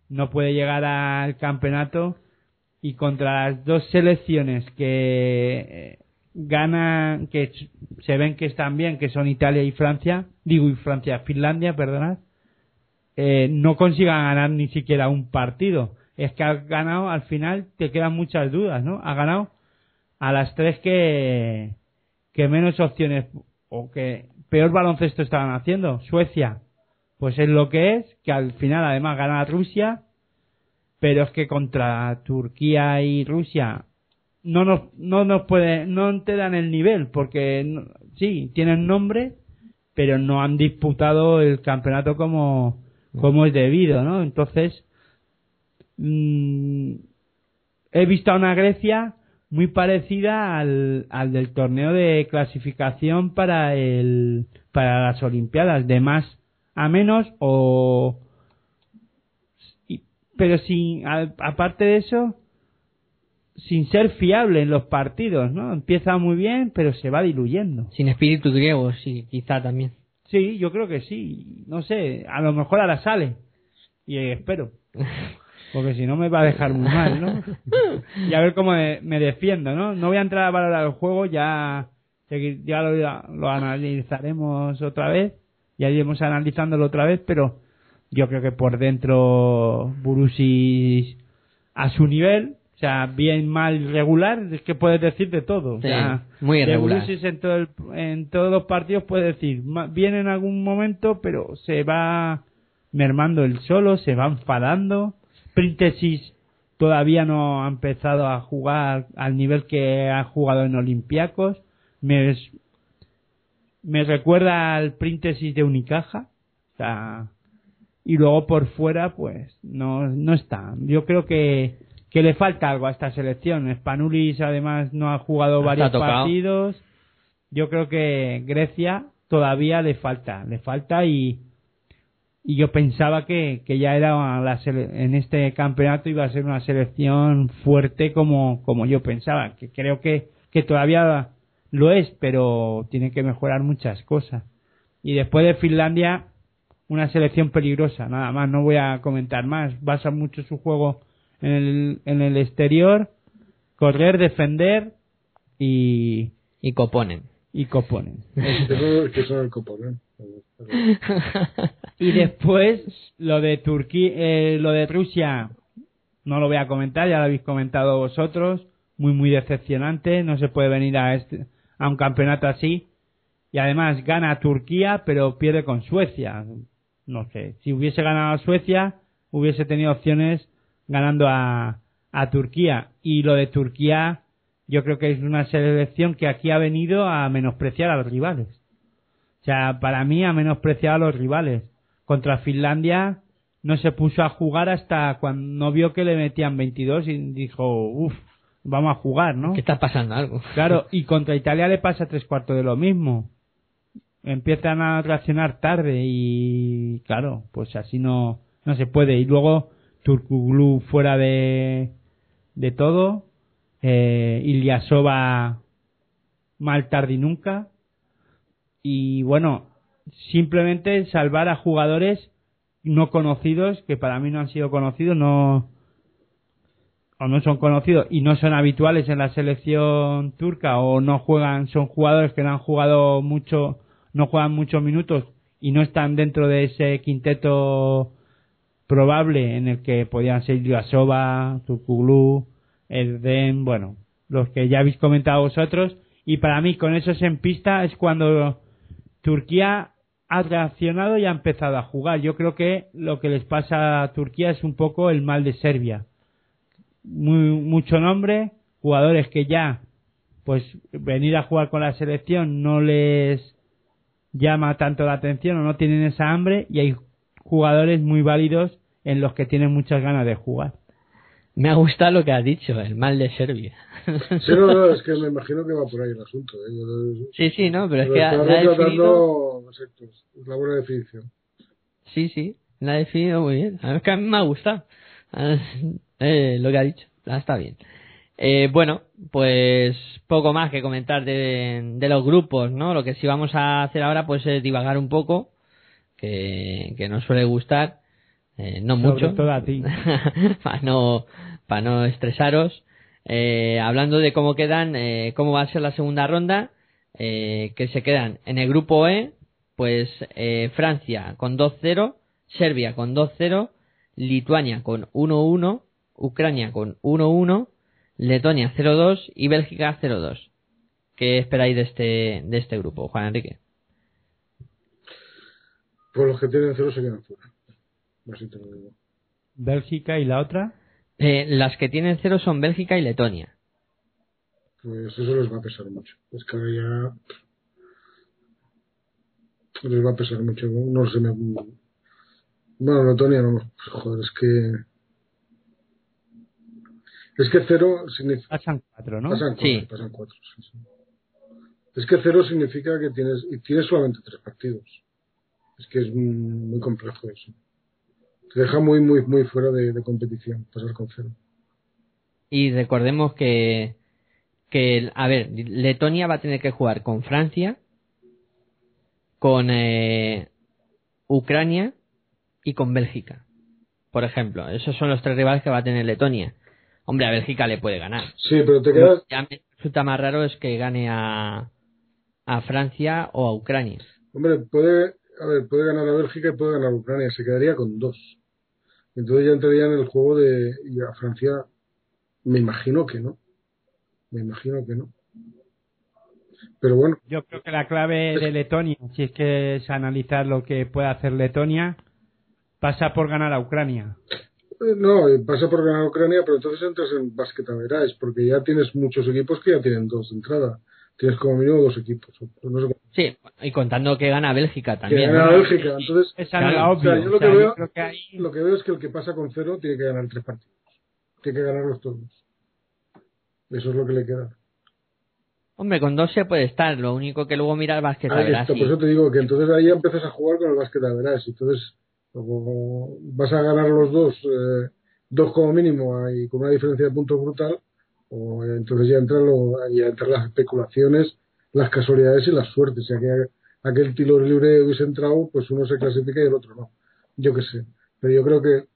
no puede llegar al campeonato y contra las dos selecciones que eh, ganan, que se ven que están bien, que son Italia y Francia, digo y Francia, Finlandia, perdonad, eh, no consigan ganar ni siquiera un partido. Es que ha ganado, al final te quedan muchas dudas, ¿no? Ha ganado a las tres que, que menos opciones o que peor baloncesto estaban haciendo. Suecia, pues es lo que es, que al final además gana Rusia, pero es que contra Turquía y Rusia no nos, no nos puede, no te dan el nivel, porque sí, tienen nombre, pero no han disputado el campeonato como, como es debido, ¿no? Entonces, mm, he visto a una Grecia muy parecida al, al del torneo de clasificación para el para las Olimpiadas, de más a menos o pero sin a- aparte de eso sin ser fiable en los partidos, ¿no? Empieza muy bien, pero se va diluyendo. Sin espíritu griego, sí, quizá también. Sí, yo creo que sí. No sé, a lo mejor ahora sale. Y eh, espero. Porque si no me va a dejar muy mal, ¿no? Y a ver cómo me, defiendo, ¿no? No voy a entrar a valorar el juego, ya, ya lo, lo analizaremos otra vez. Ya iremos analizándolo otra vez, pero yo creo que por dentro Burusis a su nivel, o sea, bien, mal, regular, es que puedes decir de todo. O sea, muy de irregular. Burusis en, todo el- en todos los partidos puede decir, bien en algún momento, pero se va mermando el solo, se va enfadando. Príntesis todavía no ha empezado a jugar al nivel que ha jugado en Olympiacos. Me, me recuerda al Príntesis de Unicaja. O sea, y luego por fuera, pues, no, no está. Yo creo que, que le falta algo a esta selección. Spanulis además no ha jugado varios partidos. Yo creo que Grecia todavía le falta, le falta y, y yo pensaba que, que ya era la sele- en este campeonato iba a ser una selección fuerte como, como yo pensaba, que creo que, que todavía lo es, pero tiene que mejorar muchas cosas. Y después de Finlandia, una selección peligrosa, nada más, no voy a comentar más. Basa mucho su juego en el, en el exterior, correr, defender y, Y coponen. y coponen. Que son el copón, ¿eh? Y después lo de Turquía, eh, lo de Rusia, no lo voy a comentar, ya lo habéis comentado vosotros, muy muy decepcionante, no se puede venir a este, a un campeonato así. Y además gana Turquía, pero pierde con Suecia. No sé, si hubiese ganado a Suecia, hubiese tenido opciones ganando a, a Turquía. Y lo de Turquía, yo creo que es una selección que aquí ha venido a menospreciar a los rivales. O sea, para mí ha menospreciado a los rivales. Contra Finlandia no se puso a jugar hasta cuando no vio que le metían 22 y dijo, uff, vamos a jugar, ¿no? ¿Qué está pasando algo? Claro, y contra Italia le pasa tres cuartos de lo mismo. Empiezan a reaccionar tarde y, claro, pues así no, no se puede. Y luego Turkuglu fuera de, de todo. Eh, Ilyasova mal tarde y nunca. Y bueno, simplemente salvar a jugadores no conocidos, que para mí no han sido conocidos, no, o no son conocidos y no son habituales en la selección turca o no juegan, son jugadores que no han jugado mucho, no juegan muchos minutos y no están dentro de ese quinteto probable en el que podían ser Ilyasova, Turkuglu, Erden, bueno, los que ya habéis comentado vosotros y para mí con esos en pista es cuando Turquía ha reaccionado y ha empezado a jugar. Yo creo que lo que les pasa a Turquía es un poco el mal de Serbia muy, mucho nombre, jugadores que ya, pues venir a jugar con la selección no les llama tanto la atención o no tienen esa hambre y hay jugadores muy válidos en los que tienen muchas ganas de jugar. Me ha gustado lo que has dicho, el mal de Serbia. Sí, no, no, es que me imagino que va por ahí el asunto. ¿eh? Sí, sí, no, pero es que está la ha definido... retratando, exacto, es la buena definición. Sí, sí, la ha definido muy bien. A mí es que a mí me ha gustado eh, lo que ha dicho. Está bien. Eh, bueno, pues poco más que comentar de, de los grupos, ¿no? Lo que sí vamos a hacer ahora pues es divagar un poco que, que nos suele gustar, eh, no Sobre mucho, todo a ti. para no, para no estresaros. Eh, hablando de cómo quedan, eh, cómo va a ser la segunda ronda, eh, que se quedan en el grupo E, pues eh, Francia con 2-0, Serbia con 2-0, Lituania con 1-1, Ucrania con 1-1, Letonia 0-2 y Bélgica 0-2. ¿Qué esperáis de este, de este grupo, Juan Enrique? Pues los que tienen cero se quedan fuera. Así te lo digo. Bélgica y la otra. Eh, las que tienen cero son Bélgica y Letonia. Pues eso les va a pesar mucho. Es que ahora ya les va a pesar mucho. No sé, me... Bueno, Letonia no. Joder, es que... Es que cero significa... Pasan cuatro, ¿no? Pasan cuatro, Sí. pasan cuatro, sí, sí. Es que cero significa que tienes... Y tienes solamente tres partidos. Es que es mm, muy complejo eso. Te deja muy, muy, muy fuera de, de competición pasar con cero. Y recordemos que, que, a ver, Letonia va a tener que jugar con Francia, con eh, Ucrania y con Bélgica. Por ejemplo, esos son los tres rivales que va a tener Letonia. Hombre, a Bélgica le puede ganar. Sí, pero te Lo quedas... que ya me resulta más raro es que gane a, a Francia o a Ucrania. Hombre, puede, a ver, puede ganar a Bélgica y puede ganar a Ucrania, se quedaría con dos. Entonces ya entraría en el juego de y a Francia, me imagino que no. Me imagino que no. Pero bueno, Yo creo que la clave de Letonia, si es que es analizar lo que puede hacer Letonia, pasa por ganar a Ucrania. Eh, no, eh, pasa por ganar a Ucrania, pero entonces entras en basket average, porque ya tienes muchos equipos que ya tienen dos de entrada. Tienes como mínimo dos equipos. No sé Sí, y contando que gana Bélgica que también. gana ¿no? a Bélgica. Entonces, Esa no Claro, era o sea, obvio. yo lo O sea, que veo- creo que ahí- lo que veo es que el que pasa con cero tiene que ganar tres partidos. Tiene que ganarlos todos. Eso es lo que le queda. Hombre, con dos se puede estar, lo único que luego mira el básquet, Ahí verás está, si- por eso te digo que entonces ahí ya empiezas a jugar con el básquet a verás. Entonces, como vas a ganar los dos, eh, dos como mínimo, y con una diferencia de puntos brutal, o entonces ya entran, lo, ya entran las especulaciones, las casualidades y las suertes. Si aquel, aquel tiro libre hubiese entrado, pues uno se clasifica y el otro no. Yo qué sé. Pero yo creo que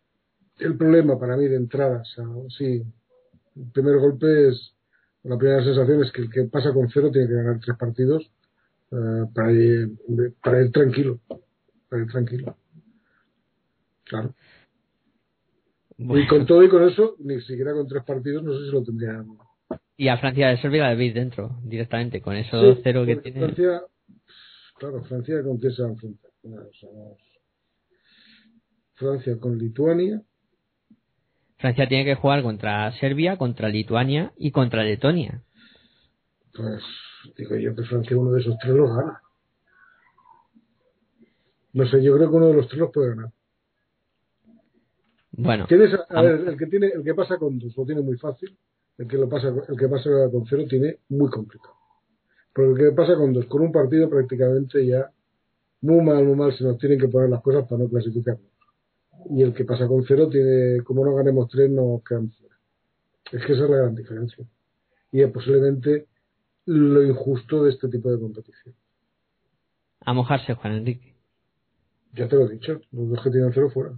el problema para mí de entrada, o sea, sí, el primer golpe es, la primera sensación es que el que pasa con cero tiene que ganar tres partidos eh, para, ir, para ir tranquilo. Para ir tranquilo. Claro. Bueno, Y con todo y con eso, ni siquiera con tres partidos, no sé si lo tendría. y a Francia de Serbia la veis dentro, directamente, con eso Sí, cero que tiene. Francia, claro, Francia con quién se va a enfrentar. Mira, o sea, vamos. Francia con Lituania. Francia tiene que jugar contra Serbia, contra Lituania y contra Letonia. Pues digo yo que Francia uno de esos tres los gana. No sé, yo creo que uno de los tres los puede ganar. Bueno, Tienes, a ver, el que tiene, el que pasa con dos lo tiene muy fácil, el que lo pasa, el que pasa con cero tiene muy complicado. Porque el que pasa con dos, con un partido prácticamente ya muy mal, muy mal se nos tienen que poner las cosas para no clasificarnos. Y el que pasa con cero tiene, como no ganemos tres, nos quedamos fuera. Es que esa es la gran diferencia. Y es posiblemente lo injusto de este tipo de competición. a mojarse, Juan Enrique. Ya te lo he dicho, los dos que tienen cero fuera.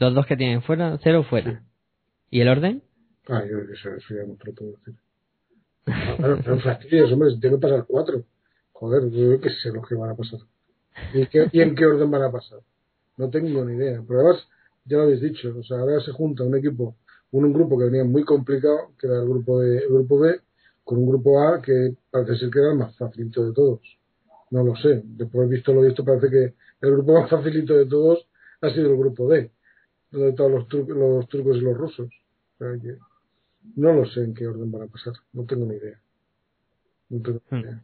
Los dos que tienen fuera, cero fuera. ¿Y el orden? Ah, yo eso, eso ya no te lo puedo decir. Claro, no fastidies, hombre, tengo que pasar cuatro. Joder, yo qué sé lo que van a pasar. ¿Y, qué- y en qué orden van a pasar? No tengo ni idea. Pero además, ya lo habéis dicho, o sea, ahora se junta un equipo, un, un grupo que venía muy complicado, que era el grupo de el grupo B, con un grupo A que parece ser que era el más facilito de todos. No lo sé. Después visto lo visto, parece que el grupo más facilito de todos ha sido el grupo D, donde todos los, tru- los turcos y los rusos. O sea que no lo sé en qué orden van a pasar. No tengo ni idea. No tengo ni Hmm. idea.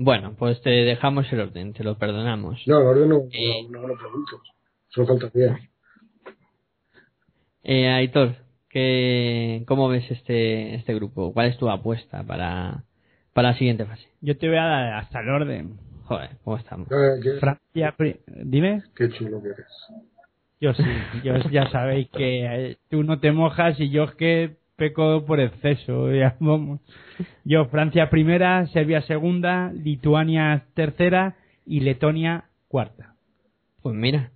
Bueno, pues te dejamos el orden, te lo perdonamos. No, el orden no, Eh. no, no lo pregunto. Solo faltaría. Eh, Aitor, ¿qué, ¿cómo ves este, este grupo? ¿Cuál es tu apuesta para, para la siguiente fase? Yo te voy a dar hasta el orden. Joder, ¿cómo estamos? Ah, Francia, dime. qué chulo que eres. Yo sí, yo ya sabéis que eh, tú no te mojas y yo es que peco por exceso, ya vamos. Yo Francia primera, Serbia segunda, Lituania tercera y Letonia cuarta. Pues mira,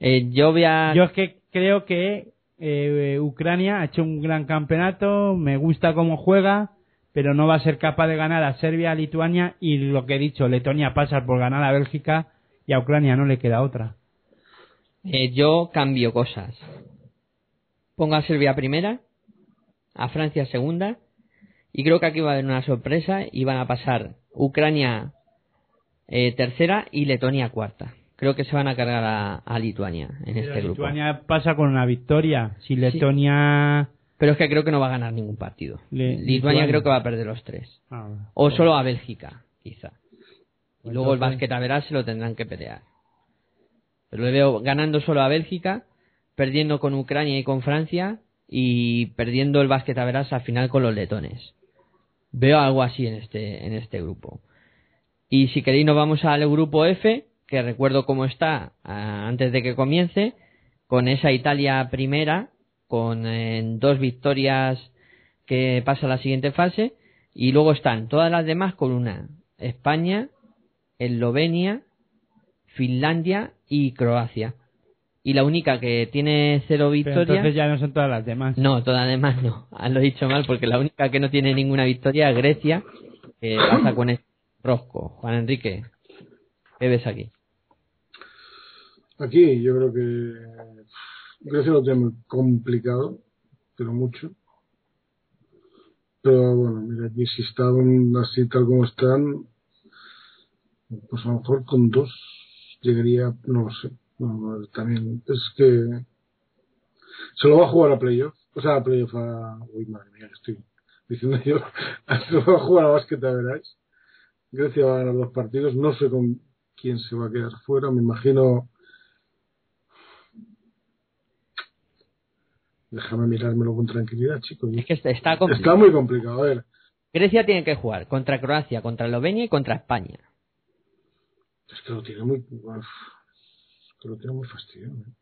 eh, yo voy a... Yo es que creo que eh, Ucrania ha hecho un gran campeonato, me gusta cómo juega, pero no va a ser capaz de ganar a Serbia, a Lituania y lo que he dicho, Letonia pasa por ganar a Bélgica y a Ucrania no le queda otra. Eh, yo cambio cosas. Pongo a Serbia primera, a Francia segunda, y creo que aquí va a haber una sorpresa y van a pasar Ucrania eh, tercera y Letonia cuarta. Creo que se van a cargar a, a Lituania en Pero este grupo. Lituania pasa con una victoria. Si Letonia... Pero es que creo que no va a ganar ningún partido. Le- Lituania, Lituania. creo que va a perder los tres. Ah, O solo a Bélgica, quizá. Y luego el básquet a verás se lo tendrán que pelear. Pero le veo ganando solo a Bélgica, perdiendo con Ucrania y con Francia y perdiendo el básquet a verás al final con los letones. Veo algo así en este, en este grupo. Y si queréis nos vamos al grupo F, que recuerdo cómo está ah, antes de que comience, con esa Italia primera, con eh, dos victorias que pasa a la siguiente fase, y luego están todas las demás con una. España, Eslovenia, Finlandia y Croacia. Y la única que tiene cero Pero victorias... entonces ya no son todas las demás. No, todas las demás no. Ah, Lo dicho mal porque la única que no tiene ninguna victoria es Grecia, que pasa con el rosco. Juan Enrique, ¿qué ves aquí? Aquí yo creo que Grecia lo tiene muy complicado, pero mucho. Pero bueno, mira, aquí si están así tal como están, pues a lo mejor con dos llegaría, no lo sé. No, no, también es que se lo va a jugar a playoff, o sea, a playoff a... Uy, madre mía, que estoy diciendo yo. se lo va a jugar a básquet, a veráis. Grecia va a ganar los partidos, no sé con quién se va a quedar fuera, me imagino Déjame mirármelo con tranquilidad, chicos. Es que está, está complicado. Está muy complicado. A ver, Grecia tiene que jugar contra Croacia, contra Eslovenia y contra España. Es que lo tiene muy. uf, es que lo tiene muy fastidiado. ¿eh?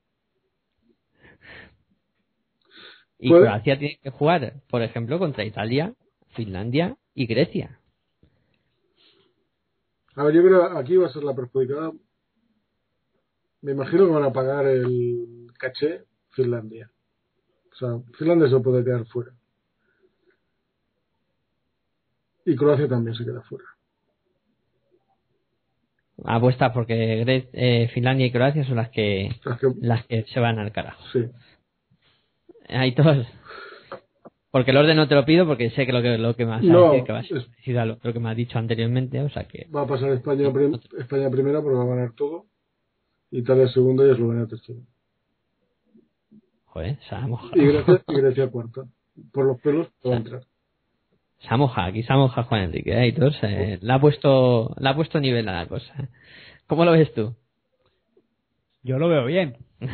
Y Croacia tiene que jugar, por ejemplo, contra Italia, Finlandia y Grecia. A ver, yo creo que aquí va a ser la perjudicada. Me imagino que van a pagar el caché Finlandia. O sea, Finlandia se puede quedar fuera. Y Croacia también se queda fuera. Apuesta porque Gre- eh, Finlandia y Croacia son las que las que se van al carajo. sí. Hay todos. Porque el orden no te lo pido porque sé que lo que, lo que a No, que va a ser es- parecido a lo, lo que me has dicho anteriormente, o sea que Va a pasar España, prim- España primera porque va a ganar todo. Italia segunda y Eslovenia tercera. joder, se ha mojado. Y Grecia, y Grecia cuarta. Por los pelos va a entrar. Mojado, aquí mojado Juan Enrique, ¿eh? Aitor, se- le ha puesto, le ha puesto nivel a la cosa. ¿Cómo lo ves tú? Yo lo veo bien.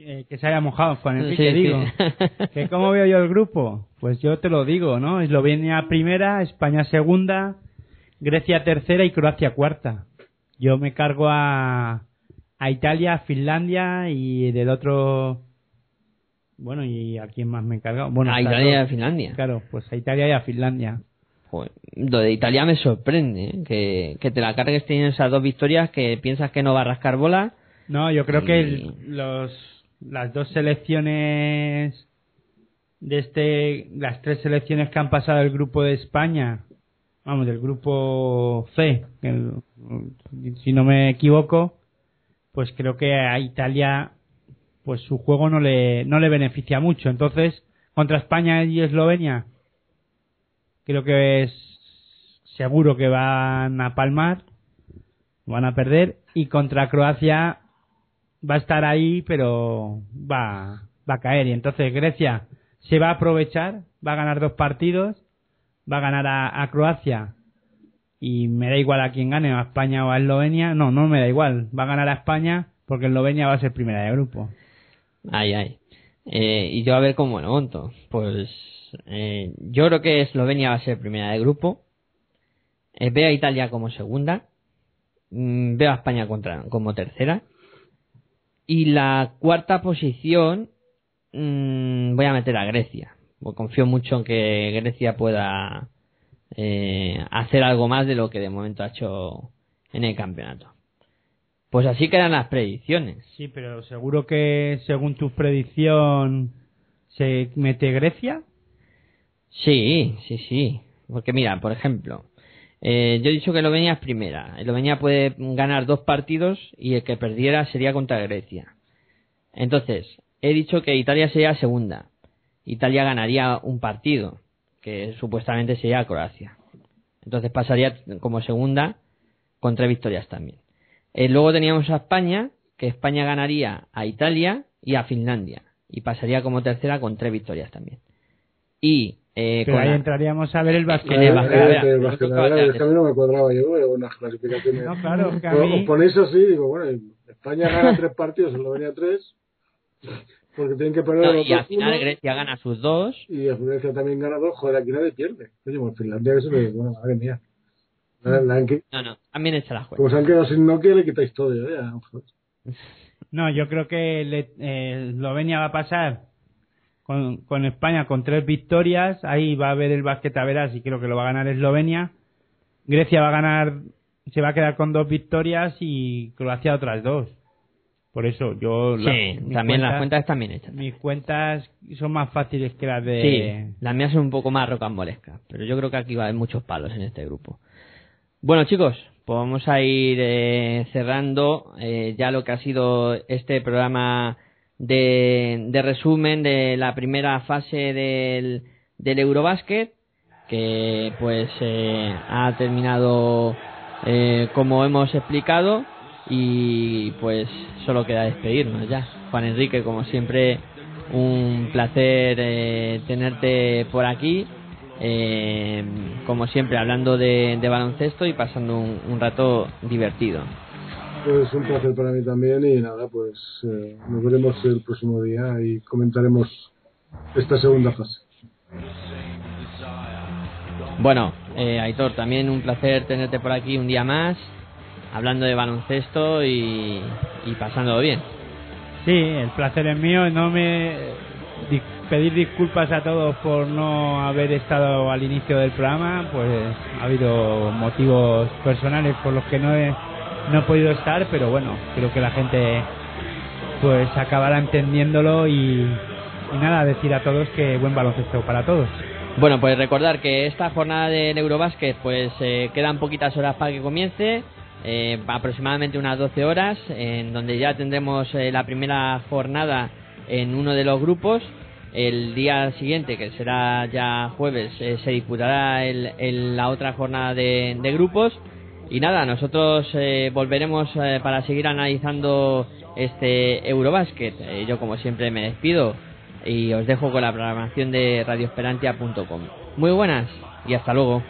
Eh, que se haya mojado Juan Enrique, Sí, sí. digo. ¿Que ¿Cómo veo yo el grupo? Pues yo te lo digo, ¿no? Eslovenia primera, España segunda, Grecia tercera y Croacia cuarta. Yo me cargo a, a Italia, a Finlandia y del otro... Bueno, ¿y a quién más me he cargado? Bueno, a Italia y a. Finlandia. Claro, pues a Italia y a Finlandia. Joder, lo de Italia me sorprende, ¿eh? que, que te la cargues teniendo esas dos victorias que piensas que no va a rascar bola. No, yo creo que el- los, las dos selecciones de este, las tres selecciones que han pasado del grupo de España, vamos, del grupo C, el- si no me equivoco, pues creo que a Italia, pues su juego no le, no le beneficia mucho. Entonces, contra España y Eslovenia, creo que es seguro que van a palmar, van a perder, y contra Croacia va a estar ahí, pero va, va a caer. Y entonces Grecia se va a aprovechar, va a ganar dos partidos, va a ganar a, a Croacia y me da igual a quién gane, a España o a Eslovenia. No, no me da igual, va a ganar a España porque Eslovenia va a ser primera de grupo. Ay, ay. Eh, y yo a ver cómo lo monto. Pues eh, yo creo que Eslovenia va a ser primera de grupo. Eh, veo a Italia como segunda. Mm, veo a España contra, como tercera. Y la cuarta posición mm, voy a meter a Grecia. Porque confío mucho en que Grecia pueda hacer algo más de lo que de momento ha hecho en el campeonato. Pues así quedan las predicciones. Sí, pero seguro que según tu predicción se mete Grecia. Sí, sí, sí. Porque mira, por ejemplo, eh, yo he dicho que Eslovenia es primera. Eslovenia puede ganar dos partidos y el que perdiera sería contra Grecia. Entonces, he dicho que Italia sería segunda. Italia ganaría un partido, que supuestamente sería Croacia. Entonces pasaría como segunda con tres victorias también. Eh, luego teníamos a España, que España ganaría a Italia y a Finlandia. Y pasaría como tercera con tres victorias también. Y eh, Pero con ahí la- entraríamos a ver el básquet. En el Eh, eh, el me cuadraba yo unas clasificaciones. No, claro, que a O- mí- Os ponéis así, digo, bueno, España gana tres partidos, Eslovenia tres, porque tienen que perder no, los y al dos final uno, Grecia gana sus dos. y a Grecia también gana dos, joder, aquí nadie pierde. Oye, pues Finlandia eso le bueno, madre mía. La- la que- No, no, también echa la juega. se han quedado sin Nokia, le quitáis todo. No, yo creo que le- eh, Eslovenia va a pasar con, con España con tres victorias. Ahí va a haber el básquet a veras y creo que lo va a ganar Eslovenia. Grecia va a ganar, se va a quedar con dos victorias y Croacia otras dos. Por eso yo Sí, también las cuentas- cuentas están bien hechas. Mis cuentas son más fáciles que las de. Sí, las mías son un poco más rocambolescas, pero yo creo que aquí va a haber muchos palos en este grupo. Bueno, chicos, pues vamos a ir eh, cerrando eh, ya lo que ha sido este programa de, de resumen de la primera fase del, del Eurobasket, que pues eh, ha terminado eh, como hemos explicado y pues solo queda despedirnos ya. Juan Enrique, como siempre, un placer eh, tenerte por aquí. Eh, como siempre, hablando de, de baloncesto y pasando un, un rato divertido. Pues un placer para mí también y nada, pues eh, nos veremos el próximo día y comentaremos esta segunda fase. Bueno, eh, Aitor, también un placer tenerte por aquí un día más, hablando de baloncesto y, y pasándolo bien. Sí, el placer es mío. No me pedir disculpas a todos por no haber estado al inicio del programa. Pues ha habido motivos personales por los que no he, no he podido estar, pero bueno, creo que la gente pues acabará entendiéndolo y, y nada, decir a todos que buen baloncesto para todos. Bueno, pues recordar que esta jornada del Eurobasket, pues eh, quedan poquitas horas para que comience, eh, aproximadamente unas 12 horas, en donde ya tendremos eh, la primera jornada en uno de los grupos. El día siguiente, que será ya jueves, eh, se disputará el- el- la otra jornada de, de grupos. Y nada, nosotros eh, volveremos eh, para seguir analizando este Eurobasket. Eh, yo, como siempre, me despido y os dejo con la programación de radioesperantia.com. Muy buenas y hasta luego.